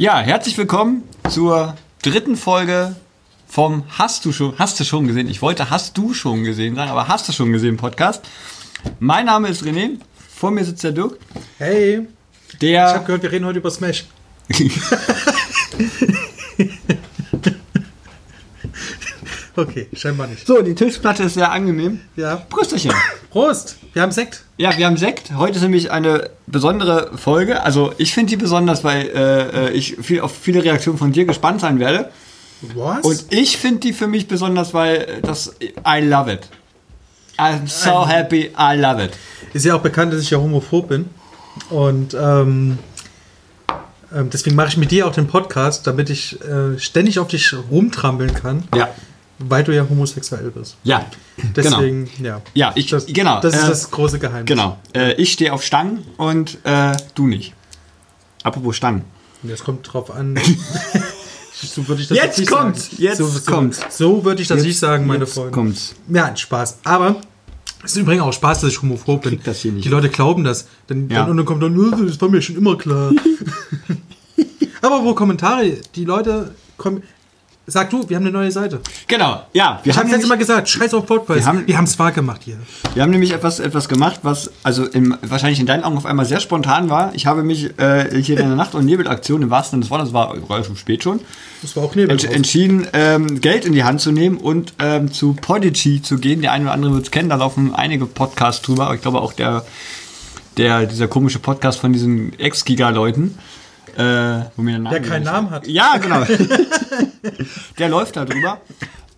Ja, herzlich willkommen zur dritten Folge vom Hast du schon, hast du schon gesehen? Ich wollte Hast du schon gesehen sagen, aber Hast du schon gesehen Podcast. Mein Name ist René, vor mir sitzt der Dirk. Hey, Der ich habe gehört, wir reden heute über Smash. okay, scheinbar nicht. so, die Tischplatte ist sehr angenehm. Ja. Prösterchen. Prost, wir haben Sekt. Ja, wir haben Sekt. Heute ist nämlich eine besondere Folge. Also ich finde die besonders, weil äh, äh, ich viel, auf viele Reaktionen von dir gespannt sein werde. Was? Und ich finde die für mich besonders, weil das I love it. I'm so happy, I love it. ist ja auch bekannt, dass ich ja homophob bin. Und ähm, ähm, deswegen mache ich mit dir auch den Podcast, damit ich äh, ständig auf dich rumtrampeln kann, Ja. Weil du ja homosexuell bist. Ja. Deswegen, ja. Ja, ich- das, genau, Das ist äh, das große Geheimnis. Genau. Äh, ich stehe auf Stangen und äh, du nicht. Apropos Stangen. Jetzt kommt drauf an. so würde ich das Jetzt nicht kommt's, sagen. jetzt so, so, kommt's. So würde ich das nicht sagen, meine Jetzt Freunde. Kommt's. Ja, Spaß. Aber es ist übrigens auch Spaß, dass ich homophob bin. Krieg das hier nicht. Die Leute glauben das. Dann, Ja. dann, und dann kommt dann, "Äh, das war mir schon immer klar. Aber wo Kommentare, die Leute kommen. Sag du, wir haben eine neue Seite. Genau. Ja, wir Ich habe haben, letztes nämlich, Mal gesagt, scheiß auf Podcast. Wir haben- es wahr gemacht hier. wir haben nämlich etwas, etwas gemacht, was also im, wahrscheinlich in deinen Augen auf einmal sehr spontan war. Ich habe mich äh, hier in einer Nacht- und Nebelaktion, im wahrsten Sinne des Wortes, war relativ spät schon, Das war auch Nebel. Entsch entschieden, ähm, Geld in die Hand zu nehmen und ähm, zu Podigy zu gehen. Der eine oder andere wird es kennen, da laufen einige Podcasts drüber. Aber ich glaube auch der, der, dieser komische Podcast von diesen Ex-Giga-Leuten. Äh, wo mir der, Name Der keinen Namen hat. Ja, genau. der läuft da drüber.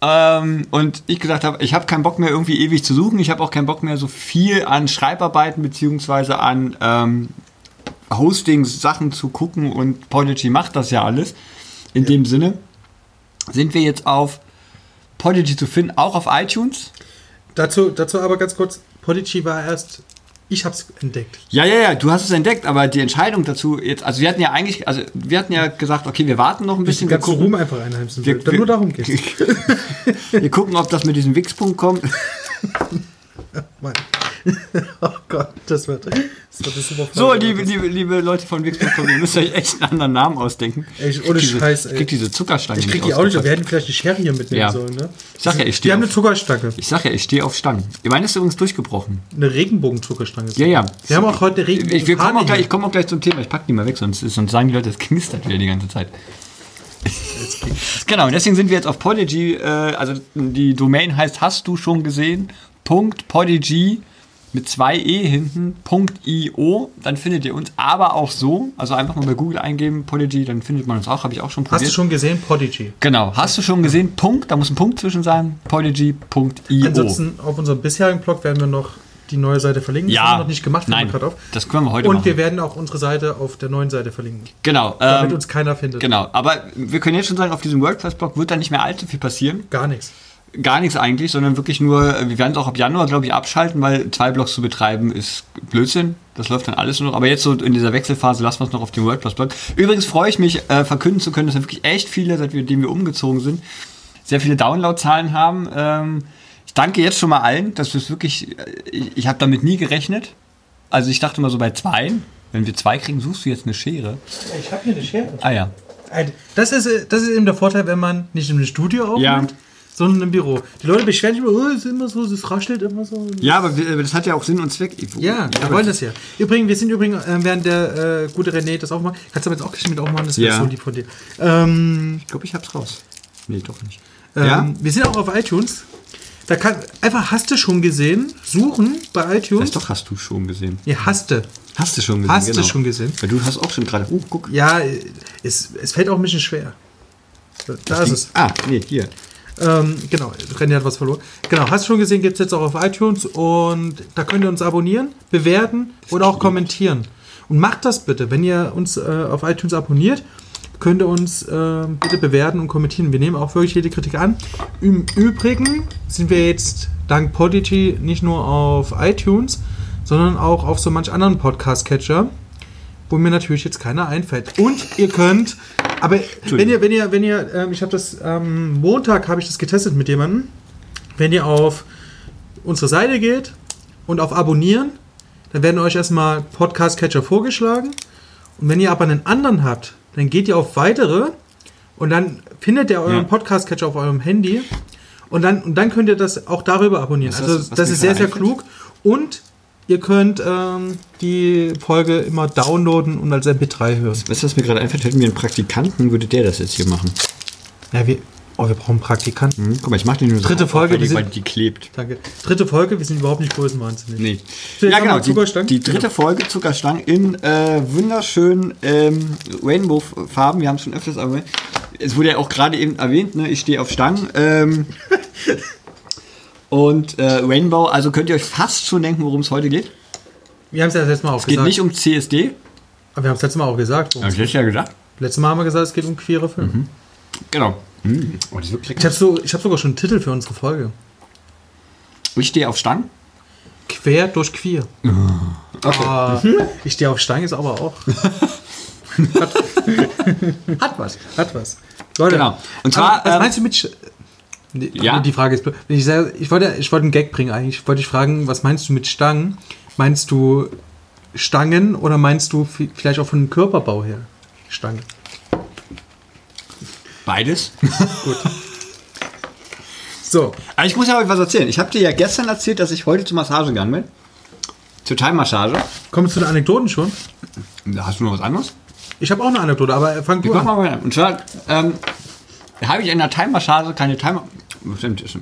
Ähm, und ich gesagt habe, ich habe keinen Bock mehr irgendwie ewig zu suchen. Ich habe auch keinen Bock mehr so viel an Schreibarbeiten beziehungsweise an ähm, Hostings Sachen zu gucken und Podigy macht das ja alles. In dem Sinne sind wir jetzt auf Podigy zu finden, auch auf iTunes. Dazu, dazu aber ganz kurz: Podigy war erst. Ich habe es entdeckt. Ja, ja, ja, du hast es entdeckt, aber die Entscheidung dazu jetzt, also wir hatten ja eigentlich, also wir hatten ja gesagt, okay, wir warten noch ein bisschen, wir ganzen gucken, Ruhm einfach einheimsen Wir- wir- nur darum geht's. wir gucken, ob das mit diesem Wix-Punkt kommt. Mann. oh Gott, das wird, das wird eine super So, liebe, liebe, liebe Leute von Wix.com, ihr müsst euch echt einen anderen Namen ausdenken. Ey, ohne Ich krieg Scheiß, diese, ey. Ich krieg diese Zuckerstange Ich krieg die auch nicht, aber wir hätten vielleicht die Schere hier mitnehmen Ja. sollen, ne? Ich sag ja, ich stehe haben eine Zuckerstange. ich sag ja, ich stehe auf Stangen. Ich meine, ist übrigens durchgebrochen. Eine Regenbogenzuckerstange. Ja, ja. Wir haben auch heute Regenbogen. Ich, wir kommen auch gleich, ich komme auch gleich zum Thema. Ich pack die mal weg, sonst, sonst sagen die Leute, es knistert wieder die ganze Zeit. genau, und deswegen sind wir jetzt auf Podigy. Äh, also die Domain heißt, hast du schon gesehen? Punkt Podigy mit zwei E hinten, Punkt .io, dann findet ihr uns, aber auch so, also einfach mal bei Google eingeben, Podigy, dann findet man uns auch, habe ich auch schon probiert. Hast du schon gesehen? Podigy. Genau, hast du schon gesehen, Punkt, da muss ein Punkt zwischen sein, podigy.io. Ansonsten auf unserem bisherigen Blog werden wir noch die neue Seite verlinken. Das Ja, haben wir noch nicht gemacht, nein, gerade auf. das können wir heute Und machen. wir werden auch unsere Seite auf der neuen Seite verlinken, Genau, damit ähm, uns keiner findet. genau, aber wir können jetzt schon sagen, auf diesem WordPress-Blog wird da nicht mehr allzu viel passieren. Gar nichts. Gar nichts eigentlich, sondern wirklich nur, wir werden es auch ab Januar, glaube ich, abschalten, weil zwei Blogs zu betreiben ist Blödsinn. Das läuft dann alles nur noch. Aber jetzt so in dieser Wechselphase lassen wir es noch auf dem WordPress-Blog. Übrigens freue ich mich, äh, verkünden zu können, dass wir wirklich echt viele, seitdem wir umgezogen sind, sehr viele Downloadzahlen haben. Ähm, ich danke jetzt schon mal allen, dass wir es wirklich, äh, ich, ich habe damit nie gerechnet. Also ich dachte mal so bei zwei. Wenn wir zwei kriegen, suchst du jetzt eine Schere. Ich habe hier eine Schere. Ah ja. Das ist, das ist eben der Vorteil, wenn man nicht im Studio aufnimmt, Ja. Sondern im Büro. Die Leute beschweren sich immer, oh, es ist immer so, es raschelt immer so. Ja, aber das hat ja auch Sinn und Zweck. Ja, wir wollen das ja. Übrigens, wir sind übrigens, äh, während der äh, gute René das aufmacht, kannst du aber jetzt auch gleich mit aufmachen, das wäre Ja. so lieb von dir. Ähm, Ich glaube, ich hab's raus. Nee, doch nicht. ähm, ja? Wir sind auch auf iTunes. Da kann einfach hast du schon gesehen, suchen bei Das iTunes. doch hast du schon gesehen. Ja, hast du. Hast du schon gesehen? Hast du schon gesehen? Weil du hast auch schon gerade. Oh, guck. Ja, es, es fällt auch ein bisschen schwer. Da ist es. Ah, nee, hier. Ähm, genau, René hat was verloren. Genau, hast du schon gesehen, gibt es jetzt auch auf iTunes und da könnt ihr uns abonnieren, bewerten oder auch kommentieren. Und macht das bitte, wenn ihr uns äh, auf iTunes abonniert, könnt ihr uns äh, bitte bewerten und kommentieren. Wir nehmen auch wirklich jede Kritik an. Im Übrigen sind wir jetzt dank Podigy nicht nur auf iTunes, sondern auch auf so manch anderen Podcast-Catcher, wo mir natürlich jetzt keiner einfällt. Und ihr könnt, aber wenn ihr, wenn ihr, wenn ihr, ähm, ich habe das am Montag habe ich das getestet mit jemandem, wenn ihr auf unsere Seite geht und auf Abonnieren, dann werden euch erstmal Podcast-Catcher vorgeschlagen. Und wenn ihr aber einen anderen habt, dann geht ihr auf weitere und dann findet ihr euren Ja. Podcast-Catcher auf eurem Handy. Und dann, und dann könnt ihr das auch darüber abonnieren. Was also das- was das ist sehr, sehr klug. Und ihr könnt ähm, die Folge immer downloaden und als MP3 hören. Weißt du, was mir gerade einfällt? Hätten wir einen Praktikanten, würde der das jetzt hier machen. Ja, wir, oh, wir brauchen Praktikanten. Hm? Guck mal, ich mache den nur so Dritte auf, Folge, weil die, weil die klebt. Danke. Dritte Folge, wir sind überhaupt nicht größenwahnsinnig. Nee. Jetzt Ja, genau. Die, die dritte Folge Zuckerstangen in äh, wunderschönen ähm, Rainbow-Farben. Wir haben es schon öfters erwähnt. Es wurde ja auch gerade eben erwähnt, ne? ich stehe auf Stangen. Ähm, und äh, Rainbow, also könnt ihr euch fast schon denken, worum es heute geht. Wir haben es ja das letzte Mal auch Es geht gesagt. nicht um CSD. aber wir haben es letztes Mal auch gesagt. Hab es ich letztes Jahr gesagt. Letztes Mal haben wir gesagt, es geht um queere Filme. Genau. Hm. Oh, Ich habe so, ich hab sogar schon einen Titel für unsere Folge. Ich stehe auf Stangen. Quer durch queer. Okay. Ah, ich stehe auf Stein ist aber auch. Hat was. Hat was. Leute, Genau. Und zwar, aber was ähm, meinst du mit. Nee, Ja. Die Frage ist. Wenn ich, sage, ich, wollte, ich wollte einen Gag bringen eigentlich. Ich wollte dich fragen, was meinst du mit Stangen? Meinst du Stangen oder meinst du vi- vielleicht auch von dem Körperbau her Stangen? Beides. So, Aber ich muss ja euch was erzählen. Ich habe dir ja gestern erzählt, dass ich heute zur Massage gegangen bin. Zur Thai-Massage. kommen wir zu den Anekdoten schon. Hast du noch was anderes? Ich habe auch eine Anekdote, aber fang Ich du mach an. mal weiter. Und zwar ähm, habe ich in der Thai-Massage keine Thai... Stimmt, ist-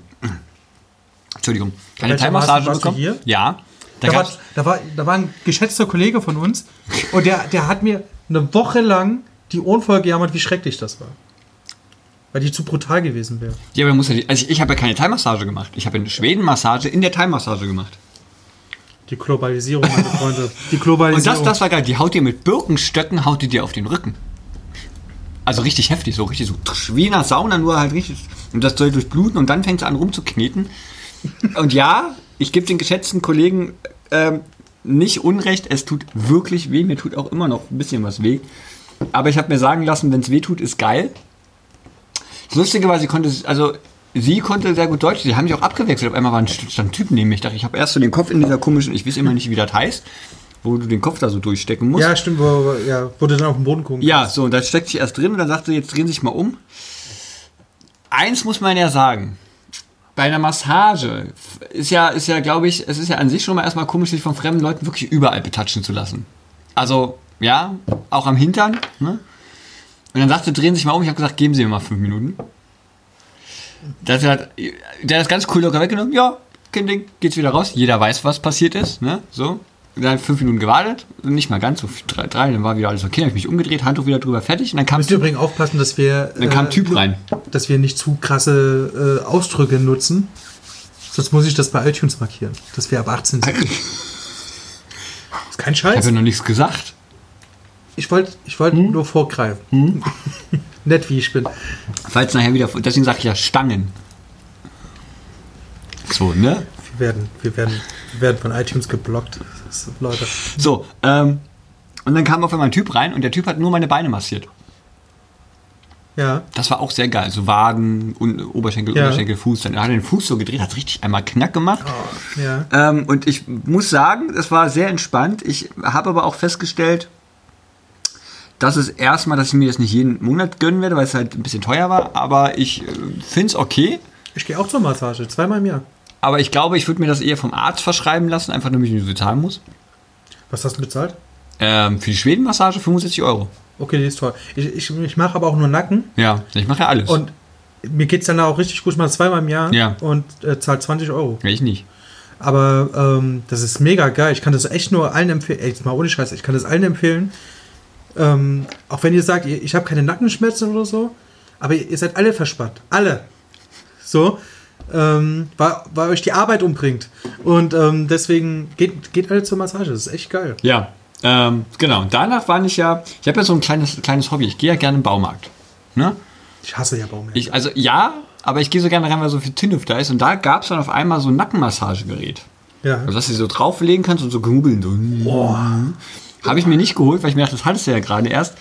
Entschuldigung. Keine du bekommen. hier? Ja. Da Da war, da, war, da war ein geschätzter Kollege von uns und der, der hat mir eine Woche lang die Ohren voll gejammert, wie schrecklich das war. Weil die zu brutal gewesen wäre. ja, aber muss ja, also ich, ich habe ja keine Thai-Massage gemacht. Ich habe eine Schweden-Massage in der Thai-Massage gemacht. Die Globalisierung, meine Freunde. Die Und Globalisierung. das, das war geil. Die haut dir mit Birkenstöcken, haut die dir auf den Rücken. Also richtig heftig, so richtig so wie in einer Sauna, nur halt richtig. Und das soll durchbluten und dann fängt es an rumzukneten. Und ja, ich gebe den geschätzten Kollegen ähm, nicht unrecht, es tut wirklich weh. Mir tut auch immer noch ein bisschen was weh. Aber ich habe mir sagen lassen, wenn es weh tut, ist geil. Das Lustige war, sie konnte, also sie konnte sehr gut Deutsch. Sie haben mich auch abgewechselt. Auf einmal war ein Typ neben mir. Ich dachte, ich habe erst so den Kopf in dieser komischen, ich weiß immer nicht, wie das heißt, wo du den Kopf da so durchstecken musst. ja, stimmt, wo, ja, wo du dann auf den Boden gucken Ja, kannst. so, und da steckt sich erst drin und dann sagt sie, jetzt drehen Sie sich mal um. Eins muss man ja sagen. Bei einer Massage ist ja, ist ja, glaube ich, es ist ja an sich schon mal erstmal komisch, sich von fremden Leuten wirklich überall betatschen zu lassen. Also, ja, auch am Hintern. Ne? Und dann sagt sie, drehen Sie sich mal um. Ich habe gesagt, geben Sie mir mal fünf Minuten. Das hat, der hat das ganz cool locker weggenommen. Ja, kein Ding, geht's wieder raus. Jeder weiß, was passiert ist. Ne? So. Dann fünf Minuten gewartet. Nicht mal ganz, so drei, drei dann war wieder alles okay. Dann habe ich mich umgedreht, Handtuch wieder drüber, fertig. Und dann kam, Müsst ihr übrigens aufpassen, dass wir. dann kam ein Typ rein. Dass wir nicht zu krasse äh, Ausdrücke nutzen. Sonst muss ich das bei iTunes markieren, dass wir ab 18 sind. ist kein Ich habe Scheiß. ja noch nichts gesagt. Ich wollte ich wollt Hm? nur vorgreifen. Nett wie ich bin. Falls nachher wieder, deswegen sage ich ja Stangen. So, ne? Wir werden, wir werden, wir werden von iTunes geblockt. Das ist, Leute. So, ähm, und dann kam auf einmal ein Typ rein und der Typ hat nur meine Beine massiert. Ja. Das war auch sehr geil. So Waden, und Oberschenkel, Ja. Unterschenkel, Fuß. Dann hat er den Fuß so gedreht, hat richtig einmal Knack gemacht. Ja. Ähm, und ich muss sagen, es war sehr entspannt. Ich habe aber auch festgestellt, dass es erstmal, dass ich mir das nicht jeden Monat gönnen werde, weil es halt ein bisschen teuer war. Aber ich äh, finde es okay. Ich gehe auch zur Massage, zweimal im Jahr. Aber ich glaube, ich würde mir das eher vom Arzt verschreiben lassen, einfach damit ich nicht so zahlen muss. Was hast du bezahlt? Ähm, für die Schwedenmassage 65 Euro. Okay, die ist toll. Ich, ich, ich mache aber auch nur Nacken. Ja, ich mache ja alles. Und mir geht es dann auch richtig gut. Ich mache zweimal im Jahr Ja. und äh, zahle 20 Euro. ich nicht. Aber ähm, das ist mega geil. Ich kann das echt nur allen empfehlen. Jetzt mal ohne Scheiß, ich kann das allen empfehlen. Ähm, auch wenn ihr sagt, ich habe keine Nackenschmerzen oder so, aber ihr, ihr seid alle verspannt. Alle. So. Ähm, weil, weil euch die Arbeit umbringt. Und ähm, deswegen geht, geht alle zur Massage. Das ist echt geil. Ja, ähm, genau. Danach war ich ja, ich habe ja so ein kleines, kleines Hobby. Ich gehe ja gerne im Baumarkt. Ne? Ich hasse ja Baumärkte. Ich, also ja, aber ich gehe so gerne rein, weil so viel Tinnuf da ist. Und da gab es dann auf einmal so ein Nackenmassagegerät. ja. Also, dass du so drauflegen kannst und so gemubeln. So. Habe ich mir nicht geholt, weil ich mir dachte, das hattest du ja gerade erst.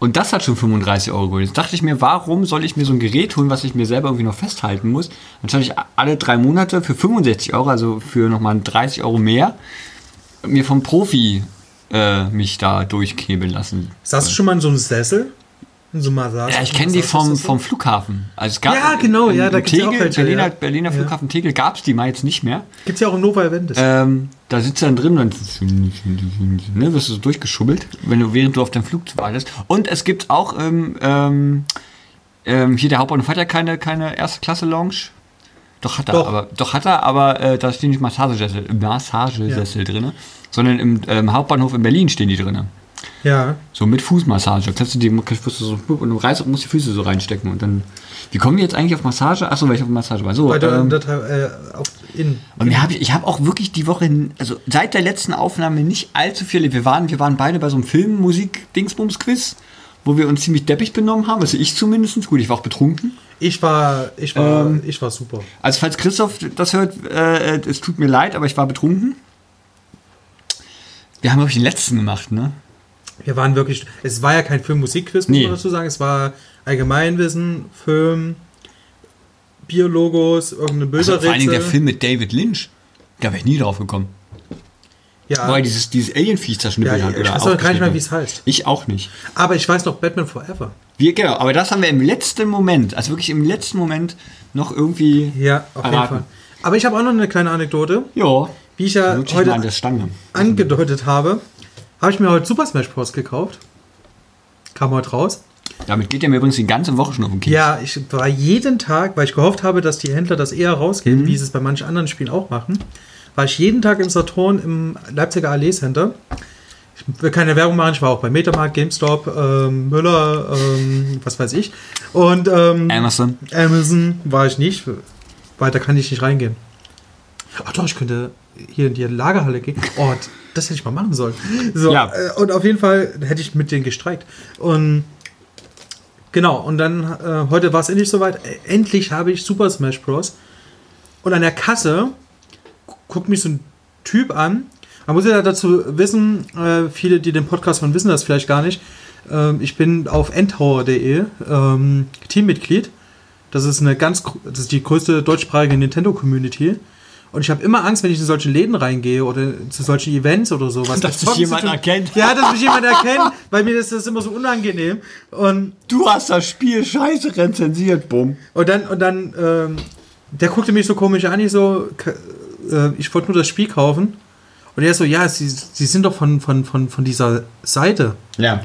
Und das hat schon 35 Euro gekostet. Jetzt dachte ich mir, warum soll ich mir so ein Gerät holen, was ich mir selber irgendwie noch festhalten muss? Anstatt ich alle drei Monate für 65 Euro, also für nochmal 30 Euro mehr, mir vom Profi äh, mich da durchknebeln lassen. Saßt du schon mal in so einem Sessel? So Massage? Ja, ich kenne die vom, vom Flughafen. Also es gab Ja, genau, ja, da gibt's ja auch welche, Berliner, ja. Berliner Ja. Flughafen Tegel gab es die mal jetzt nicht mehr. Gibt's ja auch in Nova Eventis. Ähm, da sitzt du dann drin und ne, wirst du so durchgeschubbelt, wenn du, während du auf deinem Flug wartest. Und es gibt auch, ähm, ähm, ähm, hier der Hauptbahnhof hat ja keine, keine erste Klasse Lounge. Doch hat er, Doch. aber doch hat er, aber äh, da stehen nicht Massagesessel, Massagesessel drinne, sondern im ähm, Hauptbahnhof in Berlin stehen die drinne. Ja. So mit Fußmassage. Kannst du die, kannst du so, und du reißt und musst die Füße so reinstecken und dann. Wie kommen wir jetzt eigentlich auf Massage? Achso, weil ich auf Massage war. So, Weiter ähm, in der, äh, auf, in. und mir hab ich, ich habe auch wirklich die Woche, also seit der letzten Aufnahme nicht allzu viel. Wir waren, wir waren beide bei so einem Film, Musik, Dingsbums-Quiz, wo wir uns ziemlich deppig benommen haben. Also ich zumindest. Gut, ich war auch betrunken. Ich war, ich war, Ähm. ich war super. Also falls Christoph das hört, äh, es tut mir leid, aber ich war betrunken. Wir haben, glaube ich, den letzten gemacht, ne? Wir waren wirklich, es war ja kein Film-Musik-Quiz, muss Nee. man dazu sagen. Es war Allgemeinwissen, Film, Biologos, irgendeine Also vor allen Dingen der Bilderrätsel. Film mit David Lynch. Da wäre ich nie drauf gekommen. ja, er dieses, dieses Alien-Viech ja, zerschnippelt hat. ich oder weiß auch gar nicht mehr, wie es heißt. hat. Ich auch nicht. Aber ich weiß noch Batman Forever. Wir, genau, aber das haben wir im letzten Moment, also wirklich im letzten Moment noch irgendwie. Ja, auf jeden Erraten. Fall. Aber ich habe auch noch eine kleine Anekdote. Ja. Wie ich ja heute angedeutet habe, habe ich mir heute Super Smash Bros. gekauft. Kam heute raus. Damit geht er mir übrigens die ganze Woche schon auf den Keks. Ja, ich war jeden Tag, weil ich gehofft habe, dass die Händler das eher rausgeben, wie sie es bei manchen anderen Spielen auch machen, war ich jeden Tag im Saturn im Leipziger Allee Center. Ich will keine Werbung machen, ich war auch bei Metamarkt, GameStop, ähm, Müller, ähm, was weiß ich. Und ähm, Amazon. Amazon war ich nicht. Weiter kann ich nicht reingehen. Ach doch, ich könnte hier in die Lagerhalle gehen. Oh, das hätte ich mal machen sollen. So, Ja. äh, und auf jeden Fall hätte ich mit denen gestreikt. Und genau, und dann äh, heute war es endlich soweit. Äh, Endlich habe ich Super Smash Bros. Und an der Kasse gu- guckt mich so ein Typ an. Man muss ja dazu wissen, äh, viele, die den Podcast hören, wissen das vielleicht gar nicht. Ähm, ich bin auf endtower.de ähm, Teammitglied. Das ist eine ganz, das ist die größte deutschsprachige Nintendo-Community. Und ich habe immer Angst, wenn ich in solche Läden reingehe oder zu solchen Events oder sowas. Dass dich Zocken jemand erkennt. Ja, dass mich jemand erkennt, weil mir ist das immer so unangenehm. Und Du hast das Spiel scheiße rezensiert, bumm. und dann, und dann, ähm, der guckte mich so komisch an, ich so, äh, ich wollte nur das Spiel kaufen. Und er so, ja, sie, sie sind doch von, von, von, von dieser Seite. Ja.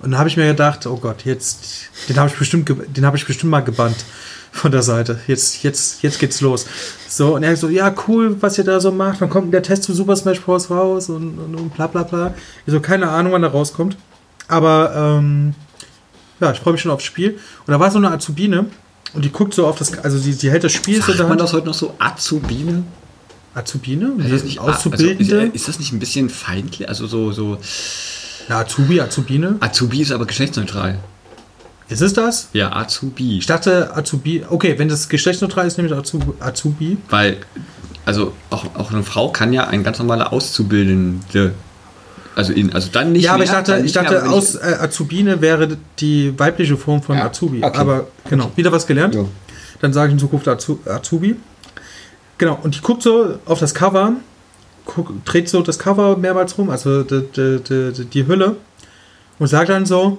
Und dann habe ich mir gedacht, oh Gott, jetzt, den habe ich bestimmt, den habe ich bestimmt mal gebannt von der Seite. Jetzt, jetzt, jetzt geht's los. So, und er so, ja, cool, was ihr da so macht. Wann kommt der Test zu Super Smash Bros. raus? Und, und, und bla bla bla. Ich so, keine Ahnung, wann der rauskommt. Aber, ähm, ja, ich freue mich schon aufs Spiel. Und da war so eine Azubine und die guckt so auf das, also sie, sie hält das Spiel so in der Hand. heute noch so Azubine? Azubine? Ist das nicht Auszubildende? Also, ist, ist das nicht ein bisschen feindlich? Also so, so. Na, Azubi, Azubine. Azubi ist aber geschlechtsneutral. Ist es das? Ja, Azubi. Ich dachte Azubi. Okay, wenn das geschlechtsneutral ist, nehme ich Azubi. Azubi. Weil, also auch, auch eine Frau kann ja ein ganz normaler Auszubildende. Also, in, also dann nicht Ja, aber ich mehr, dachte, ich nicht mehr, dachte wenn aus äh, Azubine wäre die weibliche Form von Ja, Azubi. okay. Aber genau, wieder was gelernt. Ja. Dann sage ich in Zukunft Azu Azubi. Genau, und die guckt so auf das Cover, guck, dreht so das Cover mehrmals rum, also die, die, die, die Hülle, und sagt dann so,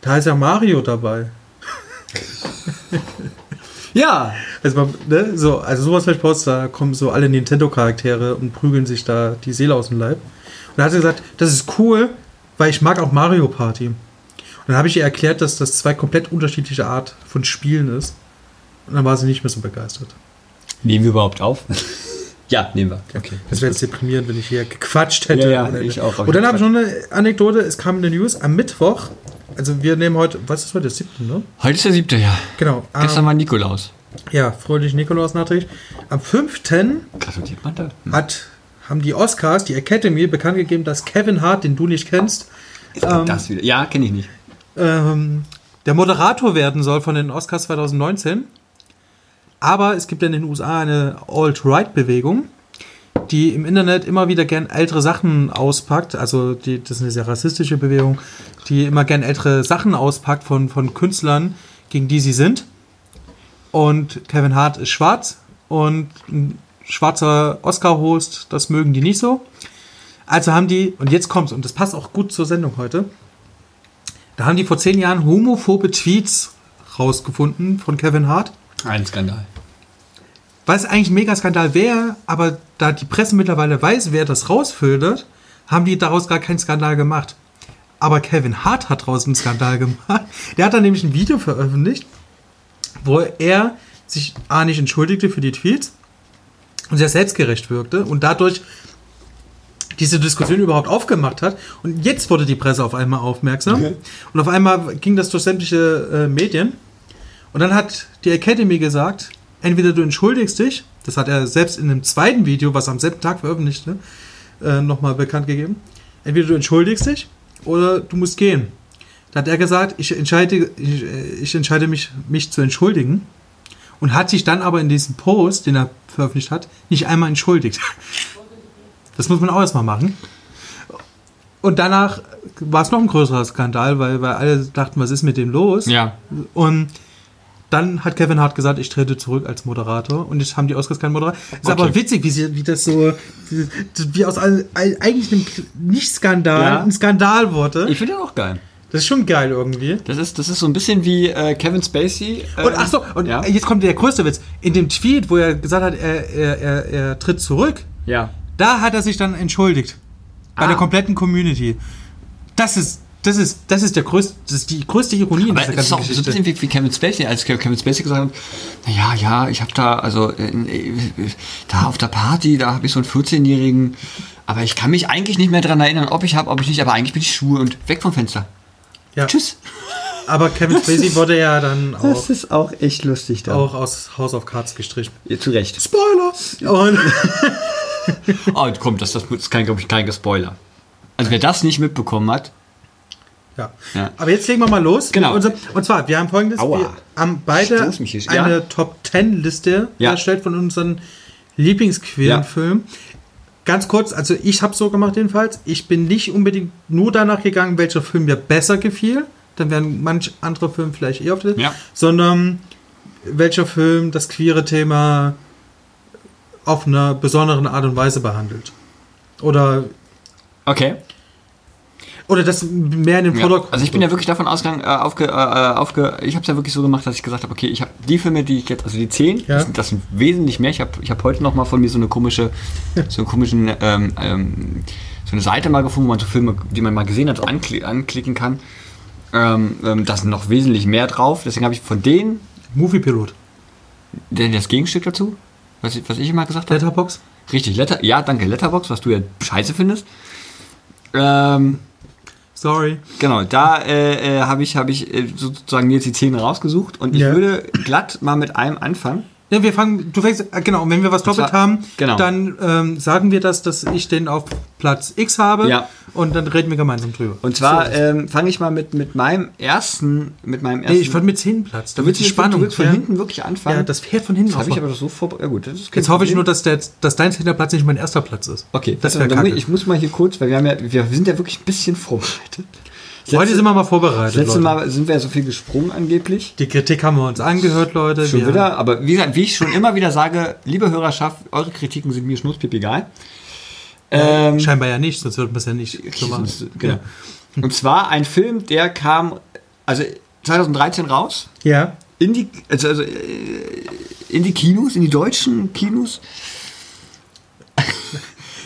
da ist ja Mario dabei. Ja, Also, man, ne, so, also sowas mit Post, da kommen so alle Nintendo-Charaktere und prügeln sich da die Seele aus dem Leib. Und da hat sie gesagt, das ist cool, weil ich mag auch Mario Party. Und dann habe ich ihr erklärt, dass das zwei komplett unterschiedliche Art von Spielen ist. Und dann war sie nicht mehr so begeistert. Nehmen wir überhaupt auf? Ja, nehmen wir. Okay. Das wäre jetzt deprimierend, wenn ich hier gequatscht hätte. Ja, ja, ich auch. Und dann habe ich noch eine Anekdote. Es kam eine News am Mittwoch. Also wir nehmen heute, was ist heute, der siebte, ne? Heute ist der siebte, ja. Genau. Gestern Am, war Nikolaus. ja, fröhlich Nikolaus nachträglich. Am 5. Gratuliert man da? hat, haben die Oscars, die Academy, bekannt gegeben, dass Kevin Hart, den du nicht kennst, ähm, das wieder. Ja, kenne ich nicht. ähm, der Moderator werden soll von den Oscars 2019. Aber es gibt ja in den USA eine Alt-Right-Bewegung, die im Internet immer wieder gern ältere Sachen auspackt. Also die, das ist eine sehr rassistische Bewegung, die immer gern ältere Sachen auspackt von, von Künstlern, gegen die sie sind. Und Kevin Hart ist schwarz und ein schwarzer Oscar-Host, das mögen die nicht so. Also haben die, und jetzt kommt's, und das passt auch gut zur Sendung heute, da haben die vor zehn Jahren homophobe Tweets rausgefunden von Kevin Hart. Ein Skandal. Was eigentlich ein Megaskandal wäre, aber da die Presse mittlerweile weiß, wer das rausfiltert, haben die daraus gar keinen Skandal gemacht. Aber Kevin Hart hat daraus einen Skandal gemacht. Der hat dann nämlich ein Video veröffentlicht, wo er sich A nicht entschuldigte für die Tweets und sehr selbstgerecht wirkte und dadurch diese Diskussion überhaupt aufgemacht hat. Und jetzt wurde die Presse auf einmal aufmerksam. Okay. Und auf einmal ging das durch sämtliche äh, Medien. Und dann hat die Academy gesagt, entweder du entschuldigst dich, das hat er selbst in einem zweiten Video, was am selben Tag veröffentlichte, äh, nochmal bekannt gegeben, entweder du entschuldigst dich oder du musst gehen. Da hat er gesagt, ich entscheide, ich, äh, ich entscheide mich, mich zu entschuldigen und hat sich dann aber in diesem Post, den er veröffentlicht hat, nicht einmal entschuldigt. Das muss man auch erstmal machen. Und danach war es noch ein größerer Skandal, weil, weil alle dachten, was ist mit dem los? Ja. Und dann hat Kevin Hart gesagt, ich trete zurück als Moderator. Und jetzt haben die Oscars keinen Moderator. Ist Okay. aber witzig, wie, sie, wie das so, wie, aus all- eigentlich einem Nicht-Skandal Ja. ein Skandal wurde. Ich finde den auch geil. Das ist schon geil irgendwie. Das ist, das ist so ein bisschen wie äh, Kevin Spacey. Äh, Und ach so, und ja. jetzt kommt der größte Witz. In dem Tweet, wo er gesagt hat, er, er, er, er tritt zurück, ja. da hat er sich dann entschuldigt. Bei Ah. der kompletten Community. Das ist, das ist, das ist der größte, das ist die größte Ironie in Aber dieser es ist ganzen auch so ein bisschen wie, wie Kevin Spacey, als Kevin Spacey gesagt hat, naja, ja, ich habe da, also äh, äh, da auf der Party, da habe ich so einen 14-Jährigen, aber ich kann mich eigentlich nicht mehr daran erinnern, ob ich habe, ob ich nicht, aber eigentlich bin ich schwul und weg vom Fenster. Ja. Tschüss. Aber Kevin Spacey wurde ja dann auch, ist auch echt lustig da. auch aus House of Cards gestrichen. Ja, zu Recht. Spoiler! Und Oh, komm, das, das ist kein, glaube ich, kein Spoiler. Also wer das nicht mitbekommen hat, Ja. Ja. Aber jetzt legen wir mal los. Genau. Und zwar, wir haben folgendes: Aua. Wir haben beide eine Ja. Top 10 Liste Ja. erstellt von unseren Lieblingsqueerenfilmen. Ganz kurz, also ich habe so gemacht jedenfalls. Ich bin nicht unbedingt nur danach gegangen, welcher Film mir besser gefiel. Dann wären manch andere Filme vielleicht eher auf der Ja. Sondern welcher Film das queere Thema auf einer besonderen Art und Weise behandelt. Oder, okay. Oder das mehr in den Ja. Vordergrund. Also ich bin ja wirklich davon ausgegangen, äh, aufge, äh, aufge, ich habe es ja wirklich so gemacht, dass ich gesagt habe, okay, ich habe die Filme, die ich jetzt, also die zehn, Ja. das, sind, das sind wesentlich mehr. Ich habe ich hab heute noch mal von mir so eine komische, so einen komischen, ähm, ähm, so eine Seite mal gefunden, wo man so Filme, die man mal gesehen hat, so ankli anklicken kann. Ähm, ähm, da sind noch wesentlich mehr drauf. Deswegen habe ich von denen, Moviepilot. denn das Gegenstück dazu, was ich, was ich immer gesagt habe. Letterbox. Richtig, Letter, ja, danke, Letterbox, was du ja scheiße findest. Ähm, Sorry. Genau, da äh, äh, habe ich, hab ich äh, sozusagen mir jetzt die Zähne rausgesucht und ich Ja. würde glatt mal mit einem anfangen. Ja, wir fangen, du fängst, äh, genau, wenn wir was doppelt zwar- haben, genau. dann ähm, sagen wir das, dass ich den auf Platz X habe Ja. und dann reden wir gemeinsam drüber. Und zwar So. ähm, fange ich mal mit, mit meinem ersten, mit meinem ersten. nee, ich wollte mit 10 Platz, damit die Spannung. du willst von ja, hinten wirklich anfangen. ja, das Pferd von hinten das habe ich aber so vorbereitet. Ja, gut, Jetzt hoffe ich nur, dass, der, dass dein 10. Platz nicht mein erster Platz ist. Okay, das wäre ich, ich muss mal hier kurz, weil wir haben ja, wir sind ja wirklich ein bisschen vorbereitet. Heute sind wir mal vorbereitet. Letztes. Mal sind wir ja so viel gesprungen angeblich. Die Kritik haben wir uns angehört, Leute. Schon wir, wieder, aber wie wie ich schon immer wieder sage, liebe Hörerschaft, eure Kritiken sind mir schnurzpip egal. Ähm, Scheinbar ja nicht, sonst würden wir es ja nicht so machen. Genau. Und zwar ein Film, der kam also 2013 raus Ja. in die also, also äh, in die Kinos, in die deutschen Kinos.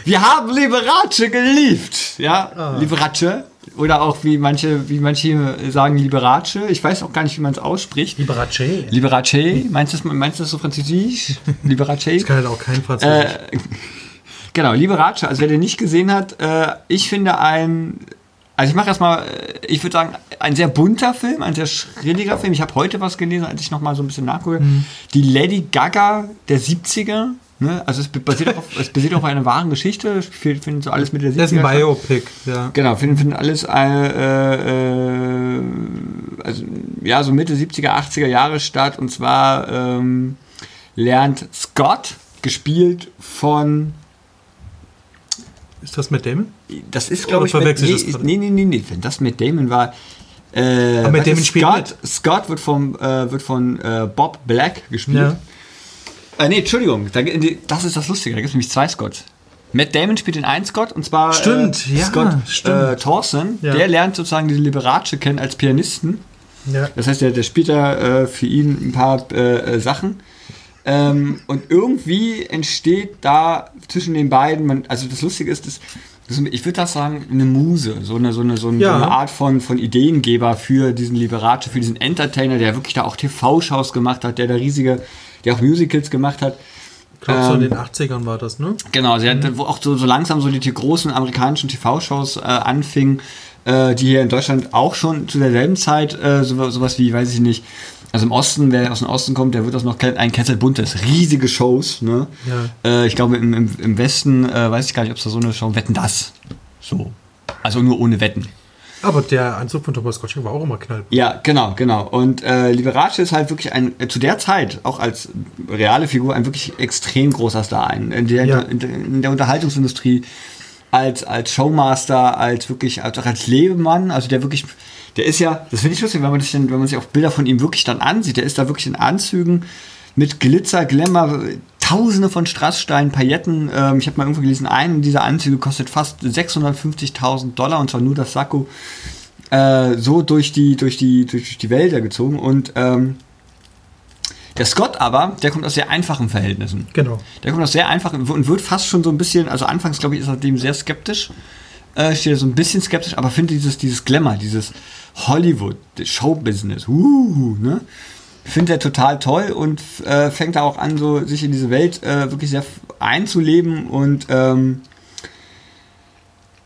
Wir haben Liberace geliebt, ja, Ah. Liberace oder auch wie manche wie manche sagen Liberace. Ich weiß auch gar nicht, wie man es ausspricht. Liberace. Liberace, meinst du das, meinst du das so französisch? Liberace? Ich kann halt auch kein Französisch. Äh, genau, Liberace, also wer den nicht gesehen hat, äh, ich finde ein, also ich mache erstmal, äh, ich würde sagen, ein sehr bunter Film, ein sehr schrilliger Film. Ich habe heute was gelesen, als ich nochmal so ein bisschen nachgucke. Mhm. Die Lady Gaga der 70er. Ne? Also es basiert, auf, es basiert auf einer wahren Geschichte. Ich finde so alles mit der 70er. das ist ein. Biopic, ja. Genau, finden, finden alles äh, äh, also, ja, so Mitte 70er, 80er Jahre statt. Und zwar ähm, lernt Scott, gespielt von, Ist das mit Damon? das ist glaube ich, ich nee, das nee, nee, nee, nee, wenn das mit Damon war, äh, Aber mit Damon spielt Scott, Scott wird, vom, äh, wird von äh, Bob Black gespielt. Ja. Äh, nee, Entschuldigung, da, das ist das Lustige, da gibt es nämlich zwei Scotts. Matt Damon spielt den einen Scott und zwar Stimmt, äh, ja, Scott stimmt. Äh, Thorson. Ja. Der lernt sozusagen diese Liberace kennen als Pianisten. Ja. Das heißt, der, der spielt da äh, für ihn ein paar äh, äh, Sachen. Ähm, und irgendwie entsteht da zwischen den beiden, man, also das Lustige ist, das, das, ich würde das sagen, eine Muse, so eine, so eine, so eine, Ja. so eine Art von, von Ideengeber für diesen Liberace, für diesen Entertainer, der wirklich da auch TV-Shows gemacht hat, der da riesige, der auch Musicals gemacht hat. Ich glaube, so in Ähm, den 80ern war das, ne? Genau, sie hat auch so, so langsam so die, die großen amerikanischen TV-Shows äh, anfingen, äh, die hier in Deutschland auch schon zu derselben Zeit äh, so, sowas wie, weiß ich nicht, also im Osten, wer aus dem Osten kommt, der wird das noch kennen, ein Kessel Buntes, riesige Shows, ne? Ja. Äh, ich glaube im, im, im Westen äh, weiß ich gar nicht, ob es da so eine Show, Wetten das, so. Also nur ohne Wetten. Aber der Anzug von Thomas Gottschalk war auch immer knallbunt. Ja, genau, genau. Und äh, Liberace ist halt wirklich ein, äh, zu der Zeit, auch als reale Figur, ein wirklich extrem großer Star. Ein, in, der, Ja. in, in der Unterhaltungsindustrie, als, als Showmaster, als wirklich, als, auch als Lebemann, also der wirklich, der ist ja, das finde ich lustig, wenn man, das denn, wenn man sich auch Bilder von ihm wirklich dann ansieht, der ist da wirklich in Anzügen mit Glitzer, Glamour, tausende von Strasssteinen, Pailletten. Ähm, ich habe mal irgendwo gelesen, einen dieser Anzüge kostet fast 650.000 Dollar und zwar nur das Sakko äh, so durch die, durch die, durch die Wälder gezogen. Und ähm, der Scott aber, der kommt aus sehr einfachen Verhältnissen. Genau. Der kommt aus sehr einfachen und wird fast schon so ein bisschen, also anfangs glaube ich, ist er dem sehr skeptisch. Äh, steht er so ein bisschen skeptisch, aber findet dieses, dieses Glamour, dieses Hollywood, das Showbusiness, uh, ne? Findet er total toll und äh, fängt da auch an, so sich in diese Welt äh, wirklich sehr einzuleben und ähm,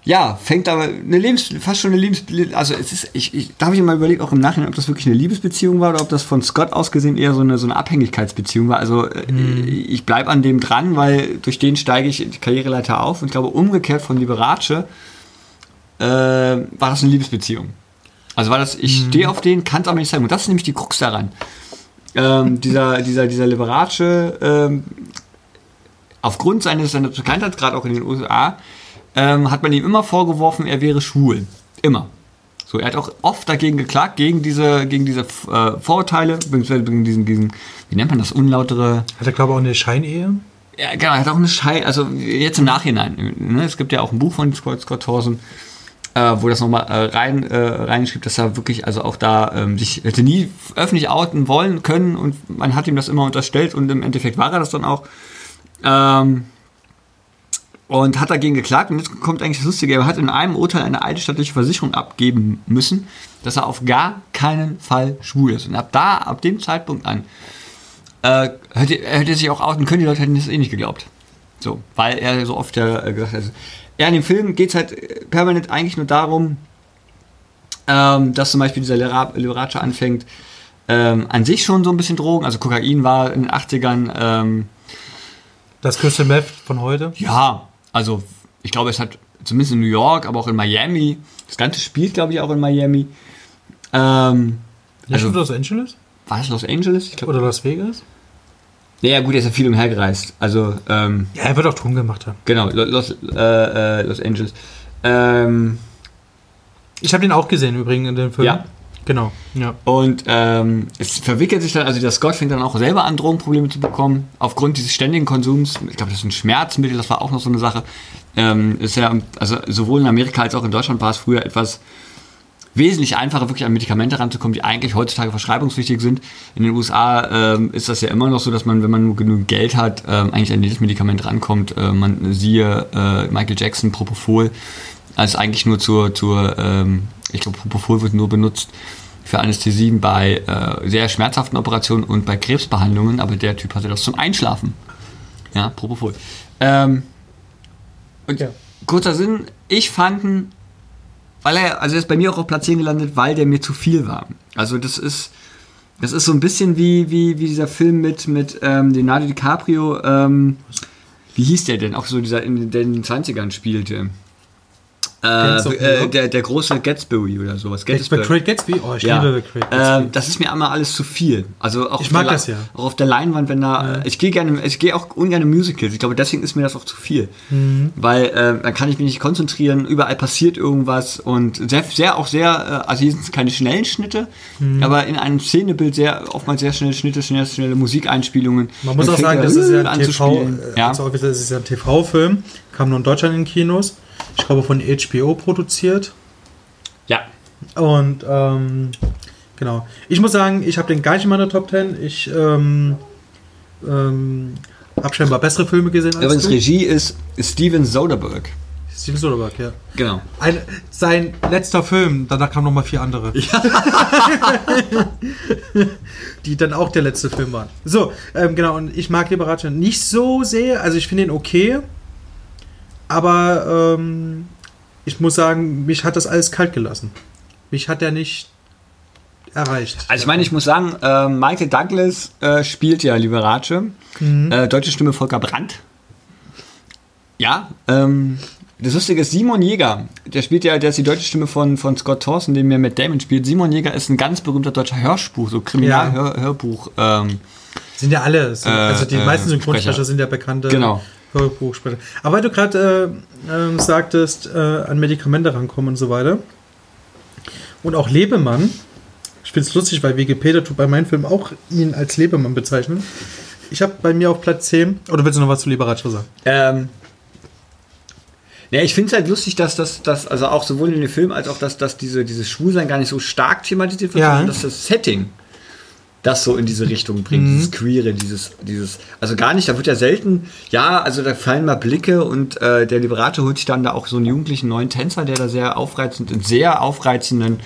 ja, fängt aber eine Lebens, fast schon eine Lebens, also es ist, ich, ich, da habe ich mir mal überlegt, auch im Nachhinein, ob das wirklich eine Liebesbeziehung war oder ob das von Scott aus gesehen eher so eine, so eine Abhängigkeitsbeziehung war. Also äh, ich bleibe an dem dran, weil durch den steige ich die Karriereleiter auf und ich glaube umgekehrt von Liberace äh, war das eine Liebesbeziehung. Also war das, ich stehe auf den, kann es aber nicht sagen. Und das ist nämlich die Krux daran. Ähm, dieser, dieser, dieser Liberace, ähm, aufgrund seines, seiner Bekanntheit, gerade auch in den USA, ähm, hat man ihm immer vorgeworfen, er wäre schwul. Immer. So, er hat auch oft dagegen geklagt, gegen diese, gegen diese äh, Vorurteile, beziehungsweise gegen diesen, diesen, wie nennt man das, unlautere. Hat er, glaube ich, auch eine Scheinehe? Ja, genau, er hat auch eine Schei, also jetzt im Nachhinein. Ne, es gibt ja auch ein Buch von Scott, Scott Thorson, äh, wo das nochmal äh, rein, äh, reinschrieb, dass er wirklich, also auch da ähm, sich hätte nie öffentlich outen wollen können und man hat ihm das immer unterstellt und im Endeffekt war er das dann auch. Ähm, und hat dagegen geklagt. Und jetzt kommt eigentlich das Lustige, er hat in einem Urteil eine eidesstattliche Versicherung abgeben müssen, dass er auf gar keinen Fall schwul ist. Und ab da, ab dem Zeitpunkt an, äh, hätte, er sich auch outen können, die Leute hätten das eh nicht geglaubt. So, weil er so oft ja äh, gesagt hat. Ja, in dem Film geht es halt äh, permanent eigentlich nur darum, ähm, dass zum Beispiel dieser Liberace anfängt, ähm, an sich schon so ein bisschen Drogen, also Kokain war in den 80ern, ähm, Das Crystal Meth von heute? ja, also ich glaube, es hat zumindest in New York, aber auch in Miami, das Ganze spielt, glaube ich, auch in Miami. Ähm, also, Los Angeles? war es Los Angeles? Ich glaube. Oder Las Vegas? Ja, gut, er ist ja viel umhergereist. Also, ähm, Ja, er wird auch Ton gemacht haben. genau, Lo- Los, äh, äh, Los Angeles. Ähm, Ich habe den auch gesehen übrigens in dem Film. Ja. Genau, ja. Und ähm, es verwickelt sich dann, also der Scott fängt dann auch selber an, Drogenprobleme zu bekommen, aufgrund dieses ständigen Konsums. Ich glaube, das ist ein Schmerzmittel, das war auch noch so eine Sache. Ähm, ist ja, also sowohl in Amerika als auch in Deutschland war es früher etwas wesentlich einfacher, wirklich an Medikamente ranzukommen, die eigentlich heutzutage verschreibungspflichtig sind. In den USA ähm, ist das ja immer noch so, dass man, wenn man nur genug Geld hat, ähm, eigentlich an jedes Medikament rankommt. Äh, man siehe äh, Michael Jackson, Propofol, als eigentlich nur zur, zur ähm, ich glaube, Propofol wird nur benutzt für Anästhesien bei äh, sehr schmerzhaften Operationen und bei Krebsbehandlungen, aber der Typ hatte das zum Einschlafen. Ja, Propofol. Ähm, und Ja. kurzer Sinn, ich fand ihn, weil er, also er ist bei mir auch auf Platz 10 gelandet, weil der mir zu viel war. Also das ist, das ist so ein bisschen wie, wie, wie dieser Film mit, mit ähm, Leonardo DiCaprio, ähm, wie hieß der denn? Auch so dieser, in, der in den 20ern spielte. Äh, äh, der, der große Gatsby oder sowas. Bei Great Gatsby? Oh, ich Ja. liebe Great Gatsby. Ähm, das ist mir einmal alles zu viel. Also auch Ich auf mag der, das ja. Auch auf der Leinwand, wenn da. Ich gehe gerne, ich gehe auch ungern in Musicals. Ich glaube, deswegen ist mir das auch zu viel. Mhm. Weil äh, dann kann ich mich nicht konzentrieren, überall passiert irgendwas und sehr, sehr auch sehr, äh, also hier sind es keine schnellen Schnitte, Mhm. aber in einem Szenebild sehr oftmals sehr schnelle Schnitte, schnelle, schnelle Musikeinspielungen. Man muss auch sagen, das ist ja äh, ein TV, äh, Ja. also offiziell ist ja ein TV-Film, kam nur in Deutschland in Kinos. Ich glaube von HBO produziert. ja. Und ähm, genau. Ich muss sagen, ich habe den gar nicht in meiner Top 10. Ich ähm, ähm, habe scheinbar bessere Filme gesehen als Übrigens, du. Regie ist Steven Soderbergh. Steven Soderbergh, ja. Genau. Ein, sein letzter Film, danach kamen noch mal vier andere. die dann auch der letzte Film waren. So, ähm, genau, und ich mag Liberace nicht so sehr, also ich finde ihn okay, aber ähm, ich muss sagen, mich hat das alles kalt gelassen. Mich hat er nicht erreicht. Also ich meine, ich muss sagen, äh, Michael Douglas äh, spielt ja Liberace. Mhm. Äh, deutsche Stimme Volker Brandt. Ja, ähm, das Lustige ist Simon Jäger. Der spielt ja, der ist die deutsche Stimme von, von Scott Thorson, den mir Matt Damon spielt. Simon Jäger ist ein ganz berühmter deutscher Hörspruch, so Ja. Kriminalhörbuch. Ähm, Sind ja alle, so, Äh, also die äh, meisten Synchronsprecher Sprecher. sind ja bekannte Genau. Hörbuchsprecher. Aber weil du gerade äh, ähm, sagtest, äh, an Medikamente rankommen und so weiter. Und auch Lebemann. Ich finde es lustig, weil Wikipedia tut bei meinem Film auch ihn als Lebemann bezeichnen. Ich habe bei mir auf Platz 10. Oder willst du noch was zu Liberace sagen? Ähm, ja, ich finde es halt lustig, dass das, dass, also auch sowohl in dem Film als auch, dass, dass diese, dieses Schwulsein gar nicht so stark thematisiert wird, Ja. sondern dass das Setting das so in diese Richtung bringt, Mhm. dieses Queere, dieses, dieses, also gar nicht, da wird ja selten, ja, also da fallen mal Blicke und äh, der Liberator holt sich dann da auch so einen jugendlichen neuen Tänzer, der da sehr aufreizend, in sehr aufreizenden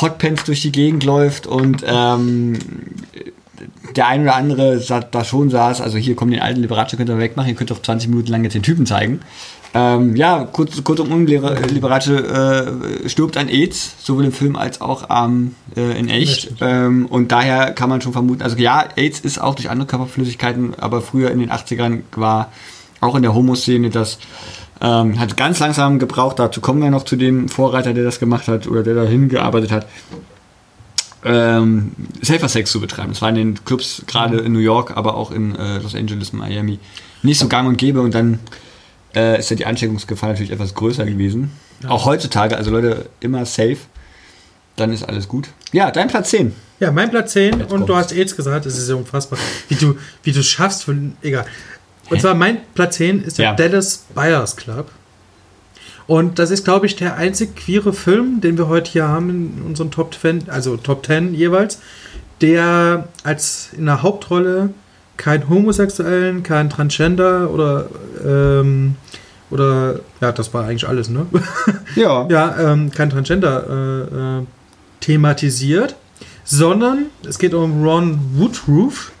Hotpants durch die Gegend läuft und ähm, der ein oder andere da schon saß, also hier kommt den alten Liberace, könnt ihr wegmachen, ihr könnt auch 20 Minuten lang jetzt den Typen zeigen. Ähm, ja, kurz, kurzum, Liber- Liberace äh, stirbt an AIDS, sowohl im Film als auch ähm, äh, in echt. Ähm, und daher kann man schon vermuten, also ja, AIDS ist auch durch andere Körperflüssigkeiten, aber früher in den 80ern war auch in der Homo-Szene das ähm, hat ganz langsam gebraucht, dazu kommen wir noch zu dem Vorreiter, der das gemacht hat oder der da hingearbeitet hat ähm, Safer Sex zu betreiben. Das war in den Clubs gerade in New York, aber auch in äh, Los Angeles, Miami nicht so gang und gäbe und dann äh, ist ja die Ansteckungsgefahr natürlich etwas größer gewesen. Auch heutzutage, also Leute, immer safe, dann ist alles gut. Ja, dein Platz 10. Ja, mein Platz 10 und du kommt's. hast AIDS gesagt, es ist ja unfassbar, wie du wie du schaffst, von, egal. Und zwar mein Platz 10 ist der Ja. Dallas Buyers Club. Und das ist, glaube ich, der einzig queere Film, den wir heute hier haben in unseren Top 10, also Top 10 jeweils, der als in der Hauptrolle kein Homosexuellen, kein Transgender oder ähm, oder ja, das war eigentlich alles, ne? Ja. ja, ähm, kein Transgender äh, äh, thematisiert, sondern es geht um Ron Woodruff,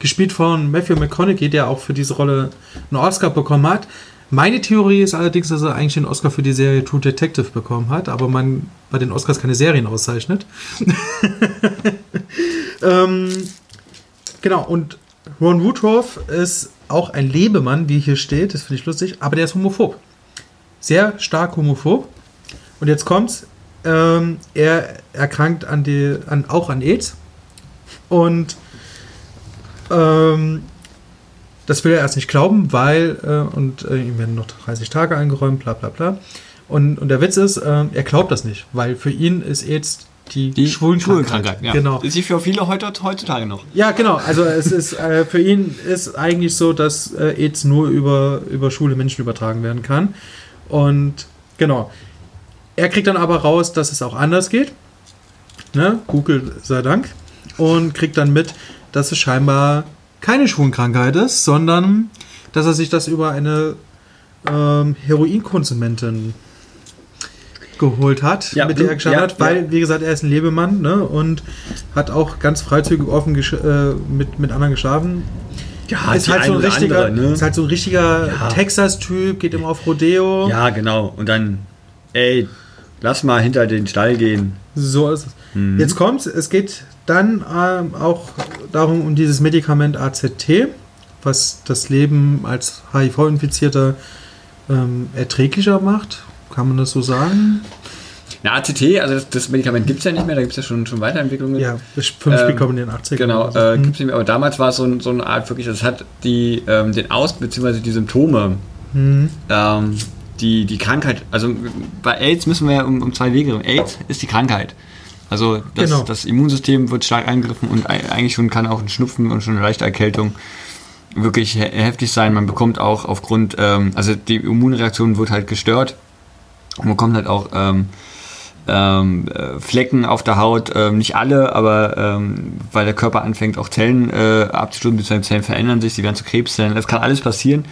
gespielt von Matthew McConaughey, der auch für diese Rolle einen Oscar bekommen hat. Meine Theorie ist allerdings, dass er eigentlich den Oscar für die Serie True Detective bekommen hat, aber man bei den Oscars keine Serien auszeichnet. ähm, genau, und Ron Woodruff ist auch ein Lebemann, wie hier steht, das finde ich lustig, aber der ist homophob. Sehr stark homophob. Und jetzt kommt's, ähm, er erkrankt an die, an, auch an AIDS. Und ähm, das will er erst nicht glauben, weil, äh, und äh, ihm werden noch 30 Tage eingeräumt, bla bla bla. Und, und der Witz ist, äh, er glaubt das nicht, weil für ihn ist AIDS die, Die Schwulenkrankheit. Schwulenkrankheit, ja. Genau. Ist sie für viele heute, heutzutage noch. Ja, genau. Also es ist äh, für ihn ist eigentlich so, dass äh, AIDS nur über, über schwule Menschen übertragen werden kann. Und genau. Er kriegt dann aber raus, dass es auch anders geht. Ne? Google sei Dank. Und kriegt dann mit, dass es scheinbar keine Schwulenkrankheit ist, sondern dass er sich das über eine ähm, Heroinkonsumentin geholt hat, Ja, mit der er ja, hat, weil, ja. wie gesagt, er ist ein Lebemann ne? und hat auch ganz freizügig offen äh, mit, mit anderen geschlafen. Ja, ist halt, so ein richtiger, andere, ne? ist halt so ein richtiger. Texas-Typ, geht immer auf Rodeo. Ja, genau. Und dann, ey, lass mal hinter den Stall gehen. So ist es. Mhm. Jetzt kommt's, es geht dann ähm, auch darum, um dieses Medikament AZT, was das Leben als HIV-Infizierter ähm, erträglicher macht. Kann man das so sagen? Na, ACT, also das, das Medikament gibt es ja nicht mehr, da gibt es ja schon, schon Weiterentwicklungen. Ja, fünf ähm, in den 80ern. Genau, äh, mhm. gibt es nicht mehr, aber damals war es so, so eine Art wirklich, das hat die, ähm, den Aus- bzw. die Symptome, mhm. ähm, die, die Krankheit, also bei AIDS müssen wir um, um zwei Wege, AIDS ist die Krankheit. Also das, genau. das Immunsystem wird stark eingegriffen und eigentlich schon kann auch ein Schnupfen und schon eine leichte Erkältung wirklich heftig sein. Man bekommt auch aufgrund, ähm, also die Immunreaktion wird halt gestört und man bekommt halt auch ähm, ähm, äh, Flecken auf der Haut, ähm, nicht alle, aber ähm, weil der Körper anfängt auch Zellen äh, abzustunden, beziehungsweise Zellen verändern sich, die werden zu Krebszellen. Das kann alles passieren.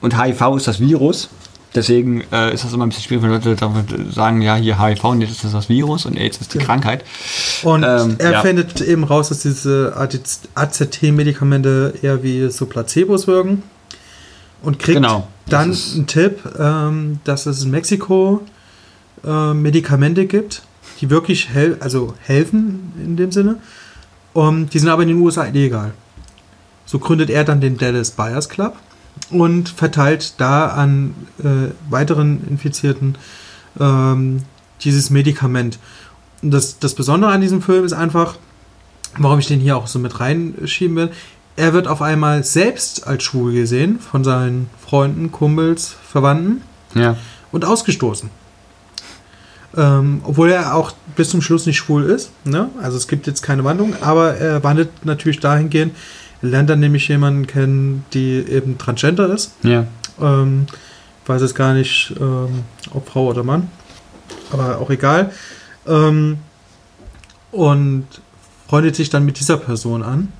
Und HIV ist das Virus. Deswegen äh, ist das immer ein bisschen schwierig, wenn Leute sagen, ja, hier HIV und jetzt ist das das Virus und AIDS ist die ja. Krankheit. Und ähm, er ja. findet eben raus, dass diese ACT-Medikamente eher wie so Placebos wirken und kriegt genau. dann einen Tipp, ähm, dass es in Mexiko äh, Medikamente gibt, die wirklich hel also helfen in dem Sinne. Und die sind aber in den USA illegal. So gründet er dann den Dallas Buyers Club und verteilt da an äh, weiteren Infizierten ähm, dieses Medikament. Und das, das Besondere an diesem Film ist einfach, warum ich den hier auch so mit reinschieben will, er wird auf einmal selbst als schwul gesehen von seinen Freunden, Kumpels, Verwandten ja. und ausgestoßen. Ähm, obwohl er auch bis zum Schluss nicht schwul ist. Ne? Also es gibt jetzt keine Wandlung, aber er wandelt natürlich dahingehend. Er lernt dann nämlich jemanden kennen, die eben transgender ist. Ja. Ähm, weiß es gar nicht, ähm, ob Frau oder Mann. Aber auch egal. Ähm, und freundet sich dann mit dieser Person an.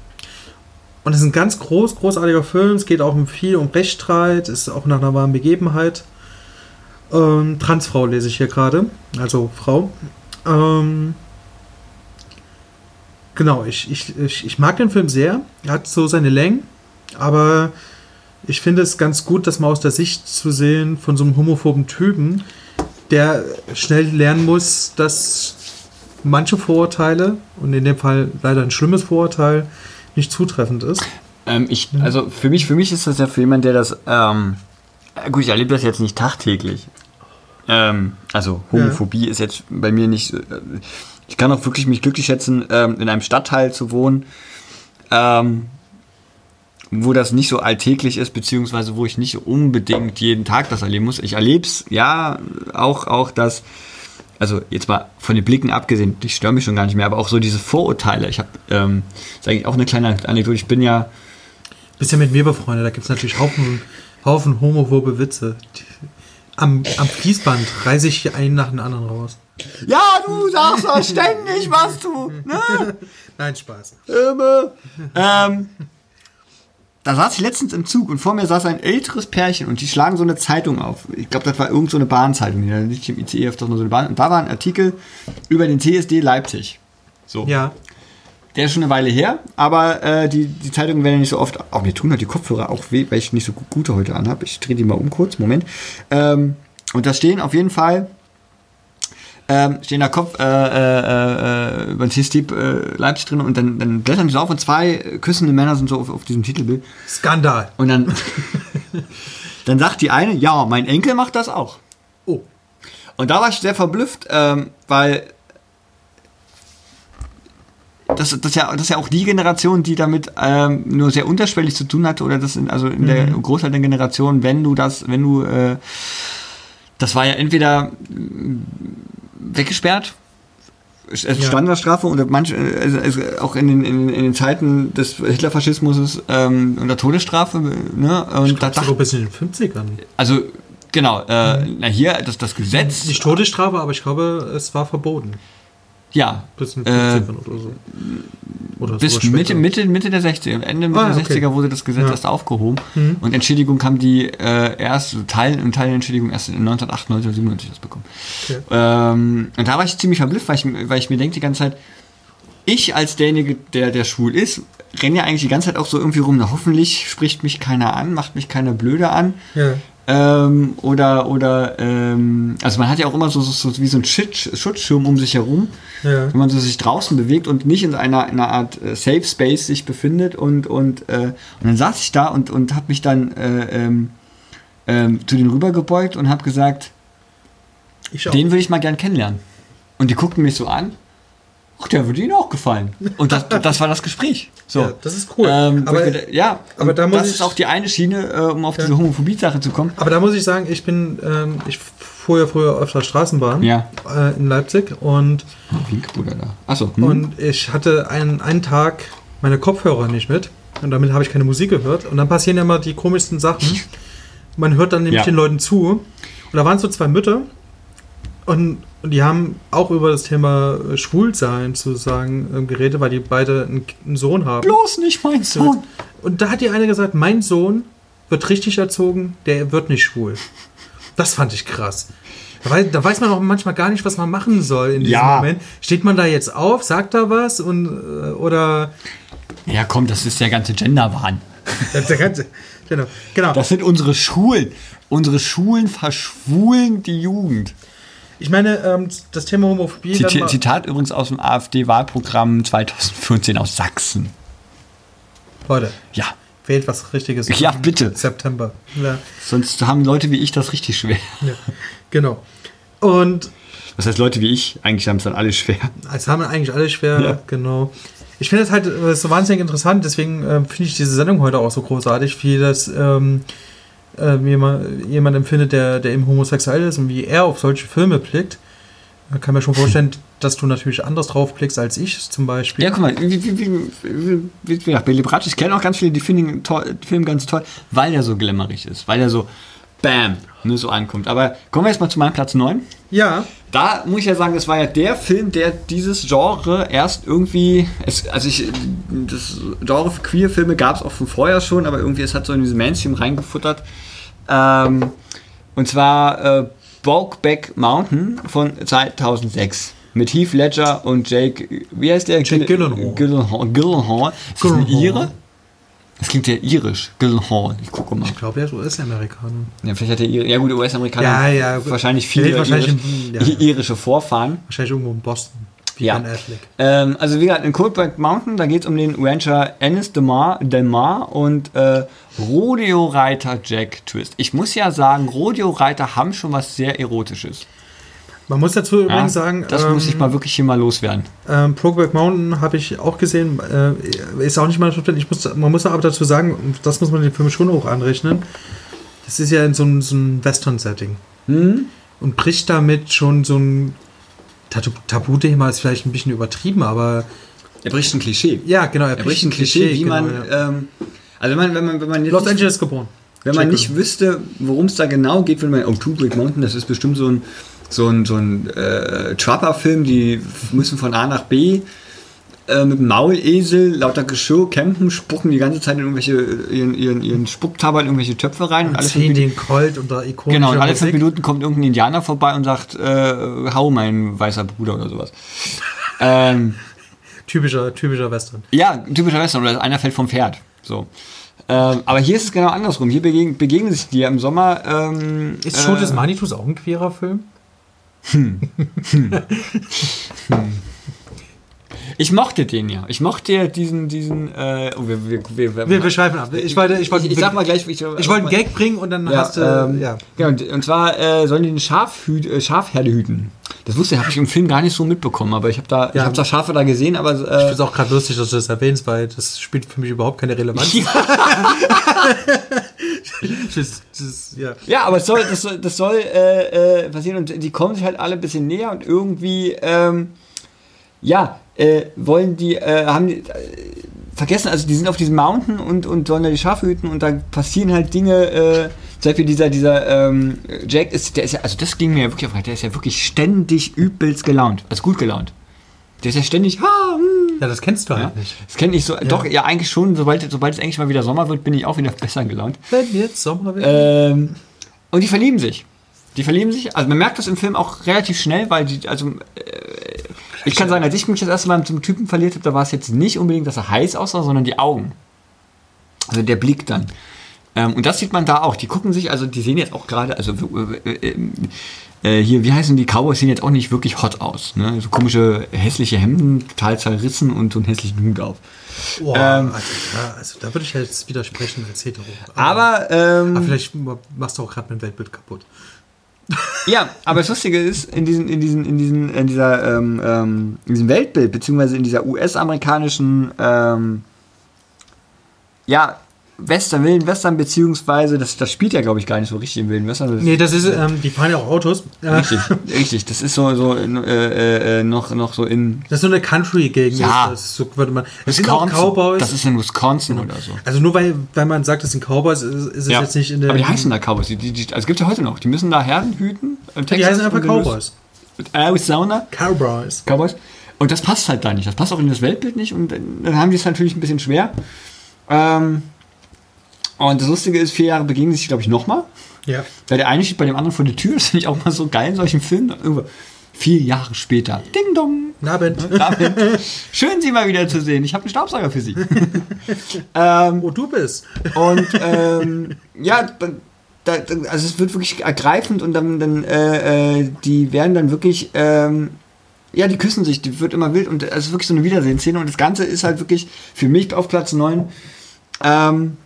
Und es ist ein ganz groß, großartiger Film. Es geht auch um viel um Rechtsstreit, ist auch nach einer wahren Begebenheit. Ähm, Transfrau lese ich hier gerade, also Frau. Ähm, genau, ich, ich, ich, ich mag den Film sehr. Er hat so seine Längen, aber ich finde es ganz gut, das mal aus der Sicht zu sehen von so einem homophoben Typen, der schnell lernen muss, dass manche Vorurteile, und in dem Fall leider ein schlimmes Vorurteil, nicht zutreffend ist. Ähm, ich, also für mich, für mich ist das ja für jemanden, der das, ähm, gut, ich erlebe das jetzt nicht tagtäglich, ähm, also Homophobie ja. ist jetzt bei mir nicht. Äh, ich kann auch wirklich mich glücklich schätzen, ähm, in einem Stadtteil zu wohnen, ähm, wo das nicht so alltäglich ist, beziehungsweise wo ich nicht unbedingt jeden Tag das erleben muss. Ich erlebe es, ja, auch, auch das, also jetzt mal von den Blicken abgesehen, die stören mich schon gar nicht mehr, aber auch so diese Vorurteile. Ich habe, ähm, ist eigentlich auch eine kleine Anekdote, ich bin ja. Bist ja mit mir befreundet, da gibt es natürlich Haufen, Haufen homophobe Witze. Die, am, am Fließband reiße ich einen nach dem anderen raus. Ja, du sagst doch ständig, was du. Ne? Nein, Spaß. Ähm, da saß ich letztens im Zug und vor mir saß ein älteres Pärchen und die schlagen so eine Zeitung auf. Ich glaube, das war irgend so eine Bahnzeitung, die nicht im ICE öfters mal so eine Bahn. Und da war ein Artikel über den CSD Leipzig. So. Ja. Der ist schon eine Weile her, aber äh, die, die Zeitungen werden ja nicht so oft. Auch mir tun halt die Kopfhörer auch weh, weil ich nicht so gute heute anhabe. Ich drehe die mal um kurz, Moment. Ähm, und da stehen auf jeden Fall ähm, stehen da Kopf äh, äh, äh, über den T-Steep äh, Leipzig drin und dann, dann blättern die so auf und zwei küssende Männer sind so auf, auf diesem Titelbild. Skandal. Und dann, dann sagt die eine, ja, mein Enkel macht das auch. Oh. Und da war ich sehr verblüfft, ähm, weil das, das, ja, das ist ja auch die Generation, die damit ähm, nur sehr unterschwellig zu tun hatte, oder das in, also in mhm. der Großteil der Generation, wenn du das, wenn du, äh, das war ja entweder äh, weggesperrt, es ja. Standardstrafe und manche, also auch in den, in, in den Zeiten des Hitlerfaschismus ähm, unter Todesstrafe. Ne? Und ich glaube sogar bis in den 50ern. Also genau, äh, mhm. na hier, das, das Gesetz. Nicht Todesstrafe, aber ich glaube, es war verboten. Ja. Bis 50ern äh, oder so. Oder bis Mitte, Mitte, Mitte der 60er, Ende Mitte ah, der 60er wurde das Gesetz ja. erst aufgehoben. Mhm. Und Entschädigung kam die äh, erst, Teil, ein Teil der Entschädigung erst in 1998 oder 97 das bekommen. Okay. Ähm, und da war ich ziemlich verblüfft, weil ich, weil ich mir denke die ganze Zeit, ich als derjenige, der, der schwul ist, renne ja eigentlich die ganze Zeit auch so irgendwie rum. Na, hoffentlich spricht mich keiner an, macht mich keiner blöde an. Ja. Ähm, oder, oder, ähm, also man hat ja auch immer so, so, so wie so ein Schutzschirm um sich herum, ja. wenn man so sich draußen bewegt und nicht in einer, in einer Art äh, Safe Space sich befindet und, und, äh, und dann saß ich da und, und habe mich dann äh, ähm, ähm, zu denen rübergebeugt und habe gesagt. Den würde ich mal gern kennenlernen. Und die guckten mich so an. Ach, der würde ihnen auch gefallen. Und das, das war das Gespräch. So. Ja, das ist cool. Ähm, Aber- ich, ja, aber da muss das ich- ist auch die eine Schiene, äh, um auf diese Homophobie-Sache zu kommen. Aber da muss ich sagen, ich bin, ähm, ich fuhr ja früher auf der Straßenbahn Ja. äh, in Leipzig und, Winkbruder da. Achso. Hm. und ich hatte einen, einen Tag meine Kopfhörer nicht mit und damit habe ich keine Musik gehört und dann passieren ja immer die komischsten Sachen. Man hört dann nämlich Ja. den Leuten zu und da waren so zwei Mütter und, die haben auch über das Thema äh, Schwulsein sozusagen ähm, geredet, weil die beide einen, einen Sohn haben. Bloß nicht mein Sohn. Und da hat die eine gesagt, mein Sohn wird richtig erzogen, der wird nicht schwul. Das fand ich krass. Da weiß, da weiß man auch manchmal gar nicht, was man machen soll in diesem Ja. Moment. Steht man da jetzt auf, sagt da was und äh, oder Ja, komm, das ist der ganze Genderwahn. der ganze, genau, genau. Das sind unsere Schulen. Unsere Schulen verschwulen die Jugend. Ich meine, ähm, das Thema Homophobie. mal- Zitat übrigens aus dem AfD-Wahlprogramm 2014 aus Sachsen. Leute, Ja, wählt was Richtiges. Ja, bitte. September. Ja, sonst haben Leute wie ich das richtig schwer. ja, genau. Und Das heißt, Leute wie ich, eigentlich haben es dann alle schwer. Es haben eigentlich alle schwer, Ja. genau. Ich finde das halt äh, so wahnsinnig interessant, deswegen äh, finde ich diese Sendung heute auch so großartig, wie das ähm, äh, jemand, jemand empfindet, der, der eben homosexuell ist und wie er auf solche Filme blickt. Kann mir schon vorstellen, dass du natürlich anders drauf blickst als ich zum Beispiel. Ja, guck mal, wie, wie, wie, wie, wie, Billy Bratsch, ich kenne auch ganz viele, die finden den Film ganz toll, weil der so glamourig ist, weil der so bam, ne, so ankommt. Aber kommen wir jetzt mal zu meinem Platz 9. Ja, Da muss ich ja sagen, das war ja der Film, der dieses Genre erst irgendwie, es, also ich, das Genre für Queer-Filme gab es auch von vorher schon, aber irgendwie es hat so in diese Mainstream reingefuttert. Ähm, und zwar äh, Brokeback Mountain von 2006 mit Heath Ledger und Jake, wie heißt der? Jake Gyllenhaal. Gyllenhaal. Gyllenhaal. Ist das ein. Ire? Das klingt ja irisch. Gyllenhaal. Ich gucke mal. ich glaube, er ist US-Amerikaner. Ja, vielleicht hat er Ire, ja gut, US-Amerikaner. Ja, ja, gut. Wahrscheinlich viele wahrscheinlich irisch, in- ja, irische Vorfahren. Wahrscheinlich irgendwo in Boston. Wie Ja. Ähm, also wie gesagt, in Coldback Mountain, da geht es um den Rancher Ennis Demar, Demar und äh, Rodeo-Reiter Jack Twist. Ich muss ja sagen, Rodeo-Reiter haben schon was sehr Erotisches. Man muss dazu Ja, übrigens sagen, das muss ich ähm, mal wirklich hier mal loswerden. Ähm, Brokeback Mountain habe ich auch gesehen. Äh, ist auch nicht mal ich muss, Man muss aber dazu sagen, das muss man den Film schon hoch anrechnen. Das ist ja in so einem, so einem Western-Setting. Hm? Und bricht damit schon so ein Tabu- Tabuthema, ist vielleicht ein bisschen übertrieben, aber Er bricht ein Klischee. ja, genau. Er Er bricht ein Klischee, wie genau, man. ja. Ähm, also wenn man, wenn man, wenn man jetzt Los nicht- Angeles geboren. Wenn man Jack nicht wüsste, worum es da genau geht, würde man, oh, Two Brick Mountain, das ist bestimmt so ein, so ein, so ein äh, Trapper-Film, die müssen von A nach B äh, mit dem Maulesel, lauter Geschirr campen, spucken die ganze Zeit in irgendwelche, ihren, ihren, ihren Spucktabak in irgendwelche Töpfe rein und Und alle fünf Minuten, den Colt unter ikonischer genau, und alle fünf. Minuten kommt irgendein Indianer vorbei und sagt, äh, hau mein weißer Bruder oder sowas. ähm, Typischer, typischer Western. ja, typischer Western, oder einer fällt vom Pferd. So. Ähm, aber hier ist es genau andersrum. Hier begegnen, begegnen sich die ja im Sommer. Ähm, Ist äh, Show des Manitus auch ein queerer Film? 哼哼哼。Ich mochte den ja. Ich mochte ja diesen, diesen, äh, oh, wir, wir, wir, wir, Wir, wir schweifen ab. Ich wollte, ich wollte, ich, ich sag mal gleich, ich, ich wollte einen Gag bringen und dann ja, hast du, ähm, ja. Genau, und, und zwar äh, sollen die eine Schafhüt, äh, Schafherde hüten. Das wusste ich, habe ich im Film gar nicht so mitbekommen, aber ich habe da, ich Ja. habe da Schafe da gesehen, aber Ich äh, finde es auch gerade lustig, dass du das erwähnst, weil das spielt für mich überhaupt keine Relevanz. das, das, ja. ja, aber es soll, das soll, das soll äh, äh, passieren und die kommen sich halt alle ein bisschen näher und irgendwie, ähm, ja, äh, wollen die, äh, haben die, äh, vergessen, also die sind auf diesem Mountain und, und sollen da die Schafe hüten und da passieren halt Dinge, äh, zum Beispiel dieser, dieser ähm, Jack ist, der ist ja, also das ging mir ja wirklich auf, der ist ja wirklich ständig übelst gelaunt, also gut gelaunt. Der ist ja ständig, ha, hm. ja, das kennst du halt ja. nicht. Das kenne ich so, doch, ja eigentlich schon, sobald, sobald es eigentlich mal wieder Sommer wird, bin ich auch wieder besser gelaunt. Wenn jetzt Sommer wird. Ähm, und die verlieben sich. Die verlieben sich, also man merkt das im Film auch relativ schnell, weil die, also ich kann sagen, als ich mich das erste Mal zum Typen verliert habe, da war es jetzt nicht unbedingt, dass er heiß aussah, sondern die Augen. Also der Blick dann. Ähm, und das sieht man da auch. Die gucken sich, also die sehen jetzt auch gerade, also äh, äh, hier, wie heißen die Cowboys, sehen jetzt auch nicht wirklich hot aus. Ne? So komische, hässliche Hemden, total zerrissen und so einen hässlichen Hut auf. Boah, ähm, also, da, also da würde ich jetzt widersprechen als Hetero. Aber, ähm, Aber vielleicht machst du auch gerade mein Weltbild kaputt. Ja, aber das Lustige ist, in, diesen, in, diesen, in, diesen, in, dieser, ähm, ähm, in diesem Weltbild, beziehungsweise in dieser US-amerikanischen ähm, ja, Western, Wilden Western, beziehungsweise, das, das spielt ja, glaube ich, gar nicht so richtig im Wilden Western. Das Nee, das ist, ähm, die fahren ja auch Autos. Äh, Richtig, richtig. Das ist so, so äh, äh, noch, noch so in. Das ist so eine Country-Gegend. Ja. ist Das, so würde man. Es sind auch. Cowboys. Das ist in Wisconsin oder so. also nur weil, weil man sagt, das sind Cowboys, ist, ist es Ja. jetzt nicht in der. Aber die heißen da Cowboys. Die, die, die, also es gibt ja heute noch. Die müssen da Herden hüten. in die heißen einfach Cowboys. Arizona. Cowboys. Cowboys. Und das passt halt da nicht. Das passt auch in das Weltbild nicht. Und dann haben die es natürlich ein bisschen schwer. Ähm, und das Lustige ist, vier Jahre begegnen sich, glaube ich, nochmal. Ja. Weil der eine steht bei dem anderen vor der Tür. Das finde ich auch mal so geil in solchen Filmen. Irgendwo Vier Jahre später. Ding dong. Abend. Damit. Schön, Sie mal wieder zu sehen. Ich habe einen Staubsauger für Sie. ähm, Wo du bist. und ähm, ja, da, da, also es wird wirklich ergreifend und dann, dann äh, äh, die werden dann wirklich, ähm, ja, die küssen sich, die wird immer wild und es ist wirklich so eine Wiedersehensszene und das Ganze ist halt wirklich für mich auf Platz 9, ähm,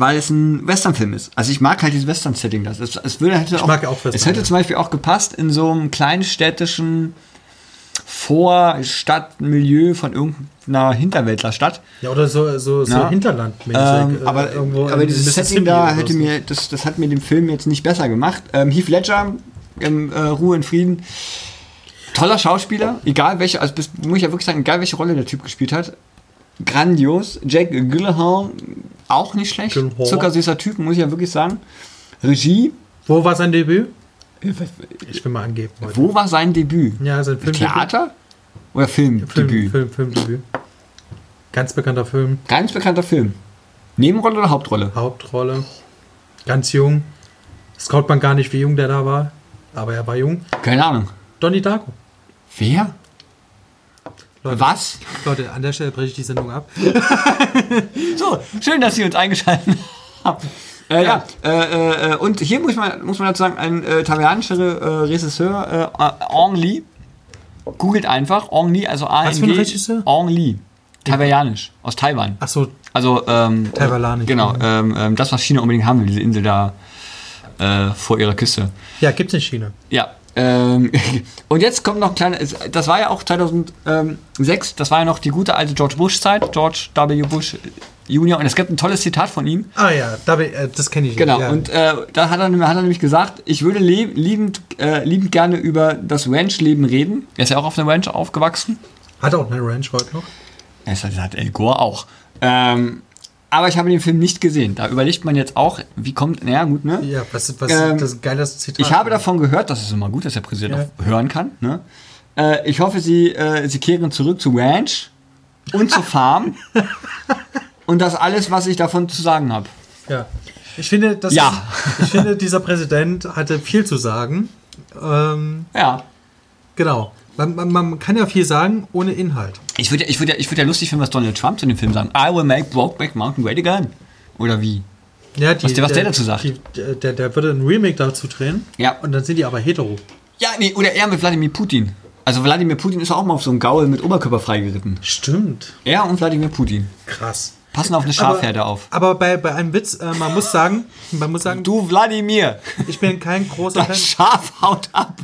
weil es ein Western-Film ist. Also ich mag halt dieses Western-Setting. Das. Es, es würde, hätte auch, mag auch Western, Es hätte ja. zum Beispiel auch gepasst in so einem kleinstädtischen Vorstadtmilieu von irgendeiner Hinterwäldlerstadt. Ja, oder so, so, so Ja. Hinterlandmäßig. Ähm, äh, aber irgendwo aber dieses Setting da hätte so. mir, das, das hat mir den Film jetzt nicht besser gemacht. Ähm, Heath Ledger, im, äh, Ruhe in Frieden. Toller Schauspieler, egal welche, also bis, muss ich ja wirklich sagen, egal welche Rolle der Typ gespielt hat. Grandios. Jack Gyllenhaal, auch nicht schlecht. Gyllenhaal. Zuckersüßer Typ, muss ich ja wirklich sagen. Regie, Wo war sein Debüt? Ich will mal angeben heute. wo war sein Debüt? Ja, sein Film. Theater oder Filmdebüt? Film, Film, Filmdebüt. Ganz bekannter Film. Ganz bekannter Film. Nebenrolle oder Hauptrolle? Hauptrolle. Ganz jung. Das kaut man gar nicht, wie jung der da war. Aber er war jung. Keine Ahnung. Donnie Darko. Wer? Leute, Was? Leute, an der Stelle breche ich die Sendung ab. So, schön, dass Sie uns eingeschaltet haben. Äh, ja, äh, äh, und hier muss man, muss man dazu sagen, ein äh, taiwanischer äh, Regisseur, äh, Ong Lee, googelt einfach, Ong Lee, also a Was für ein Regisseur? Ong Lee, taiwanisch, aus Taiwan. Achso, Also, ähm, Taiwananisch. Genau, ähm, ähm, das, was China unbedingt haben will, diese Insel da äh, vor ihrer Küste. ja, gibt's in China. Ja. Ähm, und jetzt kommt noch ein kleiner, das war ja auch 2006, das war ja noch die gute alte George Bush-Zeit, George W. Bush Junior, und es gibt ein tolles Zitat von ihm. Ah ja, äh, das kenne ich. Genau, ja. und äh, da hat er, hat er nämlich gesagt, ich würde liebend, äh, liebend gerne über das Ranch-Leben reden. Er ist ja auch auf einer Ranch aufgewachsen. Hat er auch eine Ranch heute noch? Das hat El Gore auch. Ähm, aber ich habe den Film nicht gesehen. Da überlegt man jetzt auch, wie kommt, naja gut, ne? Ja, was, was Ähm, das ist ein geiles Zitat. Ich habe davon gehört, das ist immer gut, dass der Präsident Ja. auch hören kann. Ne? Äh, ich hoffe, Sie, äh, Sie kehren zurück zu Ranch und zur Farm. und das alles, was ich davon zu sagen habe. Ja. Ich finde, das Ja. ist, ich finde, dieser Präsident hatte viel zu sagen. Ähm, Ja. genau. Man, man, man kann ja viel sagen ohne Inhalt. Ich würde ich würd, ja- ich würd ja lustig finden, was Donald Trump zu dem Film sagen. I will make Brokeback Mountain great again. Oder wie? Ja, die, Was der- was der dazu sagt. Die, der, der würde ein Remake dazu drehen. Ja. Und dann sind die aber hetero. Ja, nee, oder er mit Wladimir Putin. Also Wladimir Putin ist auch mal auf so einen Gaul mit Oberkörper freigeritten. Stimmt. Er und Wladimir Putin. Krass. Passen auf eine Schafherde auf. Aber bei, bei einem Witz, äh, man muss sagen, man muss sagen, Du, Wladimir, ich bin kein großer Fan. das Schaf haut ab.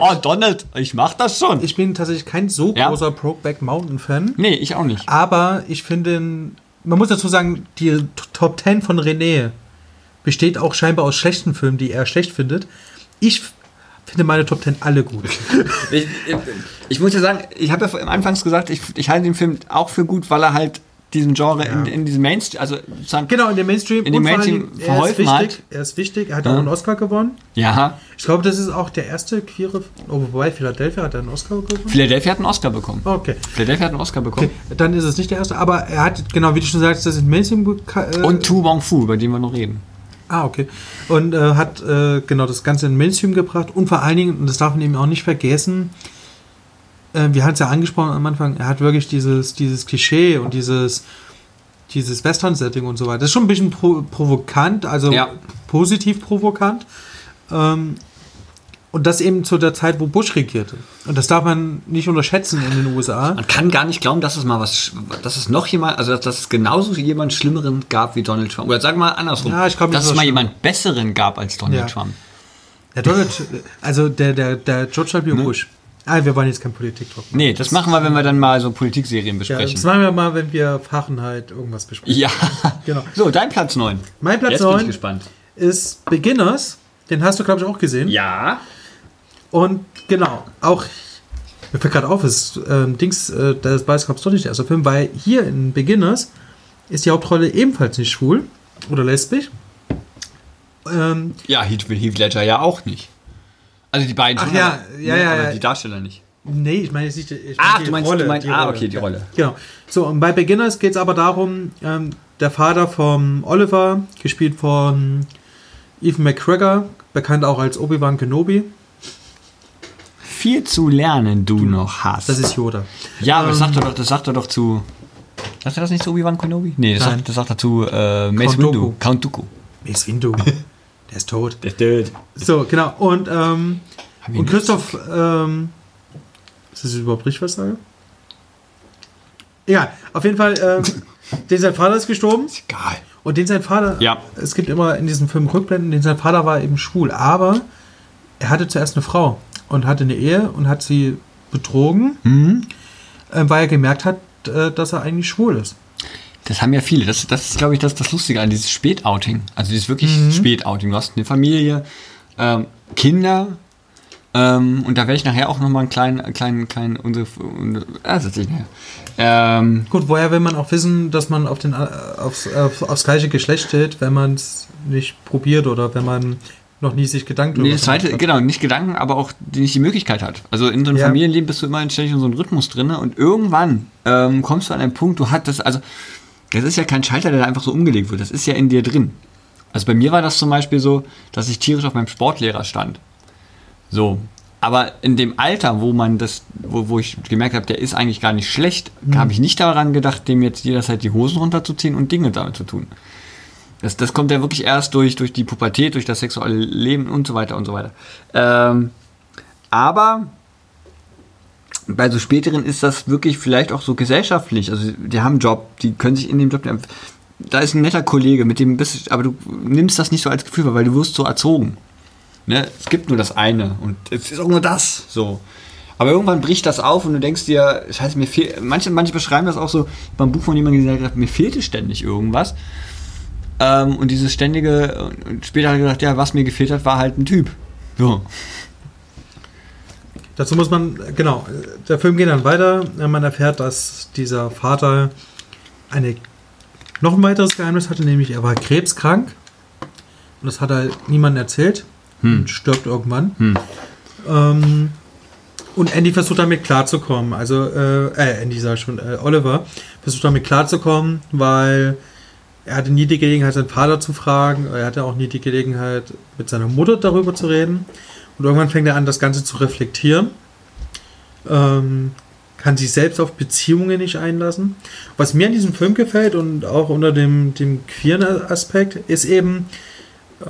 Oh, Donald, ich mach das schon. Ich bin tatsächlich kein so Ja. großer Brokeback Mountain Fan. Nee, ich auch nicht. Aber ich finde, man muss dazu sagen, die Top 10 von René besteht auch scheinbar aus schlechten Filmen, die er schlecht findet. Ich finde meine Top 10 alle gut. Ich, ich, ich muss ja sagen, ich habe ja am Anfangs gesagt, ich, ich halte den Film auch für gut, weil er halt diesen Genre in, in diesem Mainstream, also sozusagen, Genau, in dem Mainstream. In dem Mainstream er ist verholfen wichtig. hat. Er ist wichtig. Er hat Ja. auch einen Oscar gewonnen. ja, Ich glaube, das ist auch der erste queere. Oh, wobei Philadelphia hat er einen Oscar gewonnen. Philadelphia hat einen Oscar bekommen. Okay. Philadelphia hat einen Oscar bekommen. okay. Dann ist es nicht der erste, aber er hat, genau, wie du schon sagst, das ist Mainstream. Äh, Und Tu Wong Fu, über den wir noch reden. Ah, okay. Und äh, hat äh, genau das Ganze in den Mainstream gebracht und vor allen Dingen, und das darf man eben auch nicht vergessen, wir hatten es ja angesprochen am Anfang, er hat wirklich dieses, dieses Klischee und dieses, dieses Western-Setting und so weiter. Das ist schon ein bisschen pro provokant, also Ja. positiv provokant. Ähm, und das eben zu der Zeit, wo Bush regierte. Und das darf man nicht unterschätzen in den USA. Man kann gar nicht glauben, dass es mal was, dass es noch jemand, also dass, dass es genauso jemand Schlimmeren gab wie Donald Trump. Oder sagen wir mal andersrum, Ja, ich glaub dass es mal jemand Besseren gab als Donald Ja. Trump. Der Donald, also der, der, der George W. Bush. Ah, wir wollen jetzt keine Politik drauf. Nee, das machen wir, wenn wir dann mal so Politikserien Ja, besprechen. das machen wir mal, wenn wir Fahrenheit irgendwas besprechen. Ja. Genau. So, dein Platz 9. Mein Platz Jetzt bin ich 9 gespannt. ist Beginners. Den hast du, glaube ich, auch gesehen. Ja. Und genau, auch mir fällt gerade auf, es ist ähm, Dings, äh, das weiß ich doch nicht der erste Film, weil hier in Beginners ist die Hauptrolle ebenfalls nicht schwul oder lesbisch. Ähm, Ja, Heath, Heath Ledger ja auch nicht. Also die beiden Ach schon, ja, aber, ja, ja, aber ja. die Darsteller nicht. nee, ich meine jetzt nicht die, ich Ach, meine die du meinst- Rolle. du meinst- die ah, okay, die Rolle. Genau. So, und bei Beginners geht es aber darum, ähm, der Vater von Oliver, gespielt von Ethan McGregor, bekannt auch als Obi-Wan Kenobi, Viel zu lernen du noch hast. das ist Yoda. ja, aber das ähm, sagt er doch, das sagt er doch zu. Sagt er das nicht zu Obi-Wan Kenobi? Nee, das Nein. sagt, das sagt er zu äh, Mace Count Windu. Dooku. Count Dooku. Mace Windu, der ist tot. Der ist tot. So, genau. Und, ähm, und Christoph, ähm, ist das überhaupt richtig, was ich sage? Ja, auf jeden Fall, ähm, den sein Vater ist gestorben Egal. und den sein Vater, Ja. es gibt immer in diesem Film Rückblenden, den sein Vater war eben schwul, aber er hatte zuerst eine Frau und hatte eine Ehe und hat sie betrogen, Mhm. äh, weil er gemerkt hat, äh, dass er eigentlich schwul ist. Das haben ja viele. Das, das ist, glaube ich, das, das Lustige an dieses Spätouting. Also dieses wirklich Mhm. Spätouting. Du hast eine Familie, ähm, Kinder. Ähm, und da werde ich nachher auch nochmal einen kleinen, kleinen, kleinen, unsere, ah, das nachher. Ähm, Gut, woher will man auch wissen, dass man auf den, äh, aufs, auf, aufs gleiche Geschlecht steht, wenn man es nicht probiert oder wenn man noch nie sich Gedanken nee, zweite, gemacht hat? genau, nicht Gedanken, aber auch die- nicht die Möglichkeit hat. Also in so einem Ja. Familienleben bist du immer ständig in so einem Rhythmus drin und irgendwann ähm, kommst du an einen Punkt, du hattest, also das ist ja kein Schalter, der da einfach so umgelegt wird, das ist ja in dir drin. Also bei mir war das zum Beispiel so, dass ich tierisch auf meinem Sportlehrer stand. So. Aber in dem Alter, wo man das, wo, wo ich gemerkt habe, der ist eigentlich gar nicht schlecht, habe ich nicht daran gedacht, dem jetzt jederzeit die Hosen runterzuziehen und Dinge damit zu tun. Das, das kommt ja wirklich erst durch, durch die Pubertät, durch das sexuelle Leben und so weiter und so weiter. Ähm, aber bei so späteren ist das wirklich vielleicht auch so gesellschaftlich. Also die haben einen Job, die können sich in dem Job. Da ist ein netter Kollege, mit dem bist aber du nimmst das nicht so als Gefühl, weil du wirst so erzogen. Ne? Es gibt nur das eine und es ist auch nur das. So. Aber irgendwann bricht das auf und du denkst dir, scheiße, mir fehlt. Manche, manche beschreiben das auch so beim Buch von jemandem, der gesagt hat, mir fehlte ständig irgendwas. Ähm, und dieses ständige, und später hat er gesagt, ja, was mir gefehlt hat, war halt ein Typ. So. Dazu muss man, genau, der Film geht dann weiter. Man erfährt, dass dieser Vater eine, noch ein weiteres Geheimnis hatte, nämlich er war krebskrank. Und das hat er niemandem erzählt Hm. und stirbt irgendwann. Hm. Ähm, und Andy versucht damit klarzukommen. Also, äh, äh Andy sag ich schon, äh, Oliver versucht damit klarzukommen, weil er hatte nie die Gelegenheit, seinen Vater zu fragen. Er hatte auch nie die Gelegenheit, mit seiner Mutter darüber zu reden. Und irgendwann fängt er an, das Ganze zu reflektieren. Ähm, kann sich selbst auf Beziehungen nicht einlassen. Was mir an diesem Film gefällt und auch unter dem, dem queeren Aspekt, ist eben,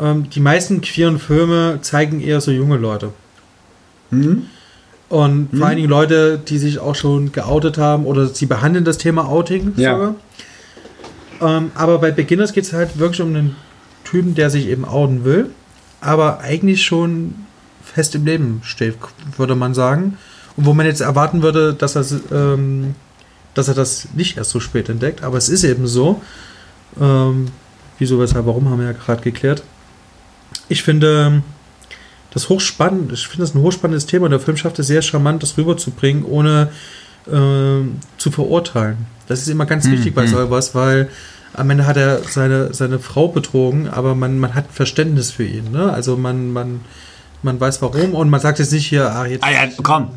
ähm, die meisten queeren Filme zeigen eher so junge Leute. Hm? Und Mhm. vor allen Dingen Leute, die sich auch schon geoutet haben oder sie behandeln das Thema Outing Ja. sogar. Ähm, aber bei Beginners geht es halt wirklich um einen Typen, der sich eben outen will, aber eigentlich schon fest im Leben steht, würde man sagen. Und wo man jetzt erwarten würde, dass er, ähm, dass er das nicht erst so spät entdeckt, aber es ist eben so. Ähm, wieso, weshalb, warum, haben wir ja gerade geklärt. Ich finde das hochspannend, ich finde das ein hochspannendes Thema. Der Film schafft es sehr charmant, das rüberzubringen, ohne ähm, zu verurteilen. Das ist immer ganz Hm, wichtig bei hm. sowas, weil am Ende hat er seine, seine Frau betrogen, aber man, man hat Verständnis für ihn. Ne? Also man, man, man weiß warum und man sagt jetzt nicht hier, ach jetzt. Ah ja, komm.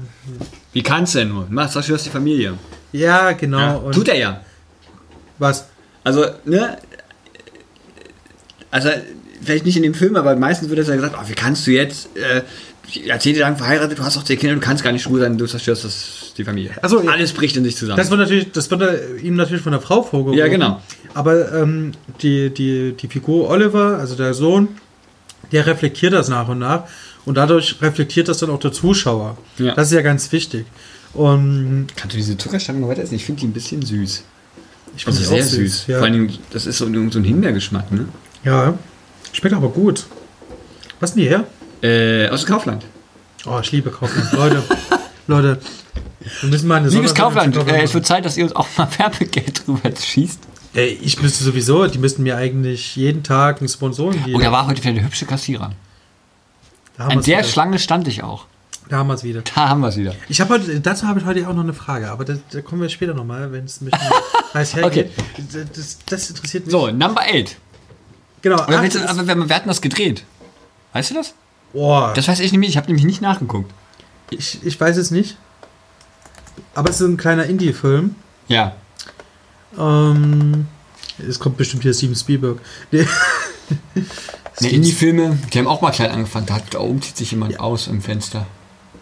Wie kannst du denn nur? Mach, sagst du, hast die Familie. Ja, genau. Ja, tut er ja. was? Also, ne? Also, vielleicht nicht in dem Film, aber meistens wird das ja gesagt, oh, wie kannst du jetzt äh, Jahrzehnte lang verheiratet, du hast auch zwei Kinder, du kannst gar nicht schwul sein, du zerstörst das, die Familie. Ach so, ja. Alles bricht in sich zusammen. Das wird natürlich, das wird er- ihm natürlich von der Frau vorgeworfen. Ja, genau. Aber ähm, die, die, die Figur Oliver, also der Sohn, der reflektiert das nach und nach und dadurch reflektiert das dann auch der Zuschauer. Ja. Das ist ja ganz wichtig. Und Kannst du diese Zuckerstangen noch weiter essen? Ich finde die ein bisschen süß. ich Also die sehr auch süß. Ja. Vor allem, das ist so, ein- so ein Himbeergeschmack, ne? ja, schmeckt aber gut. Was ist denn die her? Äh, aus dem Kaufland. Oh, ich liebe Kaufland. Leute, Leute, wir müssen mal eine Liebes Kaufland, zu äh, es wird Zeit, dass ihr uns auch mal Werbegeld drüber schießt. Ey, ich müsste sowieso, die müssten mir eigentlich jeden Tag einen Sponsoren geben. Oh, da war heute wieder eine hübsche Kassierer. An der wieder. Schlange stand ich auch. Da haben wir es wieder. Da haben wir es wieder. Ich habe heute, dazu habe ich heute auch noch eine Frage, aber da, da kommen wir später nochmal, wenn es bisschen heiß hergeht. Das, das interessiert mich. So, Number 8. genau. Oder acht du, aber wir, wir hatten das gedreht. Weißt du das? Boah, Das weiß ich nämlich, ich habe nämlich nicht nachgeguckt. ich, ich weiß es nicht. Aber es ist ein kleiner Indie-Film. Ja. Ähm, es kommt bestimmt hier Steven Spielberg. Nee. Ne, Indie-Filme, die haben auch mal klein angefangen. Da, hat, da oben zieht sich jemand aus im Fenster.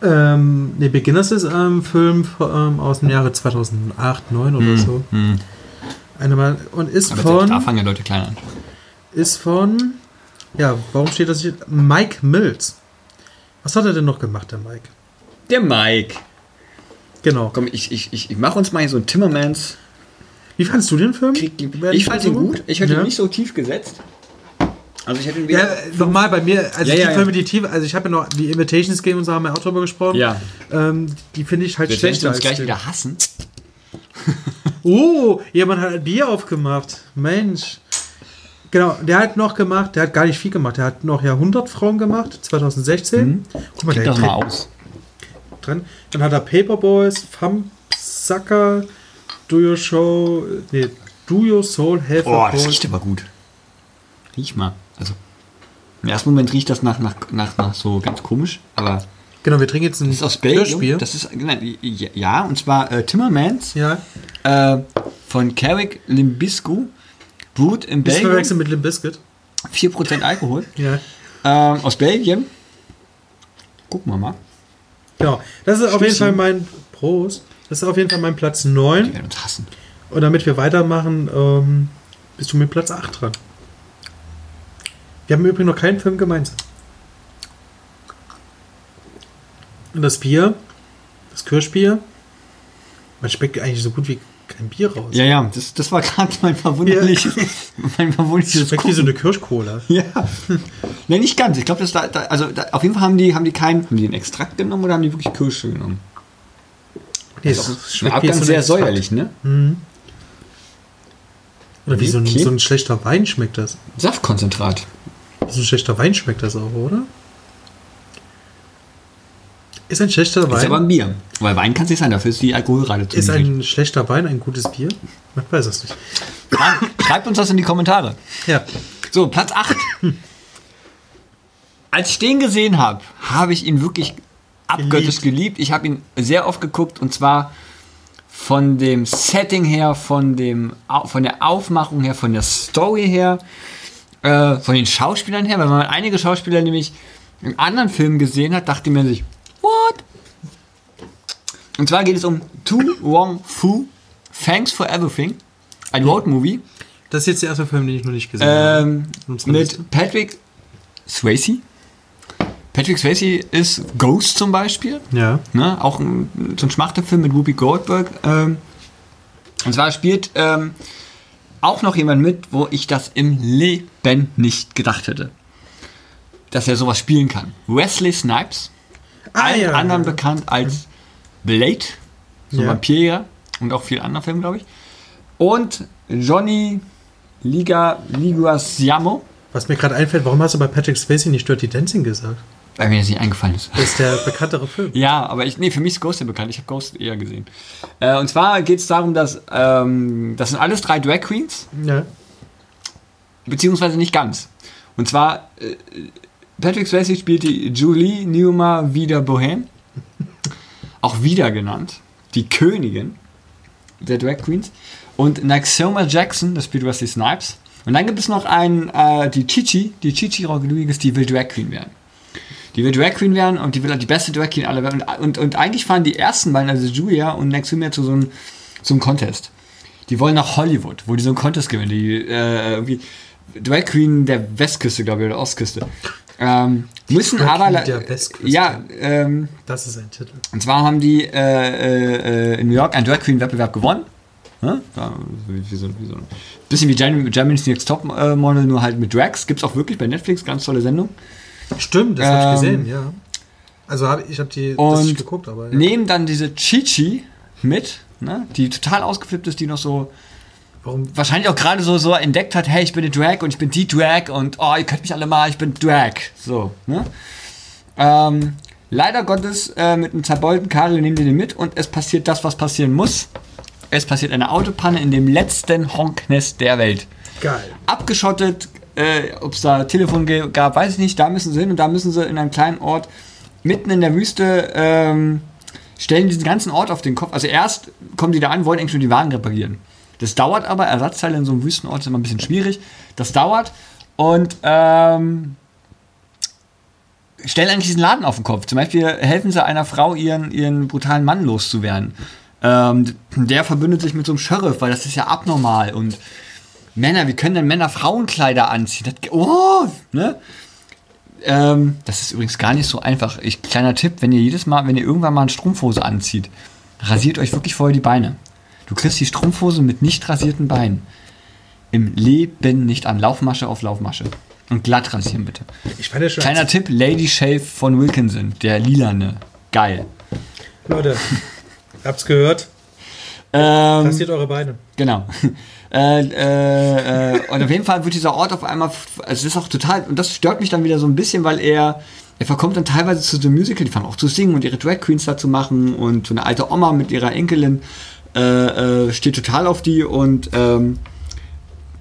ähm, nee, Beginners ist ein Film ähm, aus dem Jahre 2008, 2009 oder so. Hm. Eine mal, und ist Aber selbst da von, fangen ja Leute klein an. ist von, ja, warum steht das hier? Mike Mills. Was hat er denn noch gemacht, der Mike? Der Mike. Genau. Komm, ich, ich, ich, ich mache uns mal hier so ein Timmermans. Wie fandest du den Film? Ich fand ihn gut. Ich hätte ja. ihn nicht so tief gesetzt. Also ich hätte ihn Ja, wieder. äh, nochmal bei mir, also Ja, die ja, ja. Filme, die tief, also ich habe ja noch die Invitations Game und so haben wir auch drüber gesprochen. Ja. Ähm, die finde ich halt Wir schlechter uns als gleich den. wieder hassen. Oh, jemand hat ein Bier aufgemacht. Mensch. Genau, der hat noch gemacht, der hat gar nicht viel gemacht. Der hat noch Jahrhundertfrauen gemacht, 2016. Guck mal, der das mal aus. dran. Dann hat er Paperboys, Thumbsucker, Do Your Show, nee, Do Your Soul Have Oh, das riecht aber gut. Riech mal. Also, im ersten Moment riecht das nach, nach, nach, nach so ganz komisch, aber Genau, wir trinken jetzt ein das ist aus Belgien. Das ist, nein, ja, und zwar äh, Timmermans ja, äh, von Carrick Limbiscu. Brut in Belgien. verwechseln mit Limp Bizkit. 4% Alkohol. Ja, Ähm, aus Belgien. Gucken wir mal. genau. Das ist auf jeden. Fall mein Prost. Das ist auf jeden Fall mein Platz Die 9. werden uns hassen. Und damit wir weitermachen, ähm, bist du mit Platz 8 dran. Wir haben übrigens noch keinen Film gemeinsam. Und das Bier, das Kirschbier, man schmeckt eigentlich so gut wie kein Bier raus. Ja, ja, das, das war gerade mein verwunderliches. mein Es verwunderliches schmeckt wie so eine Kirschcola. Ja. Ne, nicht ganz. Ich glaube, das da, da also da, auf jeden Fall haben die, haben die keinen, haben die einen Extrakt genommen oder haben die wirklich Kirsche genommen? Nee, Das ist schmeckt Abgang so sehr Extrakt. säuerlich, ne? Oder wie so ein, Okay. so ein schlechter Wein schmeckt das. Saftkonzentrat. So ein schlechter Wein schmeckt das auch, oder? Ist ein schlechter Ist aber Wein, ein Bier. Weil Wein kann es nicht sein, dafür ist die Alkoholrate zu ist niedrig. ein schlechter Wein ein gutes Bier? Man weiß es nicht. Schreibt uns das in die Kommentare. Ja. So, Platz 8. Als ich den gesehen habe, habe ich ihn wirklich abgöttisch geliebt. Ich habe ihn sehr oft geguckt und zwar von dem Setting her, von, dem, von der Aufmachung her, von der Story her, äh, von den Schauspielern her, weil man einige Schauspieler nämlich in anderen Filmen gesehen hat, dachte man sich, what? Und zwar geht es um Tu Wong Fu, Thanks for Everything, ein Road-Movie Das ist jetzt der erste Film, den ich noch nicht gesehen habe. ähm, Liste. mit Patrick Swayze. Patrick Swayze ist Ghost zum Beispiel. Ja. Ne? Auch ein, so ein Schmachtefilm mit Whoopi Goldberg. Ähm, und zwar spielt ähm, auch noch jemand mit, wo ich das im Leben nicht gedacht hätte. Dass er sowas spielen kann. Wesley Snipes. Ah, allen ja. anderen bekannt als Blade. So Ja. Vampirjäger. Und auch vielen anderen Filmen, glaube ich. Und Johnny Liga Liguasiamo. Was mir gerade einfällt, warum hast du bei Patrick Swayze nicht Dirty Dancing gesagt? Weil mir das nicht eingefallen ist. Das ist der bekanntere Film. Ja, aber ich, nee, für mich ist Ghost ja bekannt. Ich habe Ghost eher gesehen. Äh, und zwar geht es darum, dass ähm, das sind alles drei Drag Queens, Ja. beziehungsweise nicht ganz. Und zwar äh, Patrick Swayze spielt die Julie Newmar wieder Bohem, auch wieder genannt, die Königin der Drag Queens. Und Naxoma Jackson, das spielt Wesley Snipes. Und dann gibt es noch einen, äh, die Chichi, die Chichi Rodriguez, die will Drag Queen werden. Die will Drag Queen werden und die will die beste Drag Queen aller Welt. Und, und, und eigentlich fahren die ersten beiden, also Julia und Naxuma, zu so einem, zu einem Contest. Die wollen nach Hollywood, wo die so einen Contest gewinnen. Die äh, irgendwie Drag Queen der Westküste, glaube ich, oder Ostküste. Ähm, müssen aber. Der Westküste. Ja, ähm, Das ist ein Titel. und zwar haben die äh, äh, in New York einen Drag Queen Wettbewerb gewonnen. Ne? Ja, wie, wie so, wie so ein bisschen wie German- Germany's Next Top Model, nur halt mit Drags. Gibt's auch wirklich bei Netflix, ganz tolle Sendung. Stimmt, das habe Ähm, ich gesehen, ja. Also hab, ich habe die und nicht geguckt, aber ja. Nehmen dann diese Chichi mit, ne, die total ausgeflippt ist, die noch so warum wahrscheinlich auch gerade so, so entdeckt hat, hey, ich bin eine Drag und ich bin die Drag und oh, ihr könnt mich alle mal, ich bin Drag. So, ne? Ähm, leider Gottes äh, mit einem zerbeulten Kabel nehmen die den mit und es passiert das, was passieren muss. Es passiert eine Autopanne in dem letzten Honknest der Welt. geil. Abgeschottet, äh, ob es da Telefon gab, weiß ich nicht. Da müssen sie hin und da müssen sie in einem kleinen Ort mitten in der Wüste ähm, stellen diesen ganzen Ort auf den Kopf. Also erst kommen die da an, wollen eigentlich nur die Wagen reparieren. Das dauert aber, Ersatzteile in so einem Wüstenort ist immer ein bisschen schwierig. Das dauert und ähm, stellen eigentlich diesen Laden auf den Kopf. Zum Beispiel helfen sie einer Frau, ihren, ihren brutalen Mann loszuwerden. Ähm, der verbündet sich mit so einem Sheriff, weil das ist ja abnormal. Und Männer, wie können denn Männer Frauenkleider anziehen? Das, oh, ne? Ähm, das ist übrigens gar nicht so einfach. Ich, kleiner Tipp, wenn ihr jedes Mal, wenn ihr irgendwann mal eine Strumpfhose anzieht, rasiert euch wirklich vorher die Beine. Du kriegst die Strumpfhose mit nicht rasierten Beinen. Im Leben nicht an. Laufmasche auf Laufmasche. Und glatt rasieren bitte. Ich fand ja schon. Kleiner Tipp, Lady Shave von Wilkinson, der lilane. Geil. Leute, habt's gehört? Ähm, Rasiert eure Beine. Genau. Äh, äh, äh, und auf jeden Fall wird dieser Ort auf einmal, also es ist auch total, und das stört mich dann wieder so ein bisschen, weil er, er verkommt dann teilweise zu einem Musical, die fangen auch zu singen und ihre Drag Queens da zu machen und so eine alte Oma mit ihrer Enkelin äh, steht total auf die und ähm,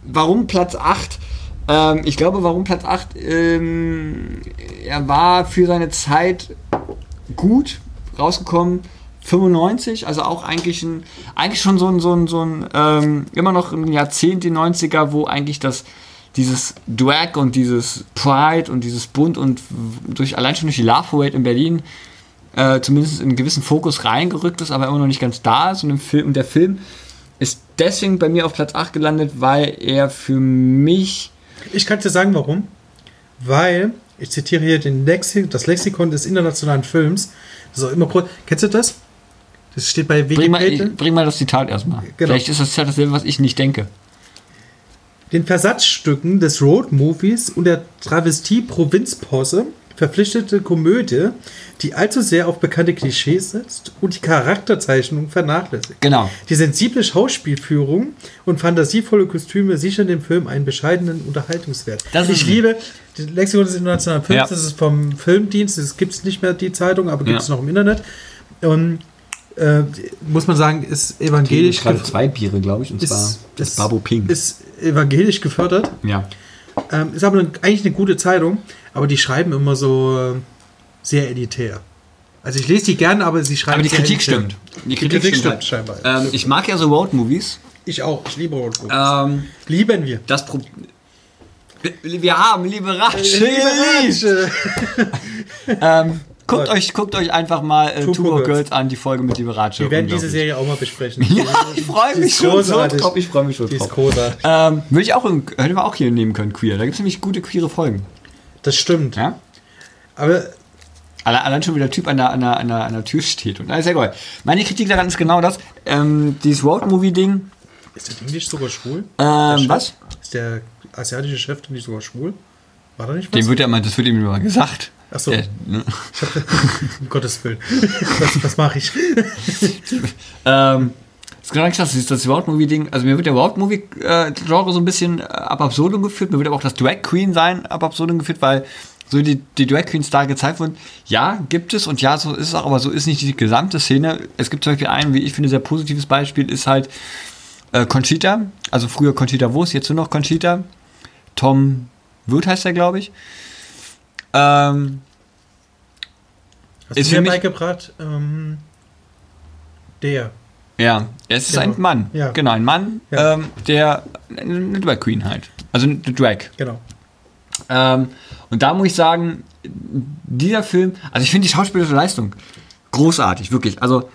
warum Platz 8? Ähm, ich glaube, warum Platz 8? Ähm, er war für seine Zeit gut rausgekommen. 95, also auch eigentlich ein, eigentlich schon so ein, so ein, so ein ähm, immer noch ein Jahrzehnt, die 90er, wo eigentlich das, dieses Drag und dieses Pride und dieses Bunt und durch, allein schon durch die Love Parade in Berlin äh, zumindest in einen gewissen Fokus reingerückt ist, aber immer noch nicht ganz da ist. Und, Film, und der Film ist deswegen bei mir auf Platz 8 gelandet, weil er für mich Ich kann dir sagen, warum. Weil, ich zitiere hier den Lexi das Lexikon des internationalen Films. Auch immer groß. Kennst du das? Das steht bei Bring mal, Wikipedia. bring mal das Zitat erstmal. Genau. Vielleicht ist das ja dasselbe, was ich nicht denke. Den Versatzstücken des Road-Movies und der Travestie-Provinzposse verpflichtete Komödie, die allzu sehr auf bekannte Klischees setzt und die Charakterzeichnung vernachlässigt. Genau. Die sensible Schauspielführung und fantasievolle Kostüme sichern dem Film einen bescheidenen Unterhaltungswert. Das ist- ich liebe die Lexikon des internationalen Films, Ja. das ist vom Filmdienst, das gibt es nicht mehr, die Zeitung, aber gibt es Ja. noch im Internet. Und äh, muss man sagen, ist evangelisch, gerade gef- zwei Biere, glaube ich, und zwar ist, das ist- Babo Pink. ist evangelisch gefördert. ja. Ähm, ist aber eine, eigentlich eine gute Zeitung, aber die schreiben immer so äh, sehr elitär. Also ich lese die gerne, aber sie schreiben Aber die Kritik elitär. stimmt. Die Kritik, stimmt halt. scheinbar. Ähm, ich mag ja so Road-Movies. ich auch. Ich liebe Road Movies. Ähm, Lieben wir. das Pro wir, haben Liberace. Liebe ähm, guckt, euch, guckt euch einfach mal äh, Two Two Girls. Girls an, die Folge mit Liberace. Wir werden diese. Serie auch mal besprechen. Ja, ich freue mich ist schon so drauf. Ich freue mich schon Die ist drauf. Ähm, würde ich auch, in, hätten wir auch hier nehmen können, queer. Da gibt es nämlich gute queere Folgen. Das stimmt. Ja? Aber Alle- Allein schon, wie der Typ an der, an der, an der, an der Tür steht. Und alles sehr geil. Meine Kritik daran ist genau das. Ähm, dieses Road-Movie-Ding. ist der Ding nicht sogar schwul? Ähm, was? Ist der asiatische Chef denn nicht sogar schwul? War da nicht was? Dem wird ja mal, das wird ihm immer gesagt. Ach so. Der, ne? um Gottes Willen. was was mache ich? ähm, das ist genau das, das ist das Road-Movie-Ding. Also mir wird der Road-Movie-Genre so ein bisschen äh, ab absurdum geführt. Mir wird aber auch das Drag-Queen-Sein ab absurdum geführt, weil so die, die Drag-Queens da gezeigt wurden. Ja, gibt es und ja, so ist es auch, aber so ist nicht die gesamte Szene. Es gibt zum Beispiel ein, wie ich finde, sehr positives Beispiel, ist halt äh, Conchita. Also früher Conchita Wurst, jetzt nur noch Conchita. Tom Wirth heißt er, glaube ich. Ähm, Hast Ist du mir beigebracht? Ähm, der. Ja, es ist Genau. ein Mann. Ja. Genau, ein Mann, Ja. ähm, der eine Drag Queen halt. Also eine Drag. Genau. Ähm, und da muss ich sagen, dieser Film, also ich finde die schauspielerische Leistung großartig, wirklich. Also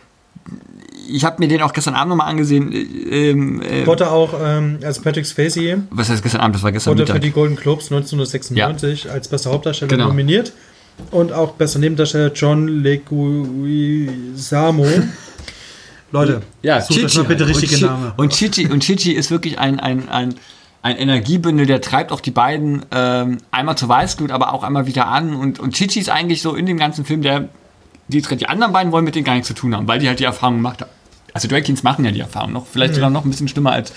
ich habe mir den auch gestern Abend nochmal angesehen. äh, Ähm, äh, Wurde auch ähm, als Patrick Swayze was heißt gestern Abend? Das war gestern wurde für Mittag. die Golden Globes 1996 als bester Hauptdarsteller Genau. nominiert und auch bester Nebendarsteller John Leguizamo. Leute, Ja, sucht Chichi mal bitte richtige Name. Und Chichi, und Chichi ist wirklich ein, ein, ein, ein Energiebündel, der treibt auch die beiden ähm, einmal zur Weißglut, aber auch einmal wieder an. Und, und Chichi ist eigentlich so in dem ganzen Film, der die, die anderen beiden wollen mit denen gar nichts zu tun haben, weil die halt die Erfahrung gemacht haben. Also Drag Queens machen ja die Erfahrung noch, vielleicht sogar noch ein bisschen schlimmer als,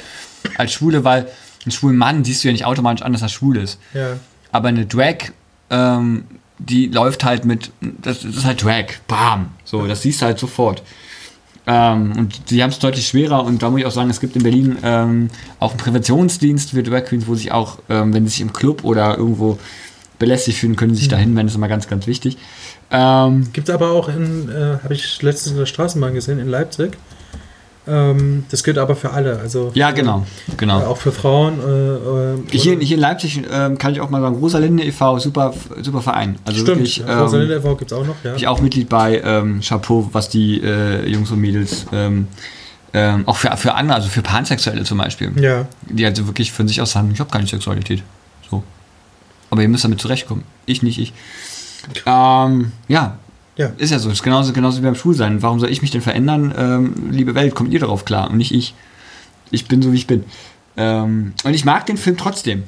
als Schwule, weil einen schwulen Mann siehst du ja nicht automatisch an, dass er schwul ist. Ja. Aber eine Drag, ähm, die läuft halt mit, das, das ist halt Drag, bam, so, das siehst du halt sofort. Ähm, und sie haben es deutlich schwerer und da muss ich auch sagen, es gibt in Berlin ähm, auch einen Präventionsdienst für Drag Queens, wo sich auch, ähm, wenn sie sich im Club oder irgendwo belästigt fühlen, können sie sich da hinwenden, das ist immer ganz, ganz wichtig. Ähm, Gibt es aber auch in, äh, habe ich letztens in der Straßenbahn gesehen, in Leipzig. Ähm, das gilt aber für alle. Also ja, für, genau, genau. Äh, auch für Frauen. Äh, äh, Hier, hier in Leipzig ähm, kann ich auch mal sagen, Rosalinde e.V., super, super Verein. Also Stimmt, wirklich, ja, Rosalinde e.V. gibt es auch noch, ja. Bin ich auch Mitglied bei ähm, Chapeau, was die äh, Jungs und Mädels ähm, ähm, auch für, für andere, also für Pansexuelle zum Beispiel, Ja, die also wirklich von sich aus sagen, ich habe keine Sexualität. So. Aber ihr müsst damit zurechtkommen. Ich nicht, ich. Ähm, ja, ja. ist ja so. Ist genauso, genauso wie beim Schulsein. Warum soll ich mich denn verändern? Ähm, liebe Welt, kommt ihr darauf klar und nicht ich. Ich bin so, wie ich bin. Ähm, und ich mag den Film trotzdem.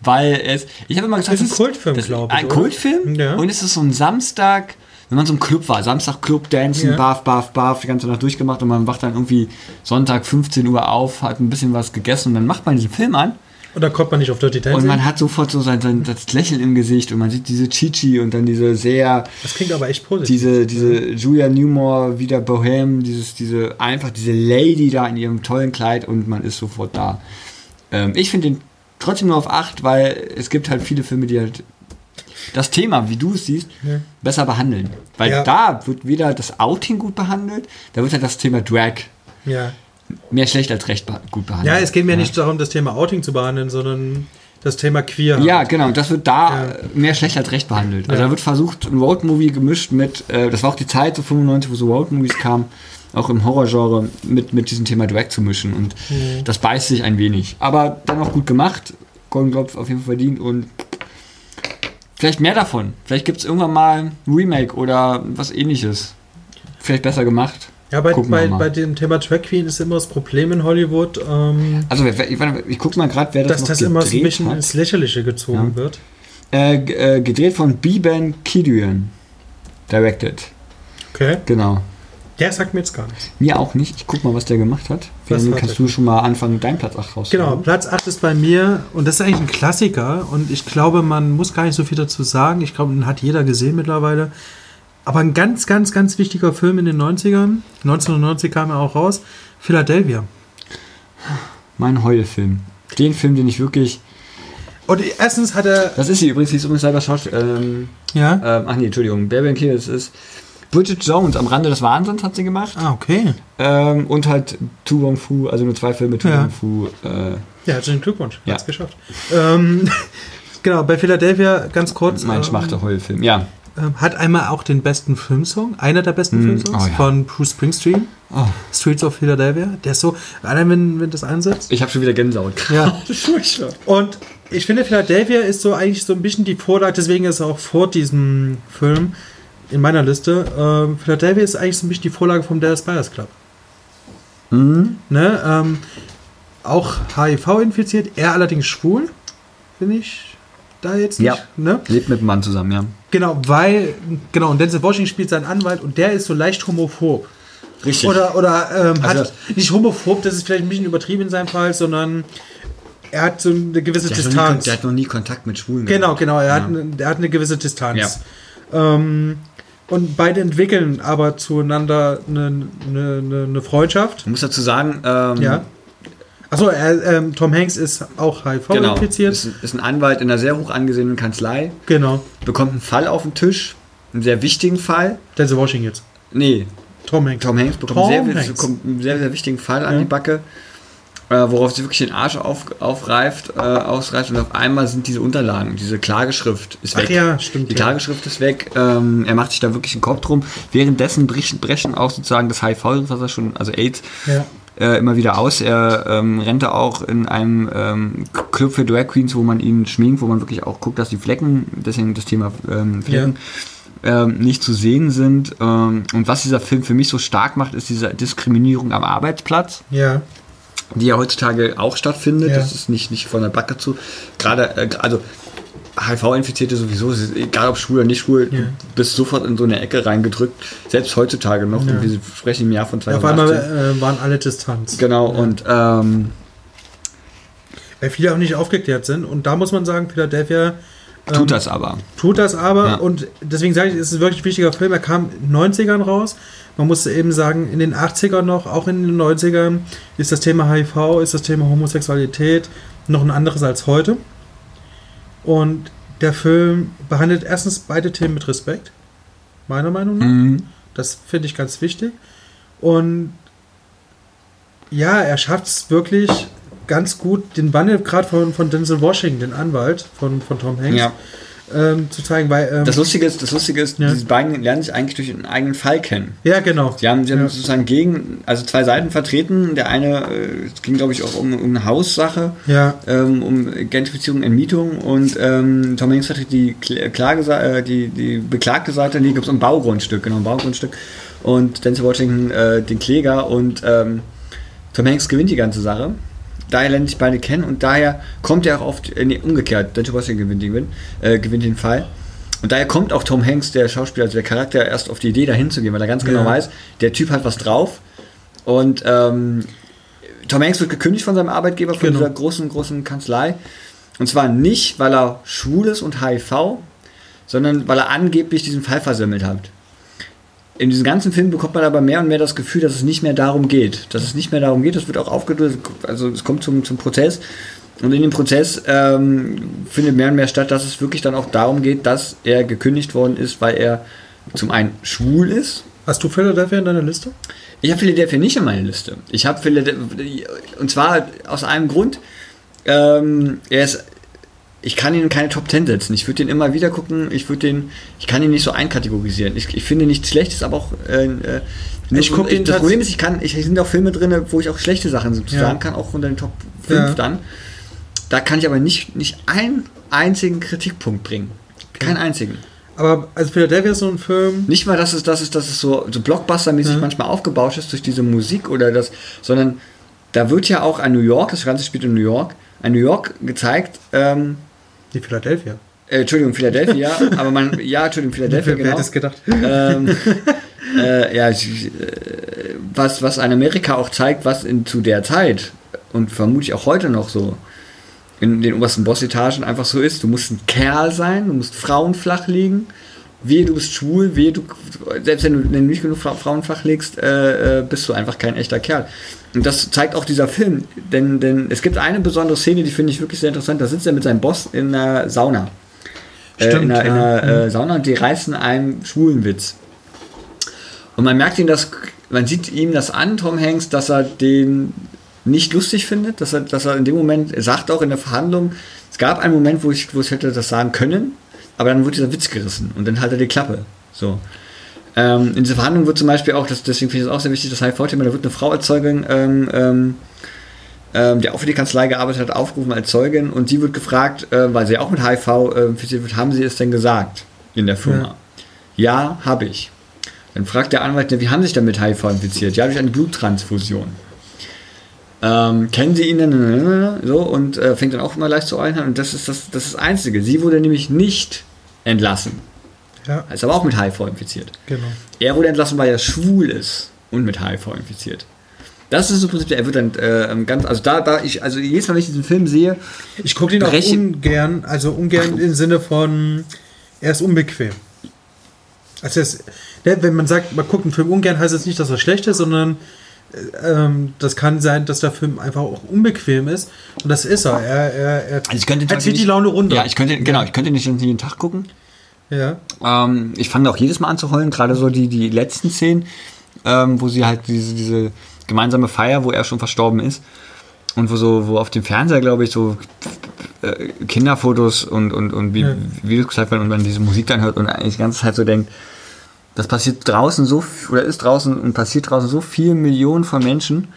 Weil es, ich habe immer gesagt, Ist ein Kultfilm, das- glaub ich, Ein oder? Kultfilm Ja. und es ist so ein Samstag, wenn man so im Club war, Samstag Club, Dancen, Ja. Barf, Barf, Barf, die ganze Nacht durchgemacht und man wacht dann irgendwie Sonntag 15 Uhr auf, hat ein bisschen was gegessen und dann macht man diesen Film an Und da kommt man nicht auf Dirty Dancing. und man hat sofort so sein, sein das Lächeln im Gesicht und man sieht diese Chichi und dann diese sehr das klingt aber echt positiv. diese, diese Julia Newmore, wieder Bohem, dieses, diese, einfach diese Lady da in ihrem tollen Kleid und man ist sofort da. Ähm, ich finde den trotzdem nur auf 8, weil es gibt halt viele Filme, die halt das Thema, wie du es siehst, Ja. besser behandeln. Weil Ja. da wird weder das Outing gut behandelt, da wird halt das Thema Drag ja. Mehr schlecht als recht gut behandelt. ja, es geht mir nicht darum, das Thema Outing zu behandeln, sondern das Thema Queer. Ja, genau. Das wird da Ja. äh, mehr schlecht als recht behandelt. Also Ja. da wird versucht, ein Roadmovie gemischt mit, äh, das war auch die Zeit, so 95, wo so Roadmovies kamen, auch im Horrorgenre, mit, mit diesem Thema Drag zu mischen. Und Mhm. das beißt sich ein wenig. Aber dann auch gut gemacht. Golden Globes auf jeden Fall verdient und vielleicht mehr davon. Vielleicht gibt es irgendwann mal ein Remake oder was ähnliches. Vielleicht besser gemacht. Ja, bei, bei, bei dem Thema Drag Queen ist immer das Problem in Hollywood, ähm, Also ich, ich gucke mal gerade, wer das dass das immer so ein bisschen hat. ins Lächerliche gezogen Ja. wird. Äh, äh, gedreht von B-Ben Kiduan. Directed. Okay. Genau. Der sagt mir jetzt gar nichts. Mir auch nicht. Ich guck mal, was der gemacht hat. Dann kannst du schon mal anfangen, deinen Platz 8 raus. Genau, Platz 8 ist bei mir und das ist eigentlich ein Klassiker und ich glaube, man muss gar nicht so viel dazu sagen. Ich glaube, den hat jeder gesehen mittlerweile. Aber ein ganz, ganz, ganz wichtiger Film in den 90ern. 1990 kam er auch raus. Philadelphia. Mein Heulfilm. Den Film, den ich wirklich. Und erstens hat er. Das ist sie übrigens, sie ist übrigens selber Schauspiel. Ähm, Ja? ähm, ach nee, Entschuldigung. Baby Kill, das ist. Bridget Jones am Rande des Wahnsinns hat sie gemacht. Ah, okay. Ähm, und halt Tu Wong Fu, also nur zwei Filme Tu Ja. Wong Fu. Äh, Ja, herzlichen Glückwunsch. Ja. Hat's geschafft. Ähm, genau, bei Philadelphia ganz kurz. mein ähm, schmachter Heulfilm. Ja. Ähm, hat einmal auch den besten Filmsong, einer der besten Mm, Filmsongs oh ja. von Bruce Springsteen, Oh, Streets of Philadelphia. Der ist so, allein wenn, wenn das einsetzt. ich habe schon wieder Gänsehaut. Ja. Furchtbar. Und ich finde, Philadelphia ist so eigentlich so ein bisschen die Vorlage, deswegen ist er auch vor diesem Film in meiner Liste. Ähm, Philadelphia ist eigentlich so ein bisschen die Vorlage vom Dallas Buyers Club. Mhm. Ne? Ähm, auch HIV infiziert, er allerdings schwul, bin ich da jetzt nicht. Ja. Ne? Lebt mit einem Mann zusammen, ja. Genau, weil, genau, und Denzel Washington spielt seinen Anwalt und der ist so leicht homophob. Richtig. Oder, oder ähm, Also- hat nicht homophob, das ist vielleicht ein bisschen übertrieben in seinem Fall, sondern er hat so eine gewisse der, hat noch nie, Distanz. der hat noch nie Kontakt mit Schwulen Genau, genau. Er, Ja. hat, eine, er hat eine gewisse Distanz. Ähm, und beide entwickeln aber zueinander eine, eine, eine, eine Freundschaft. Ich muss dazu sagen, ähm, Ja. Achso, er, ähm, Tom Hanks ist auch HIV genau, infiziert. ist, ist ein Anwalt in einer sehr hoch angesehenen Kanzlei, genau. bekommt einen Fall auf den Tisch, einen sehr wichtigen Fall. Denzel Washington jetzt. Nee, Tom Hanks. Tom Hanks bekommt Tom einen sehr, Hanks. bekommt einen sehr, sehr wichtigen Fall an Ja. die Backe, äh, worauf sie wirklich den Arsch auf, aufreift, äh, ausreißt und auf einmal sind diese Unterlagen, diese Klageschrift ist weg. Ach ja, stimmt. Die ja. Klageschrift ist weg. Ähm, er macht sich da wirklich einen Kopf drum. Währenddessen brechen, brechen auch sozusagen das HIV, was er schon, also AIDS, Ja. Äh, immer wieder aus. Er ähm, rennt da auch in einem ähm, Club für Drag Queens, wo man ihn schminkt, wo man wirklich auch guckt, dass die Flecken, deswegen das Thema ähm, Flecken, ähm, nicht zu sehen sind. Ähm, und was dieser Film für mich so stark macht, ist diese Diskriminierung am Arbeitsplatz. Ja. die ja heutzutage auch stattfindet. Ja. Das ist nicht, nicht von der Backe zu. Gerade, äh, also HIV-Infizierte sowieso, egal ob schwul oder nicht schwul, Ja. du bist sofort in so eine Ecke reingedrückt. Selbst heutzutage noch. Ja. Wir sprechen im Jahr von Ja, auf 2018. einmal äh, waren alle Distanz. genau, und ähm, Weil viele auch nicht aufgeklärt sind. Und da muss man sagen, Philadelphia ähm, tut das aber. tut das aber. Ja. Und deswegen sage ich, es ist ein wirklich wichtiger Film. Er kam in den 90ern raus. Man muss eben sagen, in den 80ern noch, auch in den 90ern, ist das Thema HIV, ist das Thema Homosexualität noch ein anderes als heute. Und der Film behandelt erstens beide Themen mit Respekt, meiner Meinung nach. Mhm. Das finde ich ganz wichtig. Und ja, er schafft es wirklich ganz gut, den Wandel gerade von, von Denzel Washington, den Anwalt von, von Tom Hanks, Ja. Ähm, zu zeigen. Weil, ähm, Das Lustige ist, das Lustige ist Ja. diese beiden lernen sich eigentlich durch einen eigenen Fall kennen. ja, genau. Sie haben, sie haben Ja. sozusagen gegen, also zwei Seiten vertreten. Der eine, äh, es ging glaube ich auch um, um eine Haussache, Ja, ähm, um Gentrifizierung, Entmietung und ähm, Tom Hanks vertritt die, Kl- Klage, äh, die, die beklagte Seite, nee, gibt es um Baugrundstück, genau, ein Baugrundstück und Denzel Washington äh, den Kläger und ähm, Tom Hanks gewinnt die ganze Sache. Daher lernen sich beide kennen und daher kommt er auch oft, äh, nee, umgekehrt, Denzel Washington gewinnt den, äh, gewinnt den Fall. Und daher kommt auch Tom Hanks, der Schauspieler, also der Charakter, erst auf die Idee, dahin zu gehen, weil er ganz genau Ja. weiß, der Typ hat was drauf. Und ähm, Tom Hanks wird gekündigt von seinem Arbeitgeber, von Genau. dieser großen, großen Kanzlei. Und zwar nicht, weil er schwul ist und HIV, sondern weil er angeblich diesen Fall versemmelt hat. In diesem ganzen Film bekommt man aber mehr und mehr das Gefühl, dass es nicht mehr darum geht. Dass es nicht mehr darum geht, das wird auch aufgedrückt, also es kommt zum, zum Prozess. Und in dem Prozess ähm, findet mehr und mehr statt, dass es wirklich dann auch darum geht, dass er gekündigt worden ist, weil er zum einen schwul ist. hast du Philadelphia in deiner Liste? Ich habe Philadelphia nicht in meiner Liste. Ich habe Philadelphia, und zwar aus einem Grund, ähm, er ist, ich kann ihn in keine Top 10 setzen. Ich würde den immer wieder gucken, ich würde den, ich kann ihn nicht so einkategorisieren. Ich, ich finde nichts Schlechtes, aber auch, äh, äh, Ich guck den das Problem ist, ich kann, ich sind auch Filme drin, wo ich auch schlechte Sachen so Ja. sagen kann, auch unter den Top 5 Ja. dann. Da kann ich aber nicht, nicht einen einzigen Kritikpunkt bringen. Keinen einzigen. Aber also Philadelphia ist so ein Film. Nicht mal, dass es, dass es, dass es so, so Blockbuster-mäßig Ja. manchmal aufgebaut ist durch diese Musik oder das, sondern da wird ja auch ein New York, das Ganze spielt in New York, ein New York gezeigt, ähm, Die Philadelphia. äh, Entschuldigung, Philadelphia, aber man, ja, Entschuldigung, Philadelphia, Wer genau. hätte es gedacht? ähm, äh, ja, äh, was, was ein Amerika auch zeigt, was in, zu der Zeit und vermutlich auch heute noch so in den obersten Bossetagen einfach so ist. Du musst ein Kerl sein, du musst Frauen flach liegen. Wehe, du bist schwul, wehe, du, selbst wenn du, wenn du nicht genug Fra- Frauen flach legst, äh, äh, bist du einfach kein echter Kerl. Und das zeigt auch dieser Film, denn, denn es gibt eine besondere Szene, die finde ich wirklich sehr interessant. Da sitzt er mit seinem Boss in einer Sauna. äh, Stimmt, in einer, in ja. einer äh, Sauna und die reißen einen schwulen Witz. Und man merkt ihn das, man sieht ihm das an, Tom Hanks, dass er den nicht lustig findet, dass er, dass er in dem Moment, er sagt auch in der Verhandlung, es gab einen Moment, wo ich, wo ich hätte das sagen können, aber dann wurde dieser Witz gerissen und dann hat er die Klappe. So. Ähm, in dieser Verhandlung wird zum Beispiel auch, das, deswegen finde ich es auch sehr wichtig, das HIV-Thema, da wird eine Frau als Zeugin, ähm, ähm, ähm, die auch für die Kanzlei gearbeitet hat, aufgerufen als Zeugin und sie wird gefragt, äh, weil sie auch mit HIV äh, infiziert wird, haben sie es denn gesagt in der Firma? Ja, habe ich. Dann fragt der Anwalt, wie haben Sie sich denn mit HIV infiziert? Ja, durch eine Bluttransfusion. Ähm, kennen Sie ihn denn? So, und äh, fängt dann auch immer leicht zu an. Und das ist das, das ist das Einzige. Sie wurde nämlich nicht entlassen. Ja, Ist aber auch mit HIV infiziert. genau. Er wurde entlassen, weil er schwul ist und mit HIV infiziert. Das ist im Prinzip, er wird dann äh, ganz, also da, da ich, also jedes Mal, wenn ich diesen Film sehe, Ich gucke den auch ungern, also ungern Ach. im Sinne von, er ist unbequem. Also es, ne, wenn man sagt, man guckt einen Film ungern, heißt es nicht, dass er schlecht ist, sondern ähm, das kann sein, dass der Film einfach auch unbequem ist. Und das ist er. Er, er, er, also ich könnte er zieht die Laune runter. Ja, ich könnte, genau, ich könnte nicht jeden Tag gucken. Ja. Ähm, ich fange auch jedes Mal an zu heulen, gerade so die, die letzten Szenen, ähm, wo sie halt diese, diese gemeinsame Feier, wo er schon verstorben ist. Und wo so, wo auf dem Fernseher, glaube ich, so äh, Kinderfotos und, und, und Vi- Ja. Videos gezeigt werden und man diese Musik dann hört und eigentlich die ganze Zeit so denkt, das passiert draußen so, oder ist draußen und passiert draußen so viel Millionen von Menschen.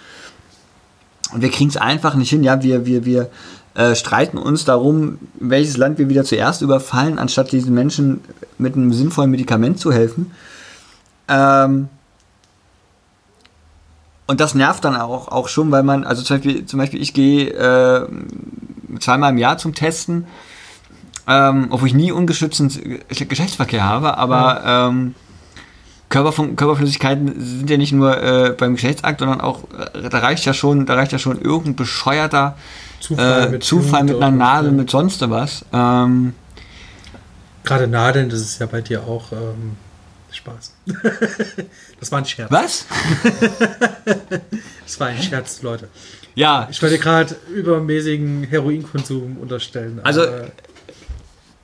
Und wir kriegen es einfach nicht hin. Ja, wir, wir, wir äh, streiten uns darum, welches Land wir wieder zuerst überfallen, anstatt diesen Menschen mit einem sinnvollen Medikament zu helfen. Ähm, und das nervt dann auch, auch schon, weil man, also zum Beispiel, zum Beispiel ich gehe äh, zweimal im Jahr zum Testen, ähm, obwohl ich nie ungeschützten Geschlechtsverkehr habe, aber ähm, Körperfun Körperflüssigkeiten sind ja nicht nur äh, beim Geschlechtsakt, sondern auch, äh, da reicht ja schon, da reicht ja schon irgendein bescheuerter Zufall äh, mit Zufall mit einer Nadel, mit sonst was. Ähm, Gerade Nadeln, das ist ja bei dir auch ähm, Spaß. das war ein Scherz. was? Das war ein Scherz, Leute. Ja, Ich wollte gerade übermäßigen Heroinkonsum unterstellen. Also,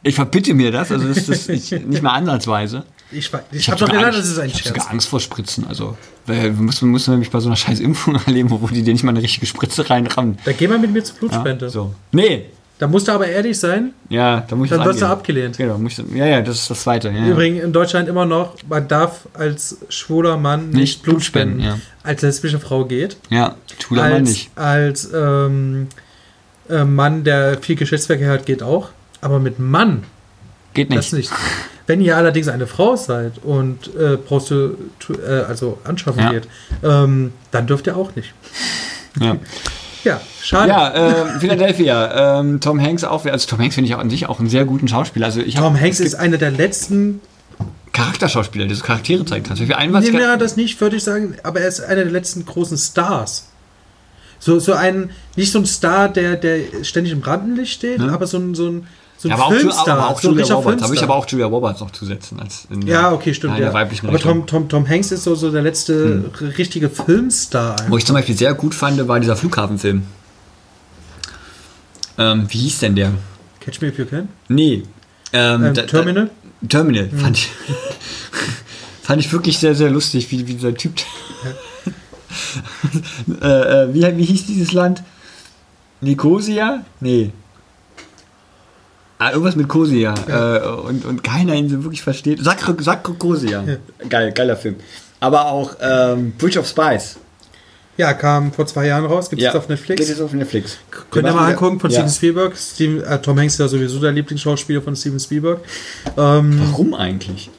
ich verbitte mir das, also das ist nicht, nicht mal ansatzweise. Ich, ich, Ich habe hab doch gesagt, Angst- das ist ein ich Scherz. sogar Angst vor Spritzen, also weil wir müssen, müssen nämlich bei so einer scheiß Impfung erleben, wo die dir nicht mal eine richtige Spritze reinrammen. Da geh mal mit mir zur Ja, Blutspende. so. Nee, Da musst du aber ehrlich sein, ja, da muss ich dann wirst du abgelehnt. Genau, muss ich, ja, ja, das ist das Zweite. Ja, ja. Übrigens in Deutschland immer noch, man darf als schwuler Mann nicht, Nicht Blut spenden, spenden. Als lesbische Frau geht. Ja, tu da mal als nicht. als ähm, äh, Mann, der viel Geschlechtsverkehr hat, geht auch. Aber mit Mann Geht das nicht. nicht. Wenn ihr allerdings eine Frau seid und äh, Prostu äh, also anschaffen Ja. geht, ähm, dann dürft ihr auch nicht. Ja, Ja, schade. ja äh, Philadelphia. Ähm, Tom Hanks auch, also Tom Hanks finde ich auch an sich auch einen sehr guten Schauspieler. Also ich hab- Tom Hanks es ist einer der letzten, Charakterschauspieler, der so Charaktere zeigen kann. Einen, was nee, das nicht, würde ich sagen, aber er ist einer der letzten großen Stars. So, so ein, nicht so ein Star, der, der ständig im Rampenlicht steht, Ne? aber so ein, so ein, so ja, aber auch, Filmstar. aber auch so Julia Roberts. Da würde ich aber auch Julia Roberts noch zusetzen. Als in Ja, okay, stimmt. der Ja. weiblichen Aber Richtung. Hm. Tom, Tom, Tom Hanks ist so, so der letzte richtige Filmstar. Wo ich zum Beispiel sehr gut fand, war dieser Flughafenfilm. Ähm, wie hieß denn der? Catch Me If You Can. Nee. Ähm, Ähm, da- da- Terminal. Terminal, fand ich. fand ich wirklich sehr, sehr lustig, wie, wie dieser Typ. äh, äh, wie, wie hieß dieses Land? Nicosia? Nee. Ah, irgendwas mit Kosia. Äh, und, und keiner ihn so wirklich versteht. Sakro, Sakrokosia. Geil, geiler Film. Aber auch ähm, Bridge of Spies. Ja, kam vor zwei Jahren raus, gibt es Ja, auf Netflix. Geht jetzt auf Netflix. Könnt ihr mal angucken von ja. Steven Spielberg. Steven, äh, Tom Hanks ist ja sowieso der Lieblingsschauspieler von Steven Spielberg. Ähm, Warum eigentlich?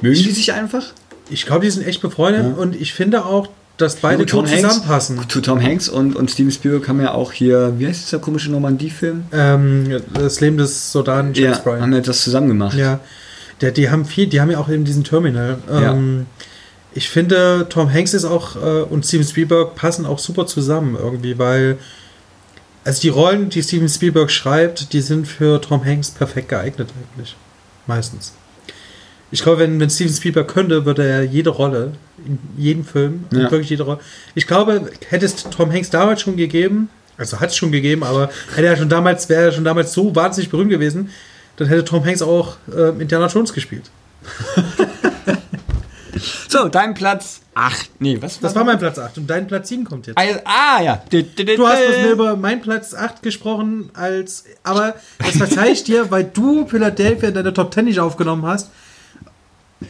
Mögen die sich einfach? ich glaube, die sind echt befreundet und ich finde auch, dass beide gut Hanks- zusammenpassen. Zu Tom Hanks und, und Steven Spielberg haben ja auch hier, wie heißt dieser komische Normandie-Film? Ähm, das Leben des Soldaten James Ja, Bryan. haben ja das zusammen gemacht. Ja, der, die haben viel, die haben ja auch eben diesen Terminal. Ähm, Ich finde, Tom Hanks ist auch äh, und Steven Spielberg passen auch super zusammen irgendwie, weil also die Rollen, die Steven Spielberg schreibt, die sind für Tom Hanks perfekt geeignet eigentlich. Meistens. Ich glaube, wenn, wenn Steven Spielberg könnte, würde er jede Rolle, in jedem Film, Ja. wirklich jede Rolle. Ich glaube, hätte es Tom Hanks damals schon gegeben, also hat es schon gegeben, aber hätte er schon damals, wäre er schon damals so wahnsinnig berühmt gewesen, dann hätte Tom Hanks auch äh, Indiana Jones gespielt. So, dein Platz 8. Nee, was Das war mein Platz 8 und dein Platz 7 kommt jetzt. Ah, ah ja. Du hast mit mir über meinen Platz 8 gesprochen, als aber das verzeih ich dir, weil du Philadelphia in deiner Top 10 nicht aufgenommen hast,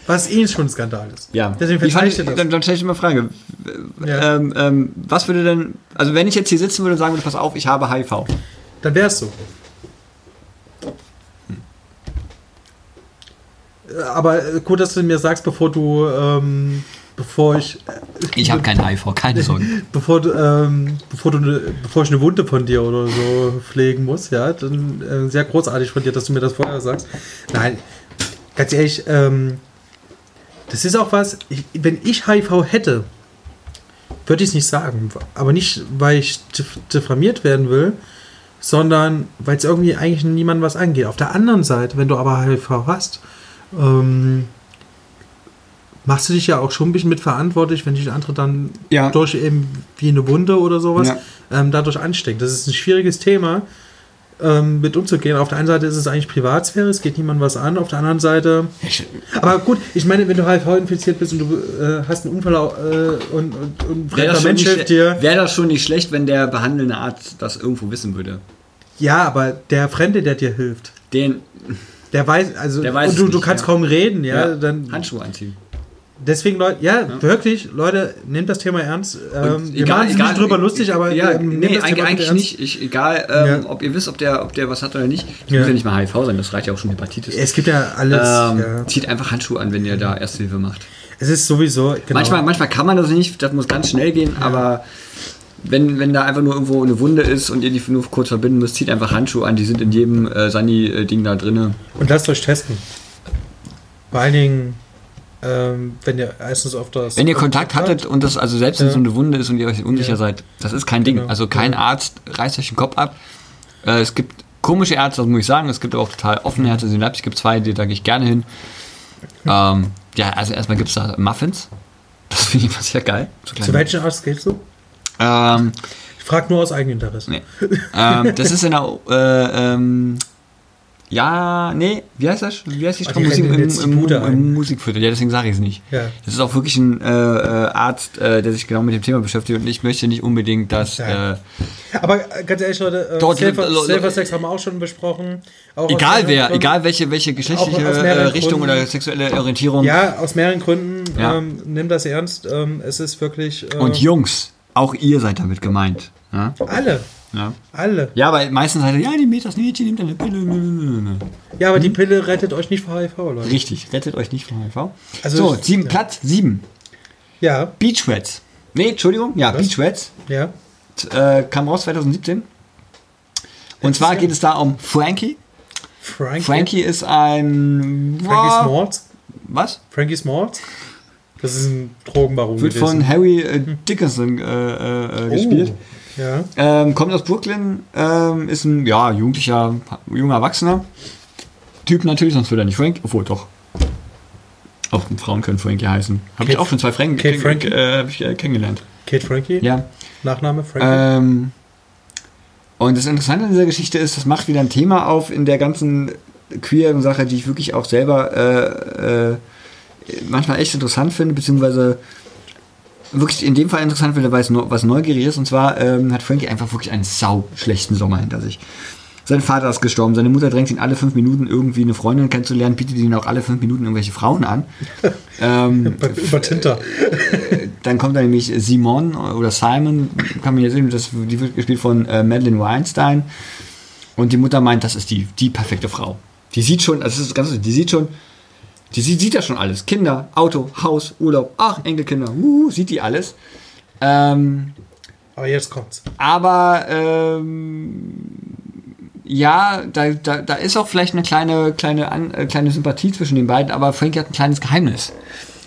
was eh schon ein Skandal ist. Ja, Deswegen verzeih ich dir das. dann, dann stelle ich dir mal eine Frage. Ja. Ähm, ähm, was würde denn, also wenn ich jetzt hier sitzen würde und sagen würde, pass auf, ich habe HIV. Dann wär's so. Äh, Aber äh, gut, dass du mir sagst, bevor du, ähm, bevor ich, Ich habe kein HIV, keine Sorge. bevor du, ähm, bevor du, ne, bevor ich eine Wunde von dir oder so pflegen muss, ja, dann äh, sehr großartig von dir, dass du mir das vorher sagst. Nein, ganz ehrlich, ähm, das ist auch was, ich, wenn ich HIV hätte, würde ich es nicht sagen. Aber nicht, weil ich dif- diffamiert werden will, sondern weil es irgendwie eigentlich niemandem was angeht. Auf der anderen Seite, wenn du aber HIV hast, ähm, machst du dich ja auch schon ein bisschen mitverantwortlich, wenn dich andere dann Ja. durch eben wie eine Wunde oder sowas Ja. ähm, dadurch ansteckt. Das ist ein schwieriges Thema, ähm, mit umzugehen. Auf der einen Seite ist es eigentlich Privatsphäre, es geht niemandem was an. Auf der anderen Seite aber gut, ich meine, wenn du HIV infiziert bist und du äh, hast einen Unfall äh, und, und, und ein Wäre fremder das, schon Mensch hilft dir. wär das schon nicht schlecht, wenn der behandelnde Arzt das irgendwo wissen würde? Ja, aber der Fremde, der dir hilft, Den der weiß, also Der weiß und du, du nicht, kannst ja. kaum reden, ja, dann Handschuhe anziehen. Deswegen Leute, ja, wirklich, Leute, nehmt das Thema ernst. Ähm, wir machen uns nicht drüber lustig, aber ja, ähm, nee, eigentlich, eigentlich nicht. Ich, egal, ähm, Ja. ob ihr wisst, ob der, ob der was hat oder nicht. Das Ja. muss ja nicht mal HIV sein, das reicht ja auch schon Hepatitis. Es gibt ja alles. ähm, ja. Zieht einfach Handschuhe an, wenn ihr da Erste Hilfe macht. Es ist sowieso. Genau. Manchmal, manchmal kann man das nicht, das muss ganz schnell gehen, aber wenn, wenn da einfach nur irgendwo eine Wunde ist und ihr die nur kurz verbinden müsst, zieht einfach Handschuhe an, die sind in jedem äh, Sani-Ding da drin. Und lasst euch testen. Vor allen Dingen, ähm, wenn ihr erstens auf das. Wenn ihr Kontakt hattet und das, also selbst wenn Ja. so eine Wunde ist und ihr euch unsicher Ja. seid, das ist kein Ding. Genau. Also kein Ja. Arzt reißt euch den Kopf ab. Äh, es gibt komische Ärzte, das muss ich sagen. Es gibt aber auch total offene Ärzte. In Leipzig gibt es zwei, die da gehe ich gerne hin. Ähm, ja, also erstmal gibt es da Muffins. Das finde ich immer sehr geil. So Zu welchem Arzt gehst du? ähm, Ich frage nur aus Eigeninteresse. Nee. ähm, das ist in der, äh, ähm, ja, nee, wie heißt das? Wie heißt die Ah, Straße? die Musik, rennen im, im, im. Musikviertel. Ja, deswegen sage ich es nicht. Ja. Das ist auch wirklich ein äh, äh, Arzt, äh, der sich genau mit dem Thema beschäftigt und ich möchte nicht unbedingt, dass. Ja. Äh, Aber äh, ganz ehrlich, Leute, äh, Dort- Safer, lo- lo- Safer Sex haben wir auch schon besprochen. Auch egal wer, Gründen. egal welche, welche geschlechtliche äh, Richtung Gründen. oder sexuelle Orientierung. Ja, aus mehreren Gründen. Ja. Ähm, nimm das ernst. Ähm, es ist wirklich. Äh, Und Jungs, auch ihr seid damit gemeint. Alle. Ja. Alle. ja aber meistens halt, ja, die Mädchen nimmt eine Pille. Ja, aber die Hm? Pille rettet euch nicht vor HIV, Leute. Richtig, rettet euch nicht von HIV. Also so, ich- sieben, ja. Platz sieben. Ja, Beach Rats. Nee, Entschuldigung, ja, Was? Beach Rats. ja. Äh, kam raus 2017. Und zwar Interessant. geht es da um Frankie. Frankie. Frankie ist ein. Frankie Smalls. Was? Frankie Smalls. Das ist ein Drogenbaron Wird gewesen. von Harry äh, Dickinson äh, äh, äh, gespielt. Ja. Ähm, kommt aus Brooklyn, ähm, ist ein ja, jugendlicher, junger Erwachsener. Typ natürlich, sonst würde er nicht Frank. Obwohl, doch. Auch Frauen können Frankie heißen. Habe ich auch schon zwei Frank Kate Frankie? äh, hab ich, äh, kennengelernt. Kate Frankie. Ja. Nachname Frankie. Ähm, und das Interessante an dieser Geschichte ist, das macht wieder ein Thema auf in der ganzen queeren Sache, die ich wirklich auch selber äh, äh, manchmal echt interessant finde, beziehungsweise wirklich in dem Fall interessant finde, weil es neu- was neugierig ist. Und zwar ähm, hat Frankie einfach wirklich einen sau schlechten Sommer hinter sich. Sein Vater ist gestorben, seine Mutter drängt ihn alle fünf Minuten irgendwie eine Freundin kennenzulernen, bietet ihn auch alle fünf Minuten irgendwelche Frauen an. ähm, Über Tinder. dann kommt da nämlich Simon oder Simon, kann man jetzt sehen, das, die wird gespielt von äh, Madeleine Weinstein. Und die Mutter meint, das ist die, die perfekte Frau. Die sieht schon, also das ist ganz, die sieht schon, die sieht, sieht ja schon alles. Kinder, Auto, Haus, Urlaub, ach, Enkelkinder, uh, sieht die alles. Ähm, Aber jetzt kommt's. aber ähm, ja, da, da, da ist auch vielleicht eine kleine, kleine, An, äh, kleine Sympathie zwischen den beiden, aber Frankie hat ein kleines Geheimnis.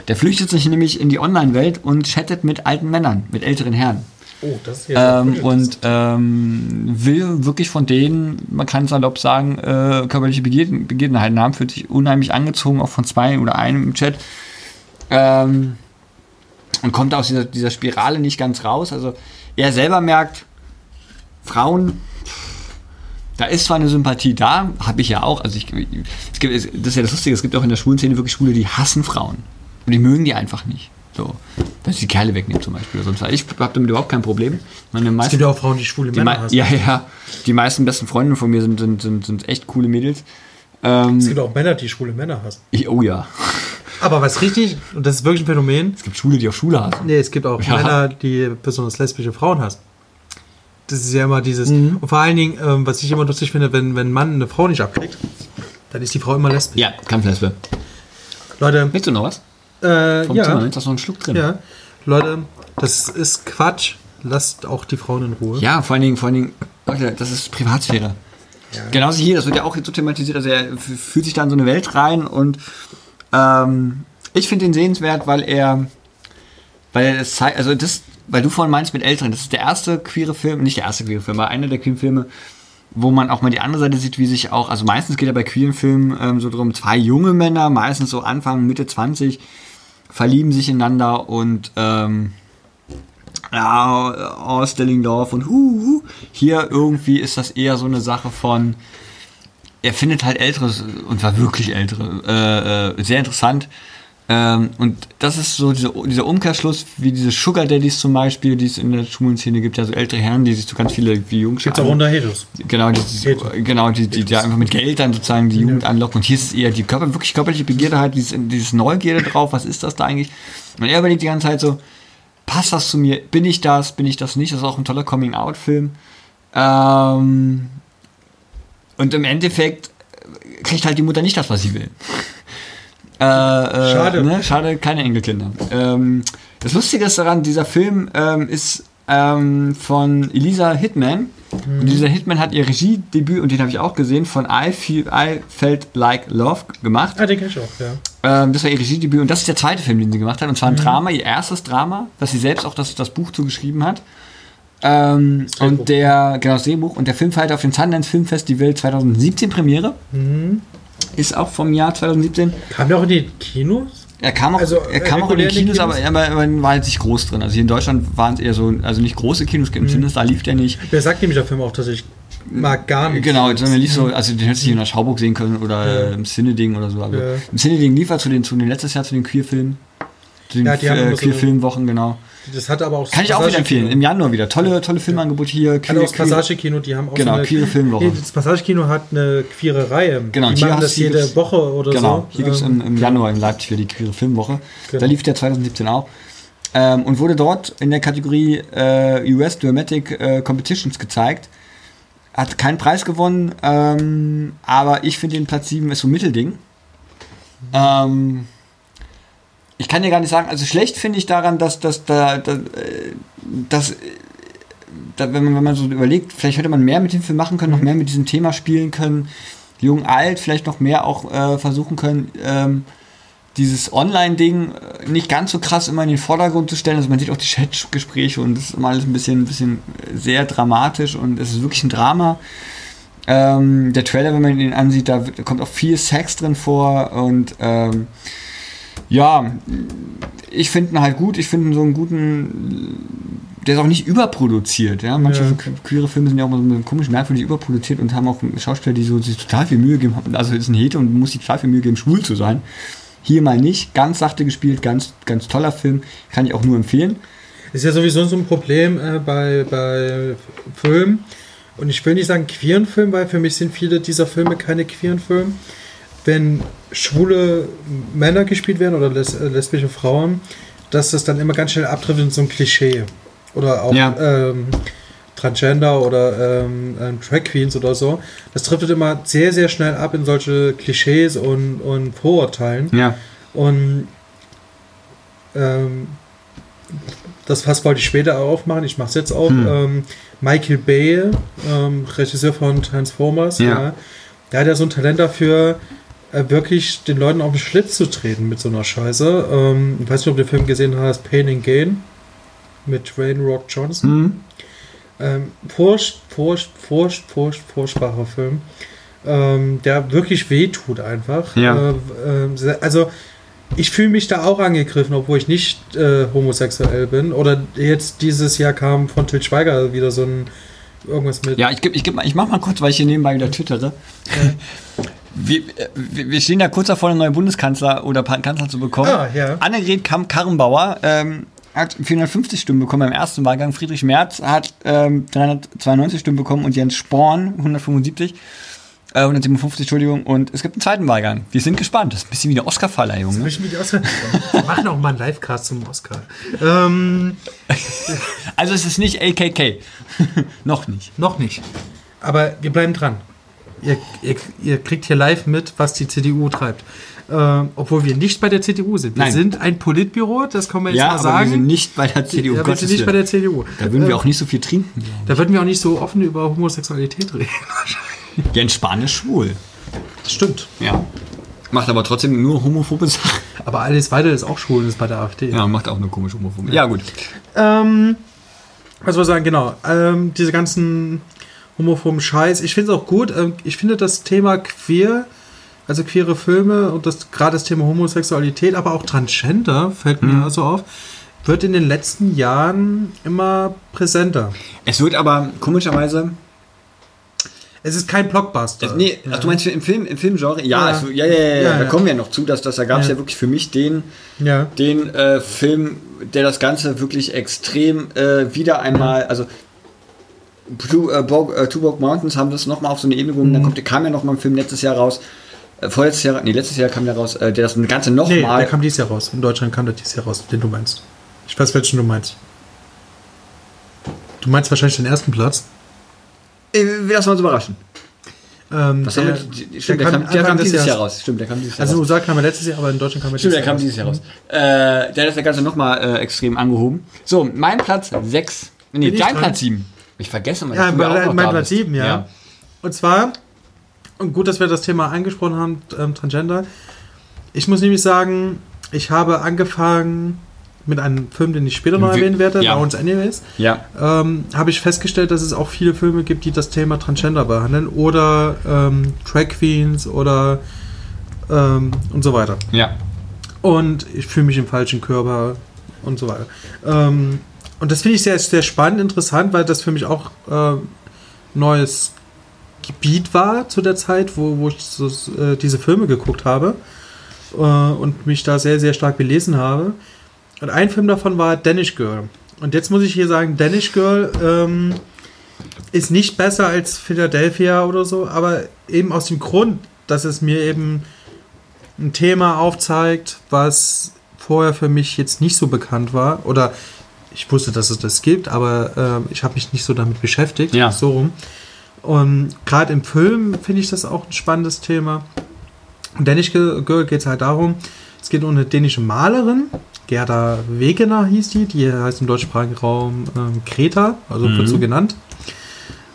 Der flüchtet sich nämlich in die Online-Welt und chattet mit alten Männern, mit älteren Herren. Oh, das ist ja Ähm, und ähm, will wirklich von denen, man kann es salopp sagen, äh, körperliche Begebenheiten haben, fühlt sich unheimlich angezogen, auch von zwei oder einem im Chat. Ähm, und kommt aus dieser, dieser Spirale nicht ganz raus. Also er selber merkt, Frauen, da ist zwar eine Sympathie da, habe ich ja auch. Also ich, es gibt, das ist ja das Lustige, es gibt auch in der schwulen Szene wirklich Schwule, die hassen Frauen. Und die mögen die einfach nicht. So, dass sie die Kerle wegnehmen zum Beispiel. Oder sonst. Ich habe damit überhaupt kein Problem. Meine Es meisten, gibt ja auch Frauen, die schwule die Männer ja, ja, die meisten besten Freundinnen von mir sind, sind, sind, sind echt coole Mädels. Ähm, Es gibt auch Männer, die schwule Männer hassen. ich, oh ja. Aber was richtig, und das ist wirklich ein Phänomen, Es gibt Schwule, die auch Schule hassen. nee, es gibt auch Ja. Männer, die besonders lesbische Frauen hassen. Das ist ja immer dieses, Mhm. und vor allen Dingen, ähm, was ich immer lustig finde, wenn, wenn ein Mann eine Frau nicht abkriegt, dann ist die Frau immer lesbisch. Ja, Kampflesbe. Leute, Willst du noch was? Äh, Vom ja, Zimmer, ist noch ein Schluck drin. ja, Leute, das ist Quatsch. Lasst auch die Frauen in Ruhe. Ja, vor allen Dingen, vor allen Dingen, Leute, das ist Privatsphäre. Genauso hier, das wird ja auch so thematisiert, also er fühlt sich da in so eine Welt rein und ähm, ich finde ihn sehenswert, weil er, weil er das zeigt, also das, weil du vorhin meinst mit Älteren, das ist der erste queere Film, nicht der erste queere Film, aber einer der queeren Filme, wo man auch mal die andere Seite sieht, wie sich auch, also meistens geht ja bei queeren Filmen ähm, so drum, zwei junge Männer, meistens so Anfang, Mitte 20, verlieben sich ineinander und ähm, ja, Ausstellingdorf und hu, hu. Hier irgendwie ist das eher so eine Sache von, er findet halt Ältere und war wirklich Ältere, äh, äh, sehr interessant. Ähm, und das ist so diese, dieser Umkehrschluss, wie diese Sugar Daddies zum Beispiel, die es in der schwulen Szene gibt, ja so ältere Herren, die sich so ganz viele wie Jungs Gibt's auch unter Heteros. Genau, die, die, genau, die, die, die einfach mit Geld dann sozusagen die Jugend anlocken. Und hier ist es eher die Körper, wirklich körperliche Begierde halt, dieses, dieses Neugierde drauf, was ist das da eigentlich? Und er überlegt die ganze Zeit so, passt das zu mir? Bin ich das? Bin ich das nicht? Das ist auch ein toller Coming-out-Film. Ähm, und im Endeffekt kriegt halt die Mutter nicht das, was sie will. Äh, äh, Schade. Ne? Schade, keine Enkelkinder. Ähm, das Lustige ist daran, dieser Film ähm, ist ähm, von Elisa Hitman. Mhm. Und dieser Hitman hat ihr Regiedebüt, und den habe ich auch gesehen, von I, Feel, I Felt Like Love gemacht. Ah, den kenn ich auch, ja. Ähm, das war ihr Regiedebüt und das ist der zweite Film, den sie gemacht hat. Und Mhm. zwar ein Drama, ihr erstes Drama, das sie selbst auch das, das Buch zugeschrieben hat. Ähm, und der, genau, das Drehbuch. Und der Film feiert auf dem Sundance Film Festival 2017 Premiere. Mhm. Ist auch vom Jahr 2017. Kam der auch in die Kinos? Er kam auch, Also, er kam auch in in den Kinos, aber, Kinos? aber, aber war jetzt nicht groß drin. Also hier in Deutschland waren es eher so, also nicht große Kinos, Mhm. im Sinne, da lief der nicht. Wer sagt nämlich der Film auch, dass ich mag gar nicht. Genau, sondern lief so, also den hättest du hier in der Schauburg sehen können oder Ja. äh, im Cineding oder so. Aber Ja. im Cineding lief er zu den, zu den letztes Jahr zu den Queerfilmen. Zu den Ja, die äh, Queerfilmwochen, genau. Das hat aber auch Kann ich auch wieder empfehlen. Im Januar wieder. Tolle, tolle Filmangebote hier. Hat auch das Passagekino, die haben auch Genau, so eine queere Filmwoche. Nee, das Passagekino hat eine queere Reihe. Genau, die hier machen das jede Woche oder Genau, so. hier gibt es Ähm, im, im Januar in Leipzig wieder die Queere Filmwoche. Genau. Da lief der 2017 auch. Ähm, und wurde dort in der Kategorie äh, US Dramatic äh, Competitions gezeigt. Hat keinen Preis gewonnen, ähm, aber ich finde den Platz 7 ist so ein Mittelding. Ähm, ich kann dir gar nicht sagen, also schlecht finde ich daran, dass, dass, da, da, äh, dass äh, da, wenn, man, wenn man so überlegt, vielleicht hätte man mehr mit dem Film machen können, noch mehr mit diesem Thema spielen können, jung, alt, vielleicht noch mehr auch äh, versuchen können, ähm, dieses Online-Ding äh, nicht ganz so krass immer in den Vordergrund zu stellen. Also man sieht auch die Chatgespräche und das ist immer alles ein bisschen, ein bisschen sehr dramatisch und es ist wirklich ein Drama. Ähm, der Trailer, wenn man ihn ansieht, da kommt auch viel Sex drin vor und ähm, ja, ich finde ihn halt gut. Ich finde ihn so einen guten. Der ist auch nicht überproduziert. Ja? Manche Ja. queere Filme sind ja auch mal so ein bisschen komisch merkwürdig überproduziert und haben auch Schauspieler, die so sich total viel Mühe geben. Also ist ein Hete und muss sich total viel Mühe geben, schwul zu sein. Hier mal nicht. Ganz sachte gespielt, ganz, ganz toller Film. Kann ich auch nur empfehlen. Ist ja sowieso so ein Problem äh, bei, bei Filmen. Und ich will nicht sagen queeren Film, weil für mich sind viele dieser Filme keine queeren Filme. Wenn schwule Männer gespielt werden oder les äh, lesbische Frauen, dass das dann immer ganz schnell abtrifft in so ein Klischee. Oder auch Ja. ähm, Transgender oder ähm, ähm, Drag Queens oder so. Das driftet immer sehr, sehr schnell ab in solche Klischees und, und Vorurteilen. Ja. Und ähm, das Fass wollte ich später aufmachen, ich mache es jetzt auch. Hm. Ähm, Michael Bay, ähm, Regisseur von Transformers, Ja. ja. der hat ja so ein Talent dafür, wirklich den Leuten auf den Schlitz zu treten mit so einer Scheiße. Ähm, ich weiß nicht, ob du den Film gesehen hast, Pain and Gain mit Dwayne Rock Johnson. Mhm. Ähm, furcht, furcht, furcht, furcht, furchtbarer Film. Ähm, der wirklich wehtut einfach. Ja. Äh, se- also ich fühle mich da auch angegriffen, obwohl ich nicht äh, homosexuell bin. Oder jetzt dieses Jahr kam von Til Schweiger wieder so ein irgendwas mit. Ja, ich, geb, ich, geb, ich mach mal kurz, weil ich hier nebenbei wieder twittere. Äh, wir wir stehen ja kurz davor, einen neuen Bundeskanzler oder Kanzler zu bekommen. Ah, ja. Annegret Kamm-Karrenbauer ähm, hat 450 Stimmen bekommen beim ersten Wahlgang. Friedrich Merz hat ähm, 392 Stimmen bekommen und Jens Sporn 175. Äh, 157, Entschuldigung. Und es gibt einen zweiten Wahlgang. Wir sind gespannt. Das ist ein bisschen wie eine Oscar-Verleihung. Ne? Möchten wir die Oscar Wir machen auch mal einen Livecast zum Oscar. Ähm, Also es ist nicht AKK. Noch nicht. noch nicht. Aber wir bleiben dran. Ihr, ihr, ihr kriegt hier live mit, was die CDU treibt. Ähm, obwohl wir nicht bei der CDU sind. Wir Nein. sind ein Politbüro, das kann man jetzt Ja, mal aber sagen. wir sind nicht bei der CDU. ja, wir sind nicht bei der CDU. Da würden wir Äh, auch nicht so viel trinken. Da würden wir auch nicht so offen über Homosexualität reden. Jens Spahn ist schwul. Das stimmt. Ja. Macht aber trotzdem nur homophobe Sachen. Aber alles weiter ist auch schwul ist bei der AfD. Ja, macht auch nur komisch homophobe. Ja, gut. Ähm, was soll ich sagen, genau. Ähm, diese ganzen homophoben Scheiß. Ich finde es auch gut. Ähm, ich finde das Thema queer, also queere Filme und das gerade das Thema Homosexualität, aber auch Transgender, fällt mir also auf, wird in den letzten Jahren immer präsenter. Es wird aber komischerweise. Es ist kein Blockbuster. nee, ach, du meinst im Film, im Filmgenre? Ja, Ja. es, ja, ja, ja, ja, Ja, da ja. kommen wir noch zu, dass das da gab es ja. Ja. wirklich für mich den, Ja. den äh, Film, der das Ganze wirklich extrem äh, wieder einmal, also Blue, äh, Bo, äh, Two Broke Mountains haben das nochmal auf so eine Ebene gehoben, Mhm. dann kommt, kam ja nochmal ein Film letztes Jahr raus, äh, vorletztes Jahr, nee, letztes Jahr kam der raus, äh, der das Ganze Nee, nochmal. der kam dieses Jahr raus. In Deutschland kam der dieses Jahr raus, den du meinst. Ich weiß, welchen du meinst. Du meinst wahrscheinlich den ersten Platz. äh, wir lassen uns überraschen. Ähm, Was der, haben wir, stimmt, der, kam, der kam des dieses Jahr Jahres. raus. Stimmt, der kam dieses Jahr Also raus. USA kam er letztes Jahr, aber in Deutschland kam er Stimmt, der dieses kam Jahr dieses Jahr raus. Äh, der hat das Ganze nochmal äh, extrem angehoben. So, mein Platz 6. Nee, Bin ich dein? Platz 7. Ich vergesse mal, Ja, ja auch mein, da Platz bist. 7, ja. Und zwar, und gut, dass wir das Thema angesprochen haben, ähm, Transgender. Ich muss nämlich sagen, ich habe angefangen mit einem Film, den ich später noch erwähnen werde, ja. Lawrence Anyways, Ja. ähm, habe ich festgestellt, dass es auch viele Filme gibt, die das Thema Transgender behandeln oder ähm, Drag Queens oder ähm, und so weiter. Ja. Und ich fühle mich im falschen Körper und so weiter. Ähm, und das finde ich sehr, sehr spannend, interessant, weil das für mich auch äh, neues Gebiet war zu der Zeit, wo, wo ich so, äh, diese Filme geguckt habe äh, und mich da sehr, sehr stark belesen habe. Und ein Film davon war Danish Girl. Und jetzt muss ich hier sagen, Danish Girl ähm, ist nicht besser als Philadelphia oder so, aber eben aus dem Grund, dass es mir eben ein Thema aufzeigt, was vorher für mich jetzt nicht so bekannt war. Oder ich wusste, dass es das gibt, aber äh, ich habe mich nicht so damit beschäftigt. Ja. So rum. Und gerade im Film finde ich das auch ein spannendes Thema. Und Danish Girl geht es halt darum, es geht um eine dänische Malerin, Gerda Wegener hieß die, die heißt im deutschsprachigen Raum ähm, Greta, also wird Mhm. so genannt.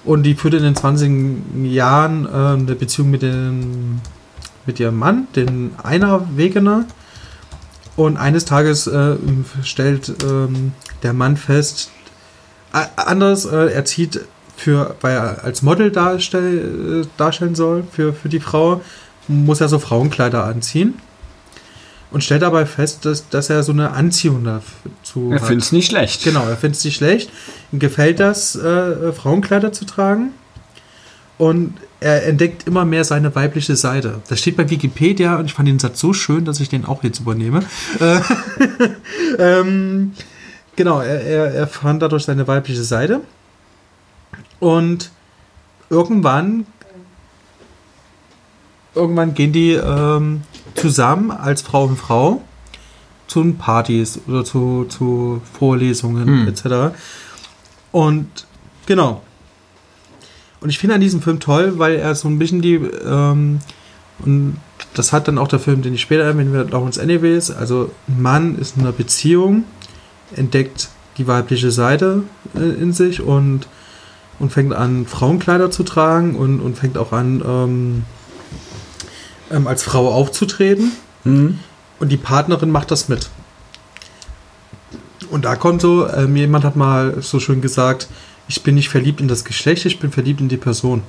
Und die führte in den 20 Jahren äh, eine Beziehung mit, den, mit ihrem Mann, den Einer Wegener. Und eines Tages äh, stellt ähm, der Mann fest, äh, anders, äh, er zieht für, weil er als Model darstell, äh, darstellen soll für, für die Frau, muss er so Frauenkleider anziehen. Und stellt dabei fest, dass, dass er so eine Anziehung dazu Ich hat. finde es nicht schlecht. Genau, er findet es nicht schlecht. Ihm gefällt das, äh, Frauenkleider zu tragen. Und er entdeckt immer mehr seine weibliche Seite. Das steht bei Wikipedia und ich fand den Satz so schön, dass ich den auch jetzt übernehme. Äh, ähm, genau, er, er, er fand dadurch seine weibliche Seite. Und irgendwann, irgendwann gehen die ähm, zusammen als Frau und Frau zu Partys oder zu, zu Vorlesungen Hm. etc. Und genau. Und ich finde an diesem Film toll, weil er so ein bisschen die, ähm, und das hat dann auch der Film, den ich später erwähnen werde, Lawrence Anyways, also ein Mann ist in einer Beziehung, entdeckt die weibliche Seite äh, in sich und, und fängt an, Frauenkleider zu tragen und, und fängt auch an, ähm, ähm, als Frau aufzutreten. Mhm. Und die Partnerin macht das mit. Und da kommt so, ähm, jemand hat mal so schön gesagt, ich bin nicht verliebt in das Geschlecht, ich bin verliebt in die Person.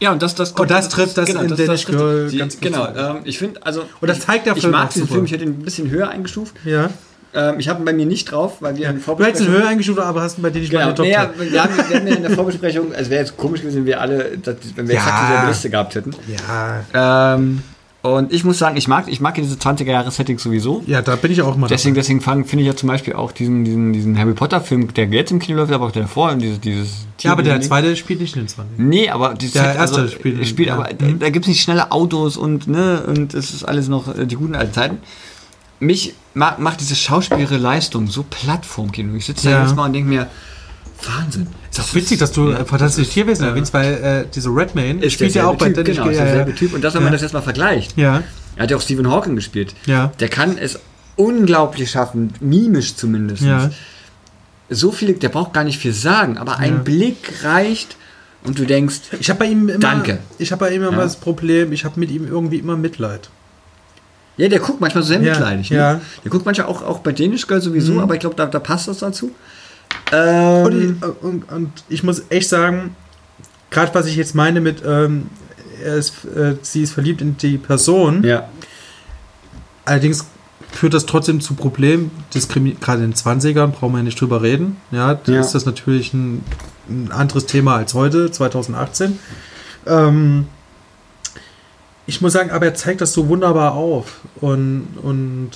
Ja, und das, das, Und das trifft das in Danish trifft Girl die- ganz gut Genau, ähm, ich finde, also. Und das zeigt der ich, Film Ich mag diesen. Film, ich hätte ihn ein bisschen höher eingestuft. Ja. Ähm, ich habe ihn bei mir nicht drauf, weil wir in Du hättest ihn Vorbesprechung- höher eingestuft, aber hast ihn bei dir nicht Genau, nee, Top ja, 10. wir, haben, wir haben ja in der Vorbesprechung, es wäre jetzt komisch gewesen, wenn wir alle, das- wenn wir Ja. exakt dieselbe Liste gehabt hätten. Ja. Ähm, und ich muss sagen, ich mag, ich mag diese 20er-Jahre-Settings sowieso. ja, da bin ich auch mal Deswegen, deswegen fang- finde ich ja zum Beispiel auch diesen, diesen, diesen Harry Potter-Film, der jetzt im Kino läuft, aber auch der davor, und dieses, dieses Ja, aber der zweite spielt nicht in den 20. Nee, aber Der Set- erste also, spielt- spielt, spielt ja. aber Mhm. da gibt es nicht schnelle Autos und ne und es ist alles noch äh, die guten alten Zeiten. Mich ma macht diese schauspielerische Leistung so platt vorm Kino. Ich sitze da Ja. jedes Mal und denke mir, Wahnsinn. Ist auch witzig, dass du äh, fantastische Tierwesen erwähnst, weil äh, diese Redmayne ist spielt ja auch bei typ, Danish genau, ist. Ja, derselbe ja. Typ. Und das, wenn man Ja. das jetzt mal vergleicht. ja, Er hat ja auch Stephen Hawking gespielt. ja. Der kann es unglaublich schaffen, mimisch zumindest. Ja. So viel, der braucht gar nicht viel sagen, aber ein Ja. Blick reicht und du denkst, Ich habe bei ihm immer, Danke. Ich habe bei ihm immer Ja. das Problem, ich habe mit ihm irgendwie immer Mitleid. Ja, der guckt manchmal so sehr Ja, mitleidig. Ne? ja. Der guckt manchmal auch, auch bei Danish Girl sowieso, Mhm. aber ich glaube, da, da passt das dazu. Ähm, Und, ich, und, und ich muss echt sagen, gerade was ich jetzt meine mit, ähm, er ist, äh, sie ist verliebt in die Person, ja. allerdings führt das trotzdem zu Problemen, gerade in den 20ern, brauchen wir ja nicht drüber reden. Ja, da Ja. ist das natürlich ein, ein anderes Thema als heute, 2018. Ähm, ich muss sagen, aber er zeigt das so wunderbar auf und, und,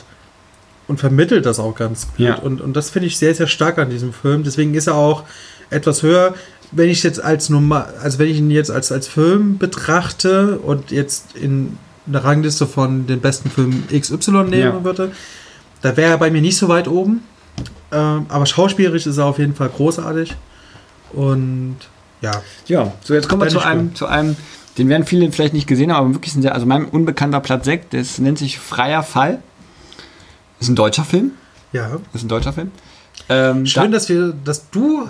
und vermittelt das auch ganz gut. Ja. Und, und das finde ich sehr, sehr stark an diesem Film. Deswegen ist er auch etwas höher. Wenn ich jetzt als normal, also wenn ich ihn jetzt als, als Film betrachte und jetzt in eine Rangliste von den besten Filmen XY nehmen Ja. würde, da wäre er bei mir nicht so weit oben. Ähm, aber schauspielerisch ist er auf jeden Fall großartig. Und ja, Ja, so jetzt kommen wir zu einem, zu einem Den werden viele vielleicht nicht gesehen haben, aber wirklich ein sehr, also mein unbekannter Platz 6, das nennt sich Freier Fall. Ist ein deutscher Film. Ja. Ist ein deutscher Film. Ähm, Schön, dass wir, dass du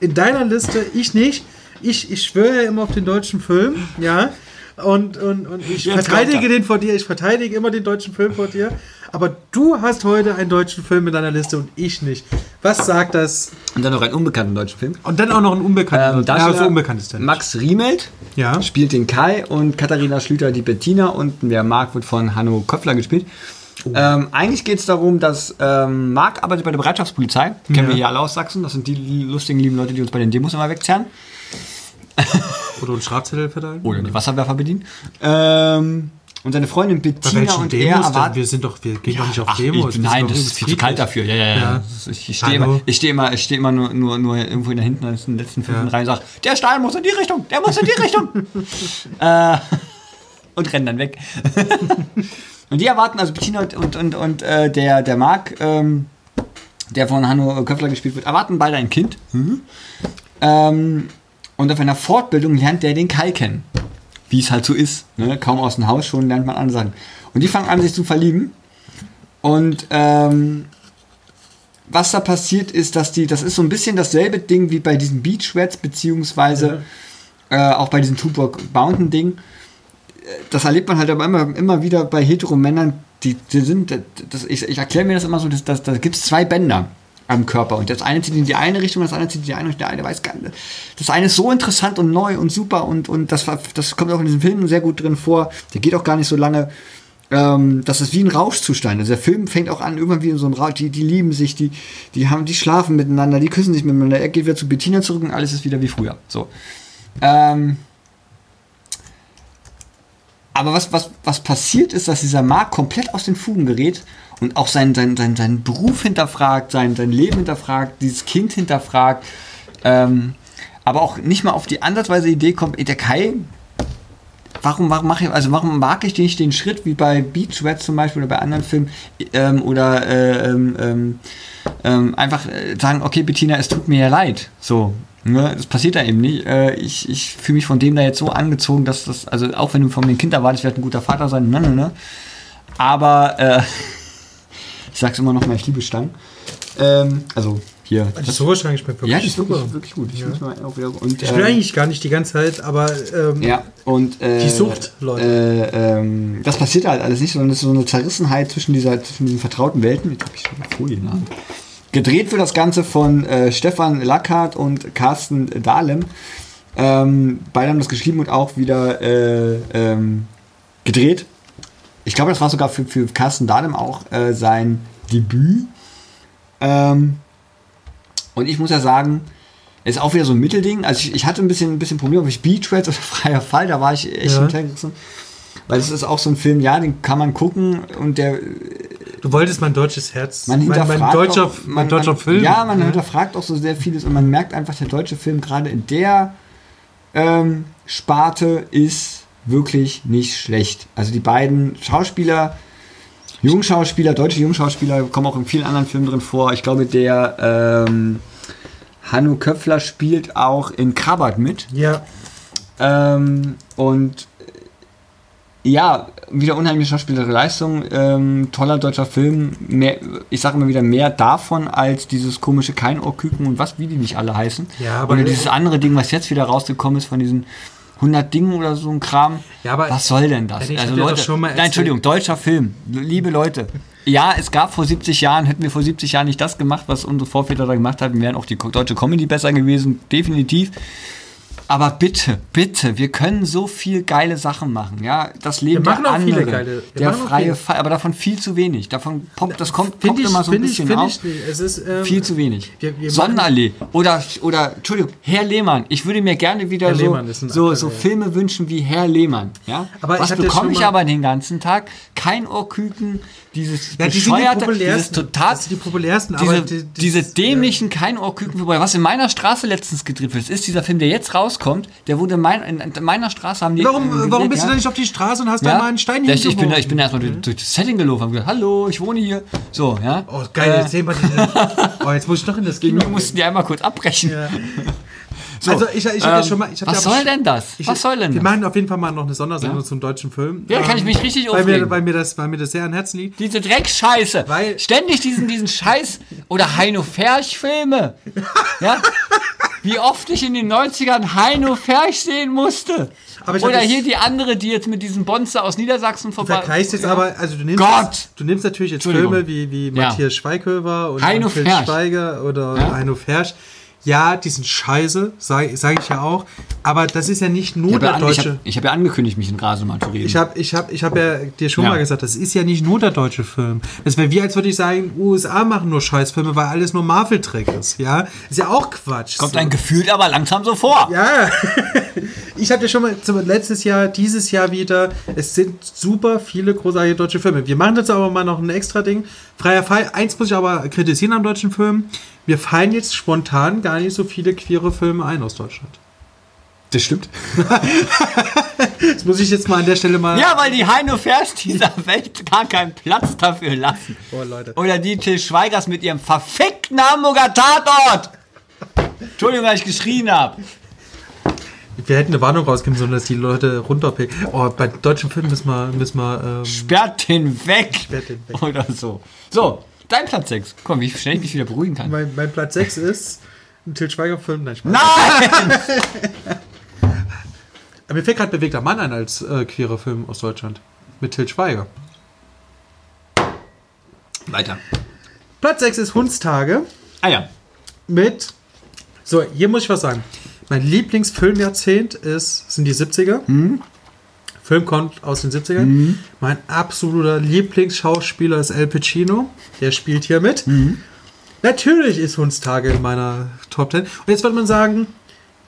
in deiner Liste, ich nicht. Ich, ich schwöre ja immer auf den deutschen Film, ja. Und, und, und ich Jetzt verteidige er. den vor dir, ich verteidige immer den deutschen Film vor dir. Aber du hast heute einen deutschen Film in deiner Liste und ich nicht. Was sagt das? und dann noch einen unbekannten deutschen Film. Und dann auch noch ein unbekannter. Ähm, Darsteller so unbekannt ist der. Max Riemelt Ja. spielt den Kai und Katharina Schlüter die Bettina und der Marc wird von Hanno Köpfler gespielt. Oh. Ähm, eigentlich geht es darum, dass ähm, Marc arbeitet bei der Bereitschaftspolizei. Kennen Ja. wir hier alle aus Sachsen. Das sind die lustigen, lieben Leute, die uns bei den Demos immer wegzerren. Oder einen Strafzettel verteilen. Oder die Wasserwerfer bedienen. Ähm, und seine Freundin Bettina und er Demos denn? erwarten. Wir sind doch, wir gehen doch nicht auf Ach, Demos. ich, nein, das ist viel zu kalt dafür. Ja, ja, ja. Ja. Ist- Ich stehe immer, ich stehe immer, ich stehe immer nur, nur, nur irgendwo in der hinten, in den letzten fünf Ja. Reihen und sage, der Stahl muss in die Richtung, der muss in die Richtung. äh, und rennen dann weg. Und die erwarten, also Bettina und, und, und, und äh, der, der Marc, ähm, der von Hanno Köffler gespielt wird, erwarten beide ein Kind. Mhm. Ähm, und auf einer Fortbildung lernt der den Kai kennen. Wie es halt so ist. Ne? Kaum aus dem Haus schon lernt man andere Sachen. Und die fangen an, sich zu verlieben. Und ähm, was da passiert ist, dass die, das ist so ein bisschen dasselbe Ding wie bei diesen Beach Rats, beziehungsweise äh, auch bei diesem Tupac Mountain Ding. Das erlebt man halt aber immer, immer wieder bei Heteromännern, die, die sind, das, ich, ich erkläre mir das immer so, dass, dass, da gibt es zwei Bänder am Körper und das eine zieht in die eine Richtung, das andere zieht in die andere Richtung, der eine weiß gar nicht. Das eine ist so interessant und neu und super und, und das, das kommt auch in diesem Film sehr gut drin vor. Der geht auch gar nicht so lange. Ähm, das ist wie ein Rauschzustand. Also der Film fängt auch an, irgendwann wie in so einem Rausch. Die, die lieben sich, die, die, haben, die schlafen miteinander, die küssen sich miteinander. Er geht wieder zu Bettina zurück und alles ist wieder wie früher. So. Ähm, aber was, was, was passiert ist, dass dieser Markt komplett aus den Fugen gerät und auch seinen, seinen, seinen, seinen Beruf hinterfragt, sein, sein Leben hinterfragt, dieses Kind hinterfragt, ähm, aber auch nicht mal auf die ansatzweise Idee kommt, der Kai, warum, warum mache ich, also warum mag ich nicht den Schritt wie bei Beach Rats zum Beispiel oder bei anderen Filmen ähm, oder äh, ähm, ähm, ähm, einfach äh, sagen, okay, Bettina, es tut mir ja leid. So. Ne, das passiert da eben nicht. Äh, ich ich fühle mich von dem da jetzt so angezogen, dass das, also auch wenn du von dem Kind erwartest, ich werde ein guter Vater sein, ne, ne, ne. Aber äh, ich sag's immer noch mal, ich liebe Stangen. Ähm, also hier. Die Sojastange schmeckt wirklich ja, die ist super. wirklich, wirklich gut. Ich, muss mal auch wieder, und, Ich will ähm, eigentlich gar nicht die ganze Zeit, aber ähm, ja, und äh, Die Sucht, Leute. Äh, ähm, das passiert halt alles nicht, sondern es ist so eine Zerrissenheit zwischen, dieser, zwischen diesen vertrauten Welten. Jetzt habe ich schon eine Folie in der Hand. Gedreht wird das Ganze von äh, Stefan Lackhardt und Carsten Dahlem. Ähm, beide haben das geschrieben und auch wieder äh, ähm, gedreht. Ich glaube, das war sogar für, für Carsten Dahlem auch äh, sein Debüt. Ähm, und ich muss ja sagen, ist auch wieder so ein Mittelding. Also ich, ich hatte ein bisschen, ein bisschen Probleme, ob ich Rats oder Freier Fall, da war ich echt Ja. hintergerissen. Weil es ist auch so ein Film, ja, den kann man gucken und der du wolltest mein deutsches Herz. man mein, hinterfragt mein deutscher, auch, mein deutscher man, Film. Ja, man hinterfragt auch so sehr vieles und man merkt einfach, der deutsche Film gerade in der ähm, Sparte ist wirklich nicht schlecht. Also die beiden Schauspieler, Jungschauspieler, deutsche Jungschauspieler kommen auch in vielen anderen Filmen drin vor. Ich glaube, der ähm, Hanno Köpfler spielt auch in Krabat mit. Ja, Ähm, und äh, ja, wieder unheimliche schauspielerische Leistung, ähm, toller deutscher Film. Mehr, ich sage immer wieder mehr davon als dieses komische Keinohrküken und was, wie die nicht alle heißen. Ja, aber- oder dieses andere Ding, was jetzt wieder rausgekommen ist von diesen 100 Dingen oder so ein Kram. Ja, aber- was soll denn das? Also Leute, nein, Entschuldigung, deutscher Film, liebe Leute. Ja, es gab vor 70 Jahren, hätten wir vor 70 Jahren nicht das gemacht, was unsere Vorväter da gemacht haben, wären auch die deutsche Comedy besser gewesen, definitiv. Aber bitte, bitte, wir können so viel geile Sachen machen, ja. Das Leben Wir machen der auch viele anderen, geile- der freie viele. Fall, aber davon viel zu wenig. Davon poppt, das kommt, finde poppt ich, immer so ein ich, bisschen finde auf. ich ist, ähm, Viel zu wenig. Wir- wir Sonnenallee oder oder Entschuldigung, Herr Lehmann. Ich würde mir gerne wieder Herr so Lehmann so, so. Filme wünschen wie Herr Lehmann. Ja. Aber ich Was bekomme ich aber den ganzen Tag? Kein Ohrküken, dieses Ja, die sind die bescheuerte, dieses populärsten. total, die populärsten, diese, die- die- diese dämlichen Keinohrküken, wobei was in meiner Straße letztens gedreht wird, ist dieser Film, der jetzt rauskommt. Der wurde in, mein, in, in meiner Straße haben die. Warum, äh, warum gedreht, bist du ja. da nicht auf die Straße und hast da mal einen Stein Ja, ich, ich, bin, da- ich bin erstmal durch, durch das Setting gelaufen und gesagt, hallo, ich wohne hier. So, ja. Oh, geil, Äh, jetzt sehen wir die. Oh, jetzt muss ich noch in das Kino. mir mussten die einmal kurz abbrechen. Ja. So, Also ich, ich habe ja ähm, schon mal. Was ja soll denn das? Ich, was soll denn Wir das? machen auf jeden Fall mal noch eine Sondersendung Ja? zum deutschen Film. Ja, kann ich mich richtig weil mir, aufregen. weil, mir das, weil mir das sehr an Herzen liegt. Diese Dreckscheiße. Weil- Ständig diesen, diesen Scheiß. Oder Heino Ferch-Filme. Ja? Wie oft ich in den 90ern Heino Ferch sehen musste. Oder hier die andere, die jetzt mit diesem Bonze aus Niedersachsen Du vorbei. vergleichst jetzt aber, also du nimmst, Gott! Jetzt, du nimmst natürlich jetzt. Filme wie, wie Ja. Matthias Schweighöfer und Heino Ferch. Schweiger oder Ja. Heino Fersch. Ja, die sind scheiße, sage sag ich ja auch. Aber das ist ja nicht nur Ich habe der ja, an- deutsche. ich hab ja angekündigt, mich in Grasemann zu reden. Ich habe ich hab, ich hab ja dir schon Ja. mal gesagt, das ist ja nicht nur der deutsche Film. Das wäre wie, als würde ich sagen, USA machen nur Scheißfilme, weil alles nur Marvel-Dreck ist. Ja, ist ja auch Quatsch. Kommt So. ein Gefühl aber langsam so vor. Ja, ich habe ja schon mal letztes Jahr, dieses Jahr wieder, es sind super viele großartige deutsche Filme. Wir machen jetzt aber mal noch ein extra Ding. Freier Fall, eins muss ich aber kritisieren am deutschen Film. Mir fallen jetzt spontan gar nicht so viele queere Filme ein aus Deutschland. Das stimmt. Das muss ich jetzt mal an der Stelle mal... Ja, weil die Heino Ferch dieser Welt gar keinen Platz dafür lassen. Oh, Leute. Oder die Till Schweigers mit ihrem verfickten Hamburger Tatort. Entschuldigung, dass ich geschrien habe. Wir hätten eine Warnung rausgeben sollen, dass die Leute runterpicken. Oh, bei deutschen Filmen müssen wir... Müssen wir ähm, Sperrt den weg. Sperrt den weg. Oder so. So, dein Platz 6. Komm, wie schnell ich mich wieder beruhigen kann. mein, mein Platz 6 ist ein Til Schweiger-Film. Nein. Nein! Mir fällt gerade Bewegter Mann ein als äh, queerer Film aus Deutschland. Mit Til Schweiger. Weiter. Platz 6 ist Hundstage Ah ja. mit. So, hier muss ich was sagen. Mein Lieblingsfilmjahrzehnt ist, sind die 70er. Film kommt aus den 70ern. Mein absoluter Lieblingsschauspieler ist Al Pacino. Der spielt hier mit. Natürlich ist Hundstage in meiner Top 10. Und jetzt wird man sagen,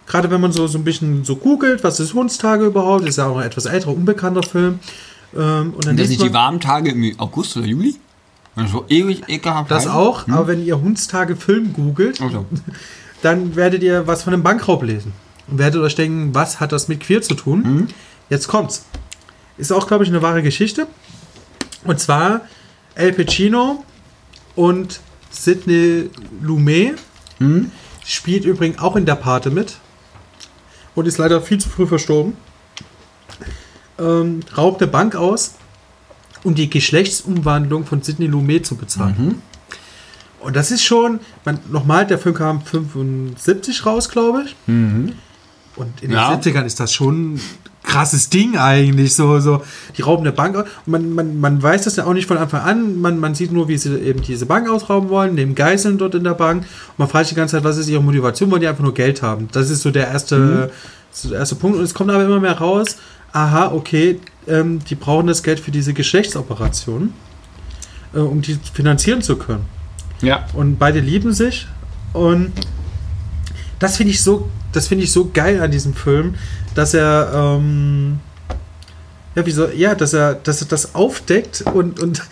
gerade wenn man so, so ein bisschen so googelt, was ist Hundstage überhaupt, ist ja auch ein etwas älterer, unbekannter Film. Ähm, und dann Sind nicht die warmen Tage im August oder Juli? So ewig ekelhaft das ist? auch, aber wenn ihr Hundstage Film googelt, Also, dann werdet ihr was von einem Bankraub lesen. Und werdet euch denken, was hat das mit queer zu tun? Jetzt kommt's. Ist auch, glaube ich, eine wahre Geschichte. Und zwar El Pacino und Sidney Lumet spielt übrigens auch in der Pate mit und ist leider viel zu früh verstorben. Ähm, raubt eine Bank aus, um die Geschlechtsumwandlung von Sidney Lumet zu bezahlen. Und das ist schon, man, nochmal, der Film kam 75 raus, glaube ich. Und in Ja. den 70ern ist das schon krasses Ding eigentlich. So, so, die rauben eine Bank aus. Und man, man, man weiß das ja auch nicht von Anfang an. Man, man sieht nur, wie sie eben diese Bank ausrauben wollen, nehmen Geiseln dort in der Bank. Und man fragt sich die ganze Zeit, was ist ihre Motivation? Wollen die einfach nur Geld haben? Das ist so der erste, so der erste Punkt. Und es kommt aber immer mehr raus, aha, okay, ähm, die brauchen das Geld für diese Geschlechtsoperation, äh, um die finanzieren zu können ja. und beide lieben sich und das finde ich so das finde ich so geil an diesem Film dass er ähm, ja wieso ja dass er dass er das aufdeckt und und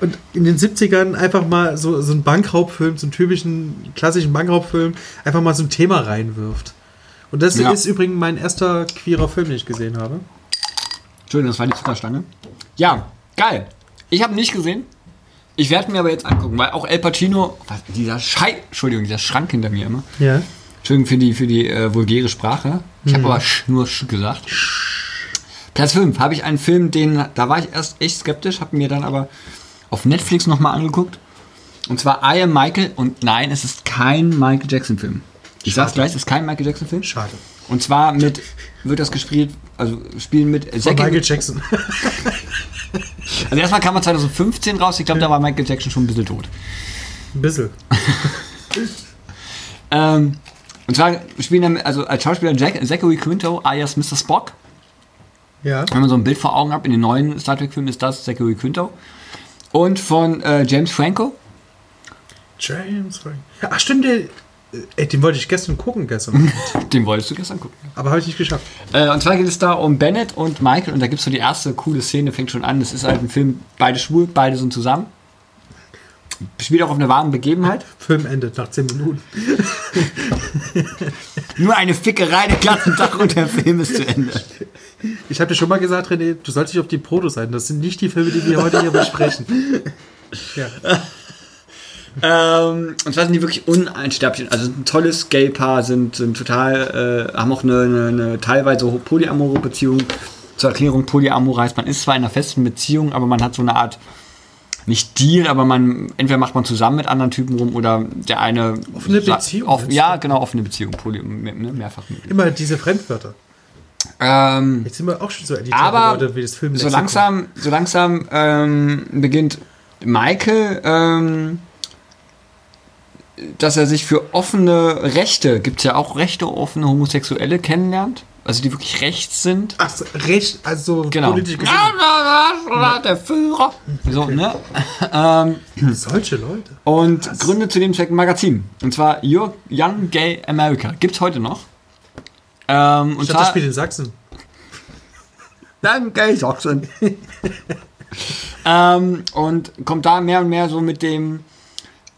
und in den 70ern einfach mal so, so einen Bankraubfilm, so einen typischen klassischen Bankraubfilm, einfach mal so ein Thema reinwirft. Und das Ja. ist übrigens mein erster queerer Film, den ich gesehen habe. Entschuldigung, das war die Zuckerstange. Ja, geil. Ich habe nicht gesehen. Ich werde mir aber jetzt angucken, weil auch El Pacino, was, dieser Schei, Entschuldigung, dieser Schrank hinter mir immer. Ja. Entschuldigung für die, für die äh, vulgäre Sprache. Ich habe aber sch, nur sch gesagt. Platz 5 habe ich einen Film, den, da war ich erst echt skeptisch, habe mir dann aber auf Netflix nochmal angeguckt. Und zwar I Am Michael und nein, es ist kein Michael Jackson Film. Ich sag's gleich, es ist kein Michael Jackson Film. Schade. Und zwar mit, wird das gespielt, also spielen mit Von Michael Jackson. Also erstmal kam er 2015 raus, ich glaube, da war Michael Jackson schon ein bisschen tot. Ein bisschen. Ähm, und zwar spielen damit, also als Schauspieler Jack, Zachary Quinto alias Mr. Spock. Ja. Wenn man so ein Bild vor Augen hat, in den neuen Star Trek-Filmen ist das Zachary Quinto. Und von äh, James Franco. James Frank. Ach stimmt, der, ey, den wollte ich gestern gucken gestern. Den wolltest du gestern gucken. aber habe ich nicht geschafft. Äh, und zwar geht es da um Bennett und Michael und da gibt es so die erste coole Szene, fängt schon an. Das ist halt ein Film, beide schwul, beide sind zusammen. Spielt auch auf einer wahren Begebenheit. Film endet nach 10 Minuten. Nur eine Fickerei, der Klassentag und der Film ist zu Ende. Ich habe dir schon mal gesagt, René, du sollst dich auf die Protos sein. Das sind nicht die Filme, die wir heute hier besprechen. Ja. ähm, und zwar sind die wirklich uneinsterblich. Also ein tolles Gay-Paar, sind, sind total, äh, haben auch eine, eine, eine teilweise polyamore Beziehung. Zur Erklärung, Polyamor heißt, man ist zwar in einer festen Beziehung, aber man hat so eine Art, nicht Deal, aber man, entweder macht man zusammen mit anderen Typen rum oder der eine. Offene Beziehung, meinst ja, genau, offene Beziehung, Poly, ne, mehrfach. Immer diese Fremdwörter. Ähm, Jetzt sind wir auch schon so elitäre aber Leute wie das Film. so langsam, so langsam ähm, beginnt Michael, ähm, dass er sich für offene Rechte, gibt es ja auch Rechte, offene Homosexuelle kennenlernt, also die wirklich rechts sind. Ach, so, recht, also Genau. politisch gesehen. Der Führer. So, ne? ähm, Solche Leute. und gründet zu dem Zweck ein Magazin. Und zwar Your Young Gay America. Gibt's heute noch. Ähm, und Ich dachte, das zwar spielt in Sachsen. Young Gay Sachsen. ähm, und kommt da mehr und mehr so mit dem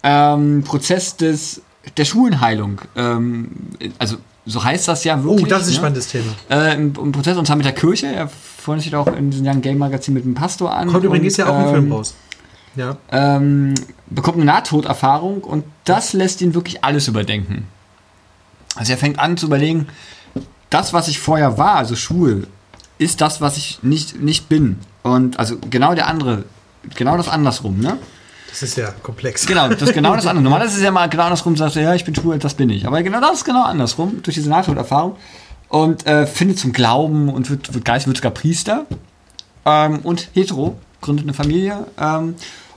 ähm, Prozess des, der Schulenheilung. Ähm, also so heißt das ja Oh, wirklich. das ist ein ne? spannendes Thema. Äh, im, im Prozess und zwar mit der Kirche. Er freundet sich auch in diesem Young Gay Magazin mit dem Pastor an. Kommt übrigens ja auch ein ähm, Film raus. Ja. ähm, bekommt eine Nahtoderfahrung und das lässt ihn wirklich alles überdenken. Also er fängt an zu überlegen, das, was ich vorher war, also schwul, ist das, was ich nicht, nicht bin. Und also genau der andere, genau das andersrum, ne? Das ist ja komplex. Genau, das ist genau das andere. Normalerweise ist es ja mal genau andersrum, sagst du, ja, ich bin schwul, das bin ich. Aber genau das ist genau andersrum, durch diese Nahtoderfahrung. Und äh, findet zum Glauben und wird, wird Geist, wird sogar Priester. Ähm, und hetero, gründet eine Familie. Ähm,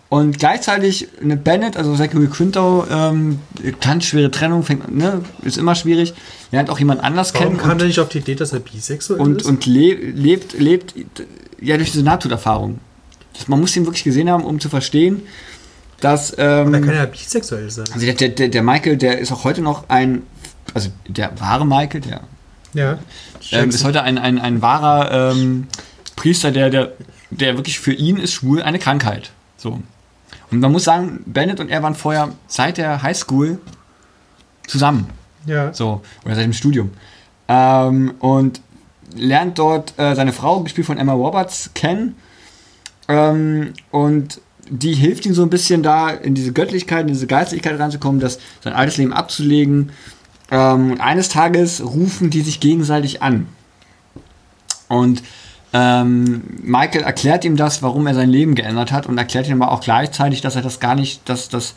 und gleichzeitig eine Bennett, also Zachary Quinto, ähm, ganz schwere Trennung, fängt, ne, ist immer schwierig. Lernt auch jemand anders Warum kennen. kam und- der nicht auf die Idee, dass er bisexuell und, ist? und le lebt, lebt ja durch diese Nahtoderfahrung. Man muss ihn wirklich gesehen haben, um zu verstehen, dass. Ähm, er kann ja bisexuell sein. also der, der, der Michael, der ist auch heute noch ein, also der wahre Michael, der Ja. ähm, ist heute ein, ein, ein wahrer ähm, Priester, der, der, der wirklich für ihn ist schwul eine Krankheit. So. Und man muss sagen, Bennett und er waren vorher seit der Highschool zusammen. ja. So, oder seit dem Studium. Ähm, und lernt dort äh, seine Frau, gespielt von Emma Roberts, kennen. Ähm, und die hilft ihm so ein bisschen da, in diese Göttlichkeit, in diese Geistlichkeit reinzukommen, das sein altes Leben abzulegen. Ähm, und eines Tages rufen die sich gegenseitig an. Und ähm, Michael erklärt ihm das, warum er sein Leben geändert hat und erklärt ihm aber auch gleichzeitig, dass er das gar nicht, dass, dass,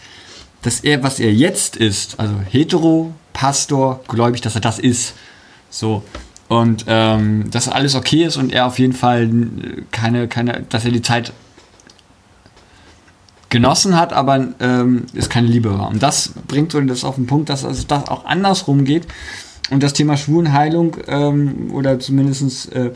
dass er, was er jetzt ist, also hetero, Pastor, gläubig, dass er das ist. So. Und ähm, dass alles okay ist und er auf jeden Fall äh, keine, keine, dass er die Zeit genossen hat, aber ähm, es keine Liebe war. Und das bringt so das auf den Punkt, dass es das auch andersrum geht. Und das Thema Schwulenheilung ähm, oder zumindest äh,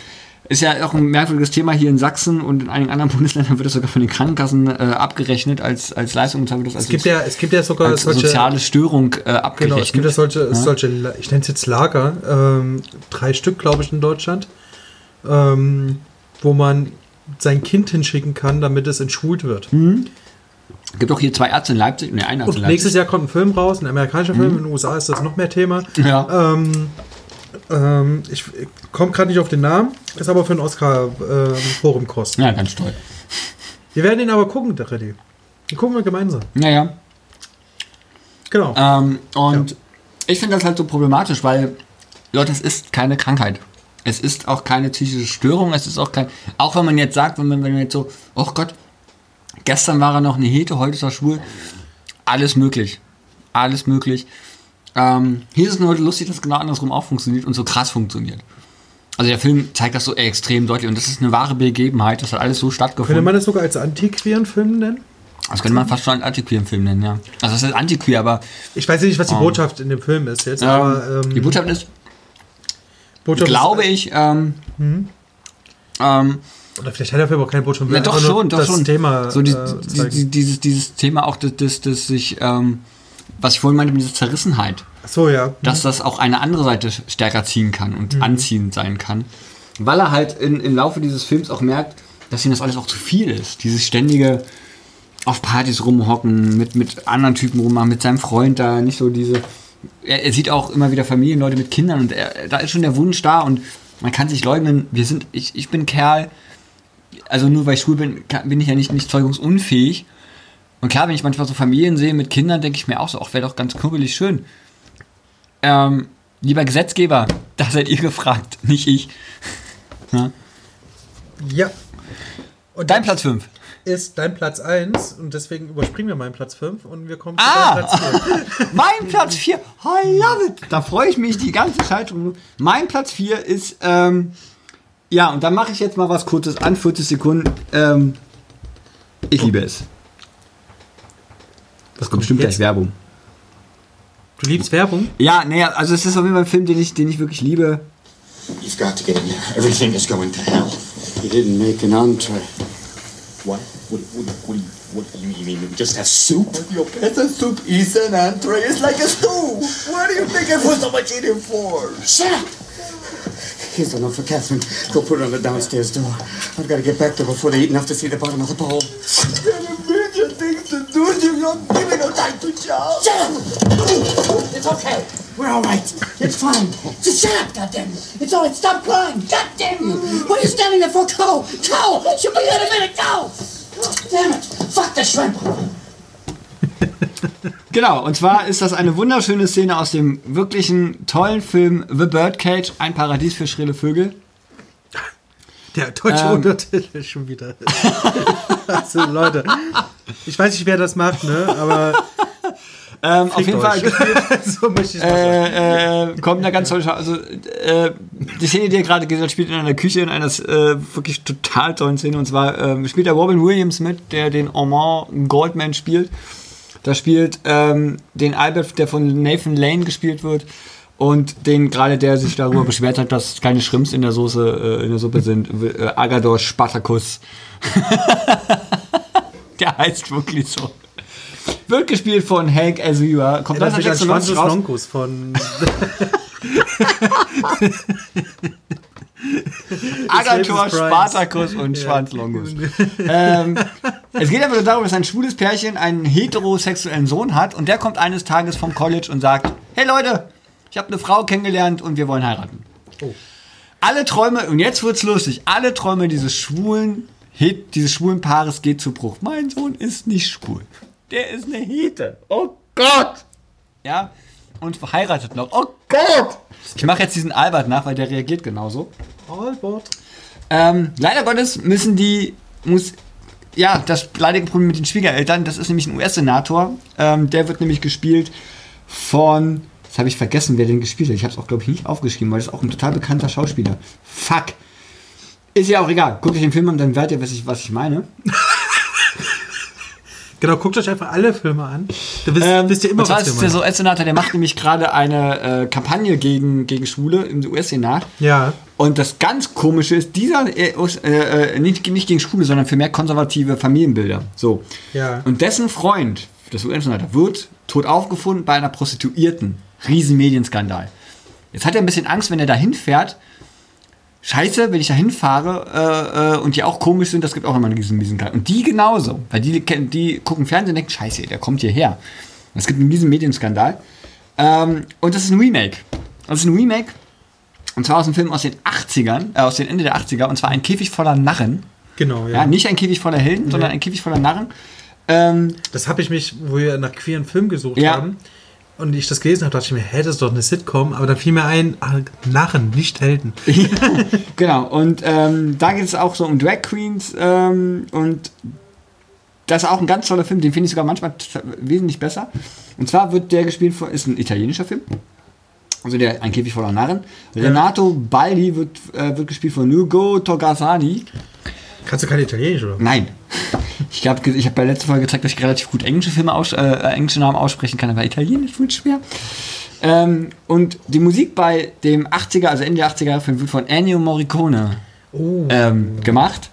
ist ja auch ein merkwürdiges Thema hier in Sachsen und in einigen anderen Bundesländern wird das sogar von den Krankenkassen äh, abgerechnet als, als Leistung und zwar wird das als, Es gibt ja, es gibt ja sogar solche. soziale Störung äh, Genau, abgerechnet. es gibt ja solche, solche La- ich nenne es jetzt Lager, ähm, drei Stück, glaube ich, in Deutschland, ähm, wo man sein Kind hinschicken kann, damit es entschult wird. Es gibt auch hier zwei Ärzte in Leipzig, ne, ein Arzt Und in Leipzig. nächstes Jahr kommt ein Film raus, ein amerikanischer Film, in den USA ist das noch mehr Thema. Ja. Ähm, ähm, ich komme gerade nicht auf den Namen, ist aber für den Oscar ähm, ja, ganz toll. Wir werden ihn aber gucken, der Reddy. Den gucken wir gemeinsam. Naja. Genau. Ähm, und ich finde das halt so problematisch, weil, Leute, es ist keine Krankheit. Es ist auch keine psychische Störung, es ist auch kein. Auch wenn man jetzt sagt, wenn man, wenn man jetzt so, oh Gott, gestern war er noch eine Hete, heute ist er schwul. Alles möglich. Alles möglich. Ähm, hier ist es nur heute lustig, dass es genau andersrum auch funktioniert und so krass funktioniert. Also der Film zeigt das so extrem deutlich und das ist eine wahre Begebenheit, das hat alles so Könnte stattgefunden. man das sogar als antiqueren Film nennen? das könnte man fast schon einen antiqueeren Film nennen, ja. Also das ist antiqueer, aber Ich weiß nicht, was die Oh. Botschaft in dem Film ist jetzt, ähm, aber ähm, die Botschaft ist, Botschaft glaube ist, ich, ähm, ähm, Oder vielleicht hat der Film auch keine Botschaft. ja, doch schon, doch das schon. Thema so die, äh, die, dieses, dieses Thema auch, das, das, das sich, ähm, was ich vorhin meinte, mit dieser Zerrissenheit, Ach so, ja. dass das auch eine andere Seite stärker ziehen kann und anziehend sein kann. Weil er halt in, im Laufe dieses Films auch merkt, dass ihm das alles auch zu viel ist. Dieses ständige auf Partys rumhocken, mit, mit anderen Typen rummachen, mit seinem Freund da, nicht so diese. Er, er sieht auch immer wieder Familienleute mit Kindern und er, da ist schon der Wunsch da und man kann sich leugnen, wir sind, ich, ich bin Kerl, also nur weil ich schwul bin, bin ich ja nicht, nicht zeugungsunfähig. Und klar, wenn ich manchmal so Familien sehe mit Kindern, denke ich mir auch so, ach, wäre doch ganz knubbelig schön. Ähm, lieber Gesetzgeber, da seid ihr gefragt, nicht ich. Ja. Ja. Und Dein Platz 5. ist dein Platz 1 und deswegen überspringen wir meinen Platz 5 und wir kommen zu Ah! deinem Platz 4. Mein Platz 4, I love it. Da freue ich mich die ganze Zeit. Mein Platz 4 ist, ähm, ja, und dann mache ich jetzt mal was Kurzes an, 40 Sekunden. Ähm, ich liebe es. Das kommt bestimmt gleich? Werbung. Du liebst Werbung? Ja, naja, also es ist auf jeden Fall ein Film, den ich, den ich wirklich liebe. You've got to get in there. Everything is going to hell. You didn't make an entree. What? What, what, what, do you, what do you mean? You mean we just have soup? Your peasant soup is an entree. It's like a stew. What do you think I put so much in it for? Shut up! Here's note for Catherine. Go put it on the downstairs door. I've got to get back there before they eat enough to see the bottom of the bowl. There are a million things to do. You're not giving no time to job. Shut up! It's okay. We're all right. It's fine. Just shut up, goddammit. It's all right. Stop crying. Goddamn you. What are you standing there for? Go! Go! She'll be here in a minute. Go! Damn it. Fuck the shrimp. Genau, und zwar ist das eine wunderschöne Szene aus dem wirklichen tollen Film The Birdcage, ein Paradies für schrille Vögel. Der deutsche Ähm. Untertitel schon wieder. also Leute, ich weiß nicht, wer das macht, ne? Aber Ähm, auf jeden Fall so äh, äh, kommt eine ganz tolle Schau Also, äh, die Szene, die ihr gerade gesehen habt, spielt in einer Küche, in einer äh, wirklich total tollen Szene. Und zwar ähm, spielt der Robin Williams mit, der den Armand Goldman spielt. Da spielt ähm, den Albert, der von Nathan Lane gespielt wird. Und den gerade, der sich darüber beschwert hat, dass keine Shrimps in der Soße, äh, in der Suppe sind, äh, Agador Spartacus. der heißt wirklich so. Wird gespielt von Hank Azaria. Kommt 1996 Schwanzus raus. Lonkus von Agathor, Price. Spartacus und Schwanzlongus. ähm, es geht aber nur darum, dass ein schwules Pärchen einen heterosexuellen Sohn hat und der kommt eines Tages vom College und sagt, hey Leute, ich habe eine Frau kennengelernt und wir wollen heiraten. Alle Träume, und jetzt wird's lustig, alle Träume dieses schwulen, dieses schwulen Paares geht zu Bruch. Mein Sohn ist nicht schwul. Der ist eine Hete. Oh Gott! Ja, und verheiratet noch. Oh Gott! Ich mache jetzt diesen Albert nach, weil der reagiert genauso. Albert. Ähm, leider Gottes müssen die, muss, ja, das leidige Problem mit den Schwiegereltern, das ist nämlich ein US-Senator. Ähm, der wird nämlich gespielt von, jetzt habe ich vergessen, wer den gespielt hat. Ich habe es auch, glaube ich, nicht aufgeschrieben, weil das ist auch ein total bekannter Schauspieler. Fuck. Ist ja auch egal. Guckt euch den Film an, dann werdet ihr, was ich, was ich meine. Genau, guckt euch einfach alle Filme an. Da wisst, Ähm, wisst ihr immer, und zwar was ist der so US-Senator, der macht nämlich gerade eine äh, Kampagne gegen, gegen Schwule im US-Senat. Ja. Und das ganz Komische ist, dieser, äh, äh, äh, nicht, nicht gegen Schwule, sondern für mehr konservative Familienbilder. So. Ja. Und dessen Freund, das US-Senator, wird tot aufgefunden bei einer Prostituierten. Riesen Medienskandal. Jetzt hat er ein bisschen Angst, wenn er da hinfährt. Scheiße, wenn ich da hinfahre äh, äh, und die auch komisch sind, das gibt auch immer einen riesen Medienskandal. Und die genauso. Weil die, die gucken Fernsehen und denken, scheiße, der kommt hierher. Es gibt einen riesen Medienskandal. Ähm, und das ist ein Remake. Das ist ein Remake. Und zwar aus einem Film aus den 80ern, äh, aus den Ende der 80er. Und zwar ein Käfig voller Narren. Genau, ja. Ja, nicht ein Käfig voller Helden, sondern ein Käfig voller Narren. Ähm, Das habe ich mich, wo wir nach queeren Film gesucht Ja. haben. Und ich das gelesen habe, dachte ich mir, hä, das ist doch eine Sitcom. Aber dann fiel mir ein, ah, Narren, nicht Helden. genau, und ähm, da geht es auch so um Drag Queens ähm, und das ist auch ein ganz toller Film, den finde ich sogar manchmal wesentlich besser. Und zwar wird der gespielt von, ist ein italienischer Film, also der Ein Käfig voller Narren. Renato Baldi wird, äh, wird gespielt von Ugo Togasani. Kannst du kein Italienisch, oder? Nein. Ich habe ich hab bei der letzten Folge gezeigt, dass ich relativ gut englische Filme aus, äh, englische Namen aussprechen kann, aber Italienisch wird schwer. Ähm, und die Musik bei dem 80er, also Ende der 80er Film wird von Ennio Morricone Oh. ähm, gemacht,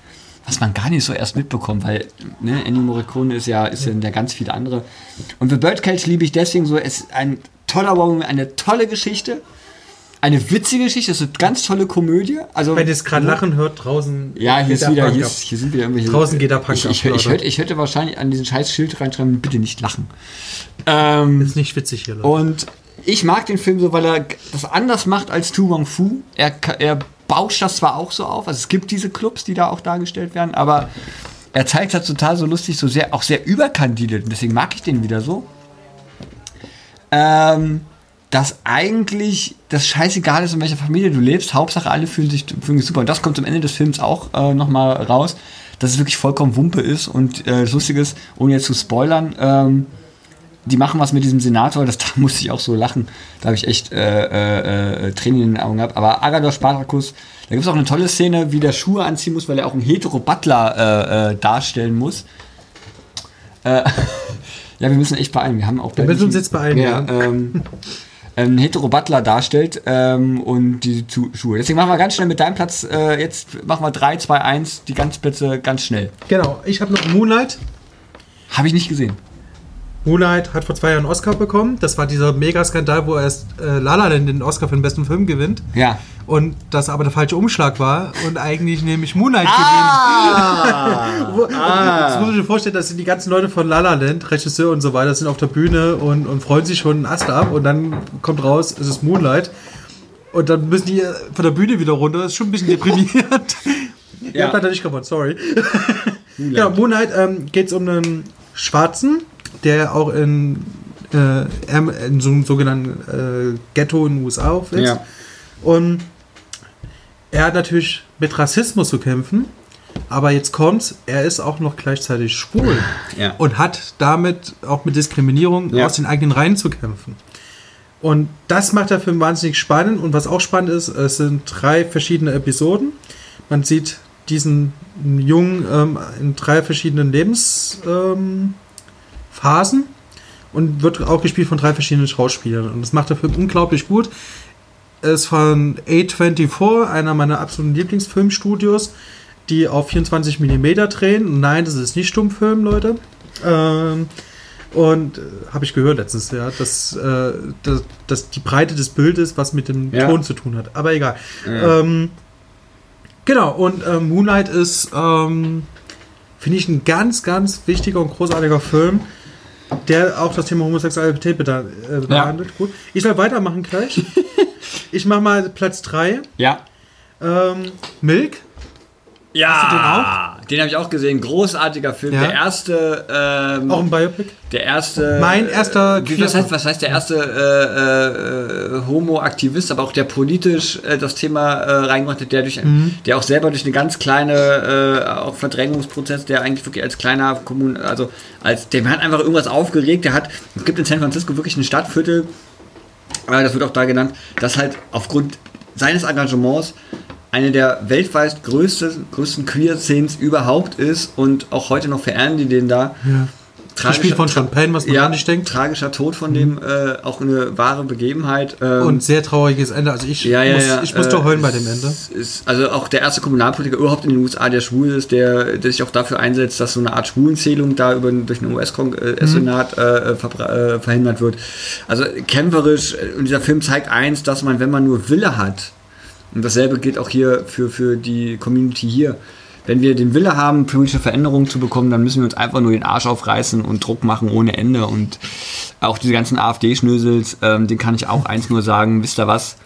was man gar nicht so erst mitbekommt, weil ne, Ennio Morricone ist ja, ist ja der ganz viele andere. Und The Birdcage liebe ich deswegen so, es ist ein toller Wow, eine tolle Geschichte, eine witzige Geschichte, es ist eine ganz tolle Komödie. Also, Wenn ihr es gerade lachen hört, draußen. ja, hier, geht ist der wieder, hier, ist, hier sind wieder irgendwelche. Draußen geht der Punk ich, ab, ich, ich, hätte, ich hätte wahrscheinlich an diesen scheiß Schild reinschreiben, bitte nicht lachen. Ähm, Ist nicht witzig hier, Leute. und ich mag den Film so, weil er das anders macht als Tu Wong Fu. Er, er bauscht das zwar auch so auf, also es gibt diese Clubs, die da auch dargestellt werden, aber er zeigt das total so lustig, so sehr, auch sehr überkandidelt. Und deswegen mag ich den wieder so. Ähm, dass eigentlich das scheißegal ist, in welcher Familie du lebst. Hauptsache, alle fühlen sich, fühlen sich super. Und das kommt zum Ende des Films auch äh, nochmal raus, dass es wirklich vollkommen Wumpe ist. Und äh, das Lustige ist, ohne jetzt zu spoilern, ähm, die machen was mit diesem Senator, das, da musste ich auch so lachen. Da habe ich echt äh, äh, äh, Tränen in den Augen gehabt. Aber Agados Spartacus, da gibt es auch eine tolle Szene, wie der Schuhe anziehen muss, weil er auch einen Hetero-Butler äh, äh, darstellen muss. Ja, wir müssen echt beeilen. Wir haben auch Wir müssen uns jetzt beeilen, Ja, ja. ähm, einen Hetero-Butler darstellt ähm, und die Zu- Schuhe. Deswegen machen wir ganz schnell mit deinem Platz. Äh, jetzt machen wir 3, 2, 1, die ganzen Plätze ganz schnell. Genau, ich habe noch Moonlight. Habe ich nicht gesehen. Moonlight hat vor zwei Jahren einen Oscar bekommen. Das war dieser Mega-Skandal, wo erst äh, La La Land den Oscar für den besten Film gewinnt. Ja. Und das aber der falsche Umschlag war und eigentlich nämlich Moonlight Ah! gewinnt. Das muss ich mir vorstellen, das sind die ganzen Leute von La La Land, Regisseur und so weiter, sind auf der Bühne und, und freuen sich schon einen Ast ab und dann kommt raus, es ist Moonlight. Und dann müssen die von der Bühne wieder runter. Das ist schon ein bisschen deprimierend. Ihr habt leider nicht gewonnen, sorry. Genau, Moonlight ähm, geht es um einen Schwarzen, der auch in, äh, in so einem sogenannten äh, Ghetto in den USA aufwächst. Ja. Und er hat natürlich mit Rassismus zu kämpfen, aber jetzt kommt's, er ist auch noch gleichzeitig schwul Ja. und hat damit auch mit Diskriminierung Ja. aus den eigenen Reihen zu kämpfen. Und das macht der Film wahnsinnig spannend. Und was auch spannend ist, es sind drei verschiedene Episoden. Man sieht diesen Jungen ähm, in drei verschiedenen Lebensphasen ähm, Phasen und wird auch gespielt von drei verschiedenen Schauspielern. Und das macht der Film unglaublich gut. Ist von A24, einer meiner absoluten Lieblingsfilmstudios, die auf 24 mm drehen. Nein, das ist nicht Stummfilm, Leute. Ähm, und äh, habe ich gehört letztes Jahr, dass, äh, dass, dass die Breite des Bildes was mit dem Ja. Ton zu tun hat. Aber egal. Ähm, genau, und ähm, Moonlight ist, ähm, finde ich, ein ganz, ganz wichtiger und großartiger Film, der auch das Thema Homosexualität äh, behandelt. Gut. Ich soll weitermachen gleich. ich mache mal Platz 3. Ja. Ähm, Milk. Ja. Den habe ich auch gesehen. Großartiger Film. Ja. Der erste. Ähm, Auch ein Biopic. der erste. Mein erster Wie, was, heißt, was heißt der erste äh, äh, Homo-Aktivist, aber auch der politisch äh, das Thema äh, reingebracht hat, der, durch, Mhm. der auch selber durch eine ganz kleine äh, auch Verdrängungsprozess, der eigentlich wirklich als kleiner Kommun, also als der hat einfach irgendwas aufgeregt. Der hat, es gibt in San Francisco wirklich ein Stadtviertel, äh, das wird auch da genannt, das halt aufgrund seines Engagements eine der weltweit größten, größten Queer-Szenen überhaupt ist und auch heute noch verehren die den da. Ja. Tragischer- Gespielt von Sean Penn, was man ja, nicht denkt. Tragischer Tod von dem, äh, auch eine wahre Begebenheit. Ähm, Und sehr trauriges Ende. Also ich, ja, ja, muss, ja, ich musste äh, heulen bei dem Ende. Ist, also auch der erste Kommunalpolitiker überhaupt in den USA, der schwul ist, der, der sich auch dafür einsetzt, dass so eine Art Schwulenzählung da über, durch den US-Senat äh, verbra- äh, verhindert wird. Also kämpferisch, äh, und dieser Film zeigt eins, dass man, wenn man nur Wille hat, und dasselbe gilt auch hier für, für die Community hier, wenn wir den Wille haben, politische Veränderungen zu bekommen, dann müssen wir uns einfach nur den Arsch aufreißen und Druck machen ohne Ende. Und auch diese ganzen AfD-Schnösels, ähm, den kann ich auch eins nur sagen, wisst ihr was?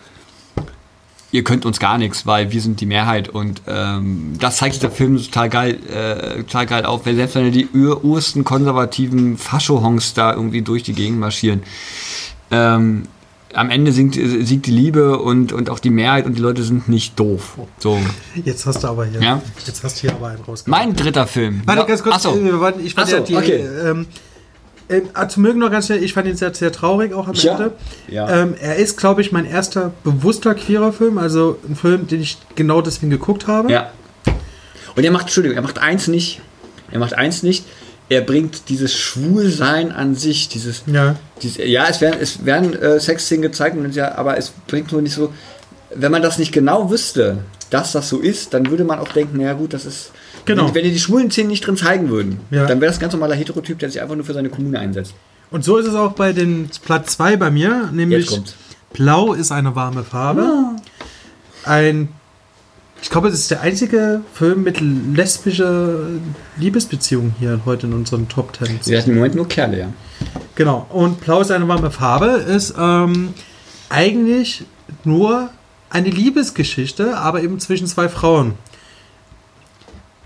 ihr könnt uns gar nichts, weil wir sind die Mehrheit und ähm, das zeigt der Film total geil, äh, total geil auf, weil selbst wenn die ur ursten konservativen Faschohongs da irgendwie durch die Gegend marschieren, ähm, am Ende singt, siegt die Liebe und, und auch die Mehrheit und die Leute sind nicht doof. So. Jetzt hast du aber hier, Ja. jetzt hast du hier aber einen rausgebracht. Mein dritter Film. Warte, ganz kurz. Achso. äh, wir wollten- Ich fand Ach so, ja die, okay. ähm, ähm, ah, zu mögen noch ganz schnell, ich fand ihn sehr, sehr traurig auch am Ja. Ende. Ja. Ähm, er ist, glaube ich, mein erster bewusster queerer Film, also ein Film, den ich genau deswegen geguckt habe. Ja. Und er macht, Entschuldigung, er macht eins nicht. Er macht eins nicht. Er bringt dieses Schwulsein an sich, dieses, Ja. dieses ja, es werden, es werden äh, Sexszenen gezeigt, ja, aber es bringt nur nicht so, wenn man das nicht genau wüsste, dass das so ist, dann würde man auch denken, naja gut, das ist, Genau. wenn, wenn die die schwulen Szenen nicht drin zeigen würden, Ja. dann wäre das ganz normaler Heterotyp, der sich einfach nur für seine Kommune einsetzt. Und so ist es auch bei den Platz 2 bei mir, nämlich. Blau ist eine warme Farbe. Ein, ich glaube, es ist der einzige Film mit lesbischer Liebesbeziehung hier heute in unseren Top Ten. Sie hatten im Moment nur Kerle, ja. Genau. Und Blau ist eine warme Farbe ist ähm, eigentlich nur eine Liebesgeschichte, aber eben zwischen zwei Frauen.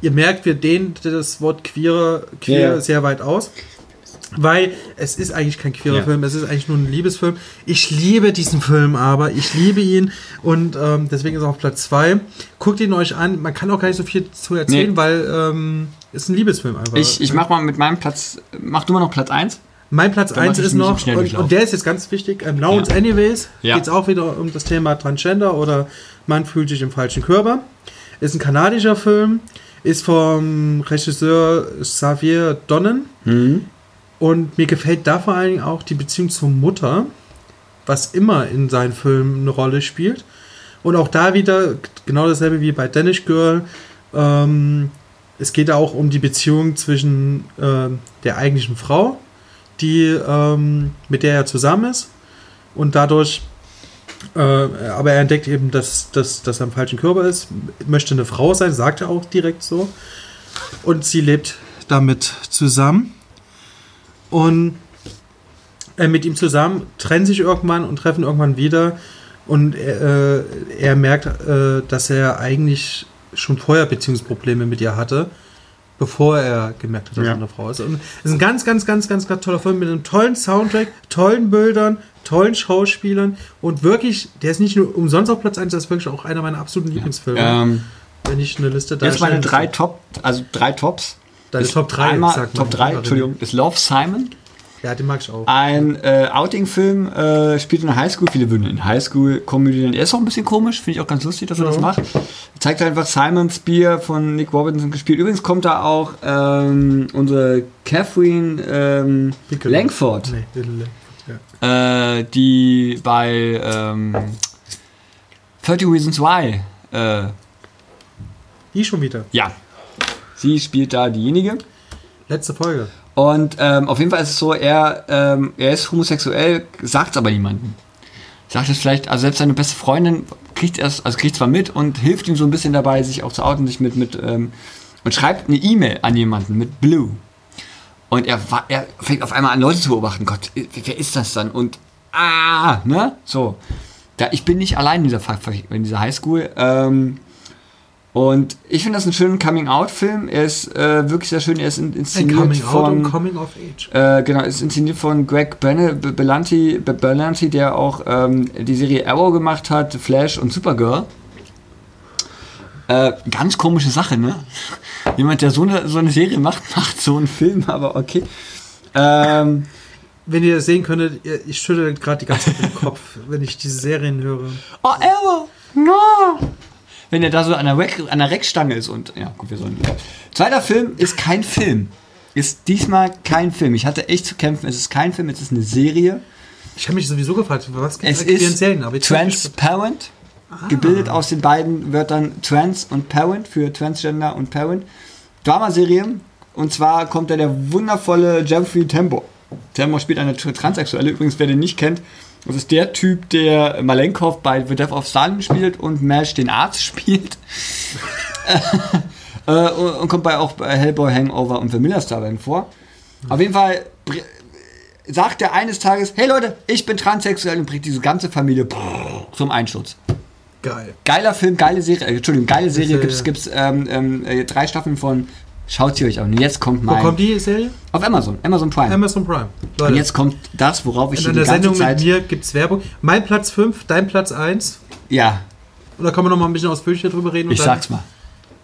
ihr merkt, wir dehnen das Wort queer, queer ja. sehr weit aus. Weil es ist eigentlich kein queerer Ja. Film, es ist eigentlich nur ein Liebesfilm. Ich liebe diesen Film aber, ich liebe ihn und ähm, deswegen ist er auf Platz 2. Guckt ihn euch an, man kann auch gar nicht so viel zu erzählen, Nee. weil ähm, es ist ein Liebesfilm einfach. Ich, ich mach mal mit meinem Platz. Mach du mal noch Platz 1? Mein Platz Dann mach 1 ich ist noch, und, der ist jetzt ganz wichtig, ähm, Now Ja. and Anyways, Ja. geht es auch wieder um das Thema Transgender oder man fühlt sich im falschen Körper. Ist ein kanadischer Film, ist vom Regisseur Xavier Donnen und mir gefällt da vor allen Dingen auch die Beziehung zur Mutter, was immer in seinen Filmen eine Rolle spielt. Und auch da wieder genau dasselbe wie bei Danish Girl. Ähm, es geht auch um die Beziehung zwischen ähm, der eigentlichen Frau, die ähm, mit der er zusammen ist und dadurch, äh, aber er entdeckt eben, dass, dass, dass er im falschen Körper ist, möchte eine Frau sein, sagt er auch direkt so. Und sie lebt damit zusammen. Und äh, mit ihm zusammen trennen sich irgendwann und treffen irgendwann wieder. Und äh, er merkt, äh, dass er eigentlich schon vorher Beziehungsprobleme mit ihr hatte, bevor er gemerkt hat, dass Ja. er eine Frau ist. Und es ist ein ganz, ganz, ganz, ganz, ganz toller Film mit einem tollen Soundtrack, tollen Bildern, tollen Schauspielern und wirklich, der ist nicht nur umsonst auf Platz 1, das ist wirklich auch einer meiner absoluten Lieblingsfilme. Ähm, wenn ich eine Liste jetzt meine drei. Top, also drei Tops. Deine Ist Top 3, Einmal, sagt man. Top 3, Entschuldigung, ist Love Simon. Ja, den mag ich auch. Ein äh, Outing-Film, äh, spielt in der Highschool. Viele würden in Highschool-Komödie. Er ist auch ein bisschen komisch, finde ich auch ganz lustig, dass er das Ja. macht. Zeigt einfach Simon Spear von Nick Robinson gespielt. Übrigens kommt da auch ähm, unsere Catherine ähm. Langford, Nee, Little Langford, ja. äh, die bei ähm, 30 Reasons Why, äh, Die schon wieder. ja, sie spielt da diejenige. Letzte Folge. Und ähm, auf jeden Fall ist es so, er, ähm, er ist homosexuell, sagt es aber niemandem. Sagt es vielleicht, also selbst seine beste Freundin kriegt es, also kriegt zwar mit und hilft ihm so ein bisschen dabei, sich auch zu outen, sich mit, mit ähm, und schreibt eine E-Mail an jemanden mit Blue. Und er, er fängt auf einmal an, Leute zu beobachten. Gott, wer ist das dann? Und ah, ne? So. Da, ich bin nicht allein in dieser, in dieser Highschool. Ähm, und ich finde das einen schönen Coming-out-Film. Er ist äh, wirklich sehr schön. Er ist in- inszeniert Coming von... Coming of Age. Äh, genau, ist inszeniert von Greg Berlanti, Berlanti, der auch ähm, die Serie Arrow gemacht hat, Flash und Supergirl. Äh, ganz komische Sache, ne? Jemand, der so eine, so eine Serie macht, macht so einen Film, aber okay. Ähm, Wenn ihr das sehen könntet, ich schüttle gerade die ganze Zeit den Kopf, wenn ich diese Serien höre. oh, Arrow! No! Wenn er da so an der, Reck, an der Reckstange ist und. Ja, gut, wir sollen. Zweiter Film ist kein Film. Ist diesmal kein Film. Ich hatte echt zu kämpfen. Es ist kein Film, es ist eine Serie. Ich habe mich sowieso gefragt, was gibt Es ist Serien? Aber transparent, gebildet aus den beiden Wörtern trans und parent für Transgender und parent. Dramaserie. Und zwar kommt da der wundervolle Jeffrey Tambor. Tambor spielt eine Tr- Transsexuelle. Übrigens, wer den nicht kennt, das ist der Typ, der Malenkov bei The Death of Stalin spielt und Mash den Arzt spielt. äh, und, und kommt bei auch bei Hellboy, Hangover und The Miller Star Band vor. Auf jeden Fall sagt er eines Tages, hey Leute, ich bin transsexuell und bringt diese ganze Familie brrr, zum Einsturz. Geil. Geiler Film, geile Serie, äh, Entschuldigung, geile Serie, Serie. gibt es ähm, ähm, äh, drei Staffeln von, schaut sie euch an. Und jetzt kommt Wo mein, kommt die Serie? auf Amazon, Amazon Prime. Amazon Prime. Leute, und jetzt kommt das, worauf ich in die ganze Sendung Zeit, mit mir gibt es Werbung. Mein Platz 5, dein Platz 1. ja, Und da kann man noch mal ein bisschen ausführlicher drüber reden. ich sag's mal.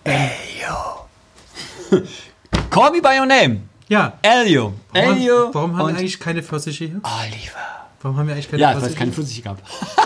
Elio. Call me by your name. Ja. Elio. Warum, Elio. warum haben wir eigentlich keine Pfirsiche hier? Oliver. Warum haben wir eigentlich keine Ja, weil es Pfirsiche? keine Pfirsiche gab.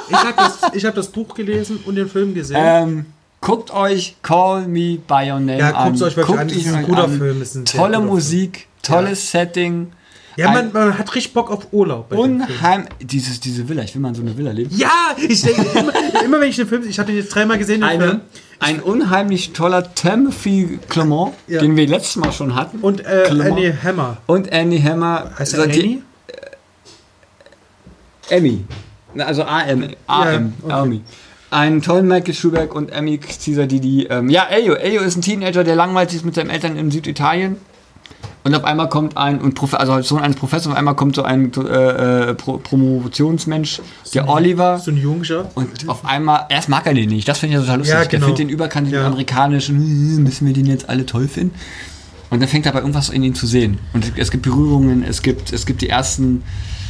Ich habe das, ich hab das Buch gelesen und den Film gesehen. Ähm, guckt euch Call Me By Your Name Ja, an. guckt's euch wirklich an. Ist ein guter an. Film, ist ein Tolle Musik, tolles Setting. ja, man, man hat richtig Bock auf Urlaub. Film. Unheim dieses, diese Villa, ich will mal in so eine Villa leben. Ja, ich denke immer, immer wenn ich den Film, ich habe den jetzt dreimal gesehen, Eine, Film. ein unheimlich toller Timothy Clement, Ja. den wir letztes Mal schon hatten. Und äh. Annie Hammer. Und Annie Hammer. Heißt er Annie? Emmy. Na, Also AM. AM. okay. Army. Einen tollen Michael Schuberg und Emmy Caesar, die die. Ähm, ja, Elio. Elio ist ein Teenager, der langweilig ist mit seinen Eltern in Süditalien. Und auf einmal kommt ein, und Prof, also als Sohn eines Professors, auf einmal kommt so ein äh, äh, Pro Promotionsmensch, der Oliver. So ein Junger. Und auf einmal, erst mag er den nicht. Das finde ich ja total lustig. Ja, Der genau. findet den überkannt, den Ja. amerikanischen, hm, müssen wir den jetzt alle toll finden? Und dann fängt er aber irgendwas in ihm zu sehen. Und es gibt Berührungen, es gibt, es gibt die ersten.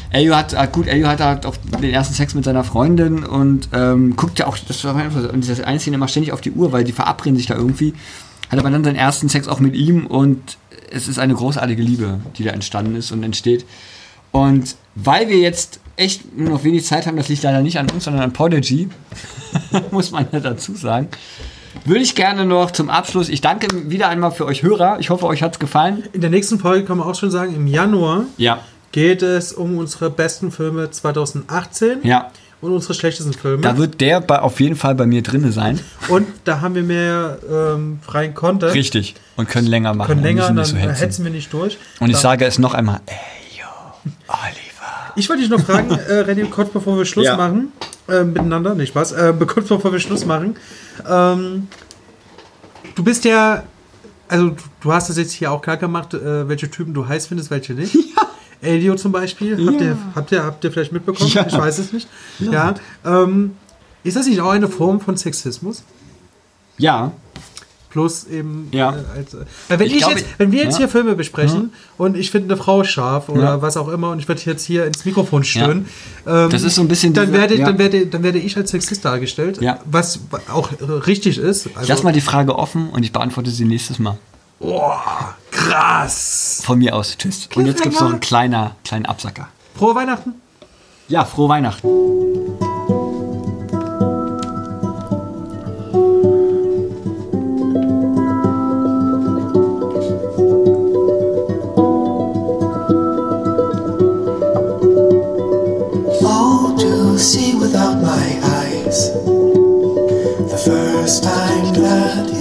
Elio hat, hat gut, Elio hat halt auch den ersten Sex mit seiner Freundin und ähm, guckt ja auch, das war und das eine Szene immer ständig auf die Uhr, weil die verabreden sich da irgendwie. Hat aber dann seinen ersten Sex auch mit ihm und es ist eine großartige Liebe, die da entstanden ist und entsteht. Und weil wir jetzt echt nur noch wenig Zeit haben, das liegt leider nicht an uns, sondern an Podigy, muss man ja dazu sagen, würde ich gerne noch zum Abschluss, ich danke wieder einmal für euch Hörer, ich hoffe, euch hat es gefallen. In der nächsten Folge kann man auch schon sagen, im Januar Ja, geht es um unsere besten Filme 2018 ja. und unsere schlechtesten Filme. Da wird der bei, auf jeden Fall bei mir drinne sein. und da haben wir mehr ähm, freien Content. Richtig. Und können länger machen. Können und länger, dann nicht so hetzen. hetzen wir nicht durch. Und ich sage es noch einmal, ey, yo, Oliver. Ich wollte dich noch fragen, äh, René, kurz bevor wir Schluss Ja. machen, äh, miteinander, nicht Spaß, äh, kurz bevor wir Schluss machen. Ähm, du bist ja, also du, hast das jetzt hier auch klar gemacht, äh, welche Typen du heiß findest, welche nicht. Elio zum Beispiel, habt, ihr, habt, ihr, habt ihr vielleicht mitbekommen? Ja. Ich weiß es nicht. Ja. Ähm, ist das nicht auch eine Form von Sexismus? Ja, Plus eben, Ja. äh, als, äh, wenn, Ich ich glaube, jetzt, wenn wir jetzt ja. hier Filme besprechen und ich finde eine Frau scharf oder Ja. was auch immer und ich werde jetzt hier ins Mikrofon stören, ähm, Das ist so ein bisschen dann werde, ja. dann, werde, dann werde ich als Sexist dargestellt, Ja. was auch richtig ist. ich Also, lass mal die Frage offen und ich beantworte sie nächstes Mal. Krass. Von mir aus. Tschüss. Und jetzt gibt es noch einen kleiner, kleinen Absacker. Frohe Weihnachten. Ja, frohe Weihnachten. all to see without my eyes. The first time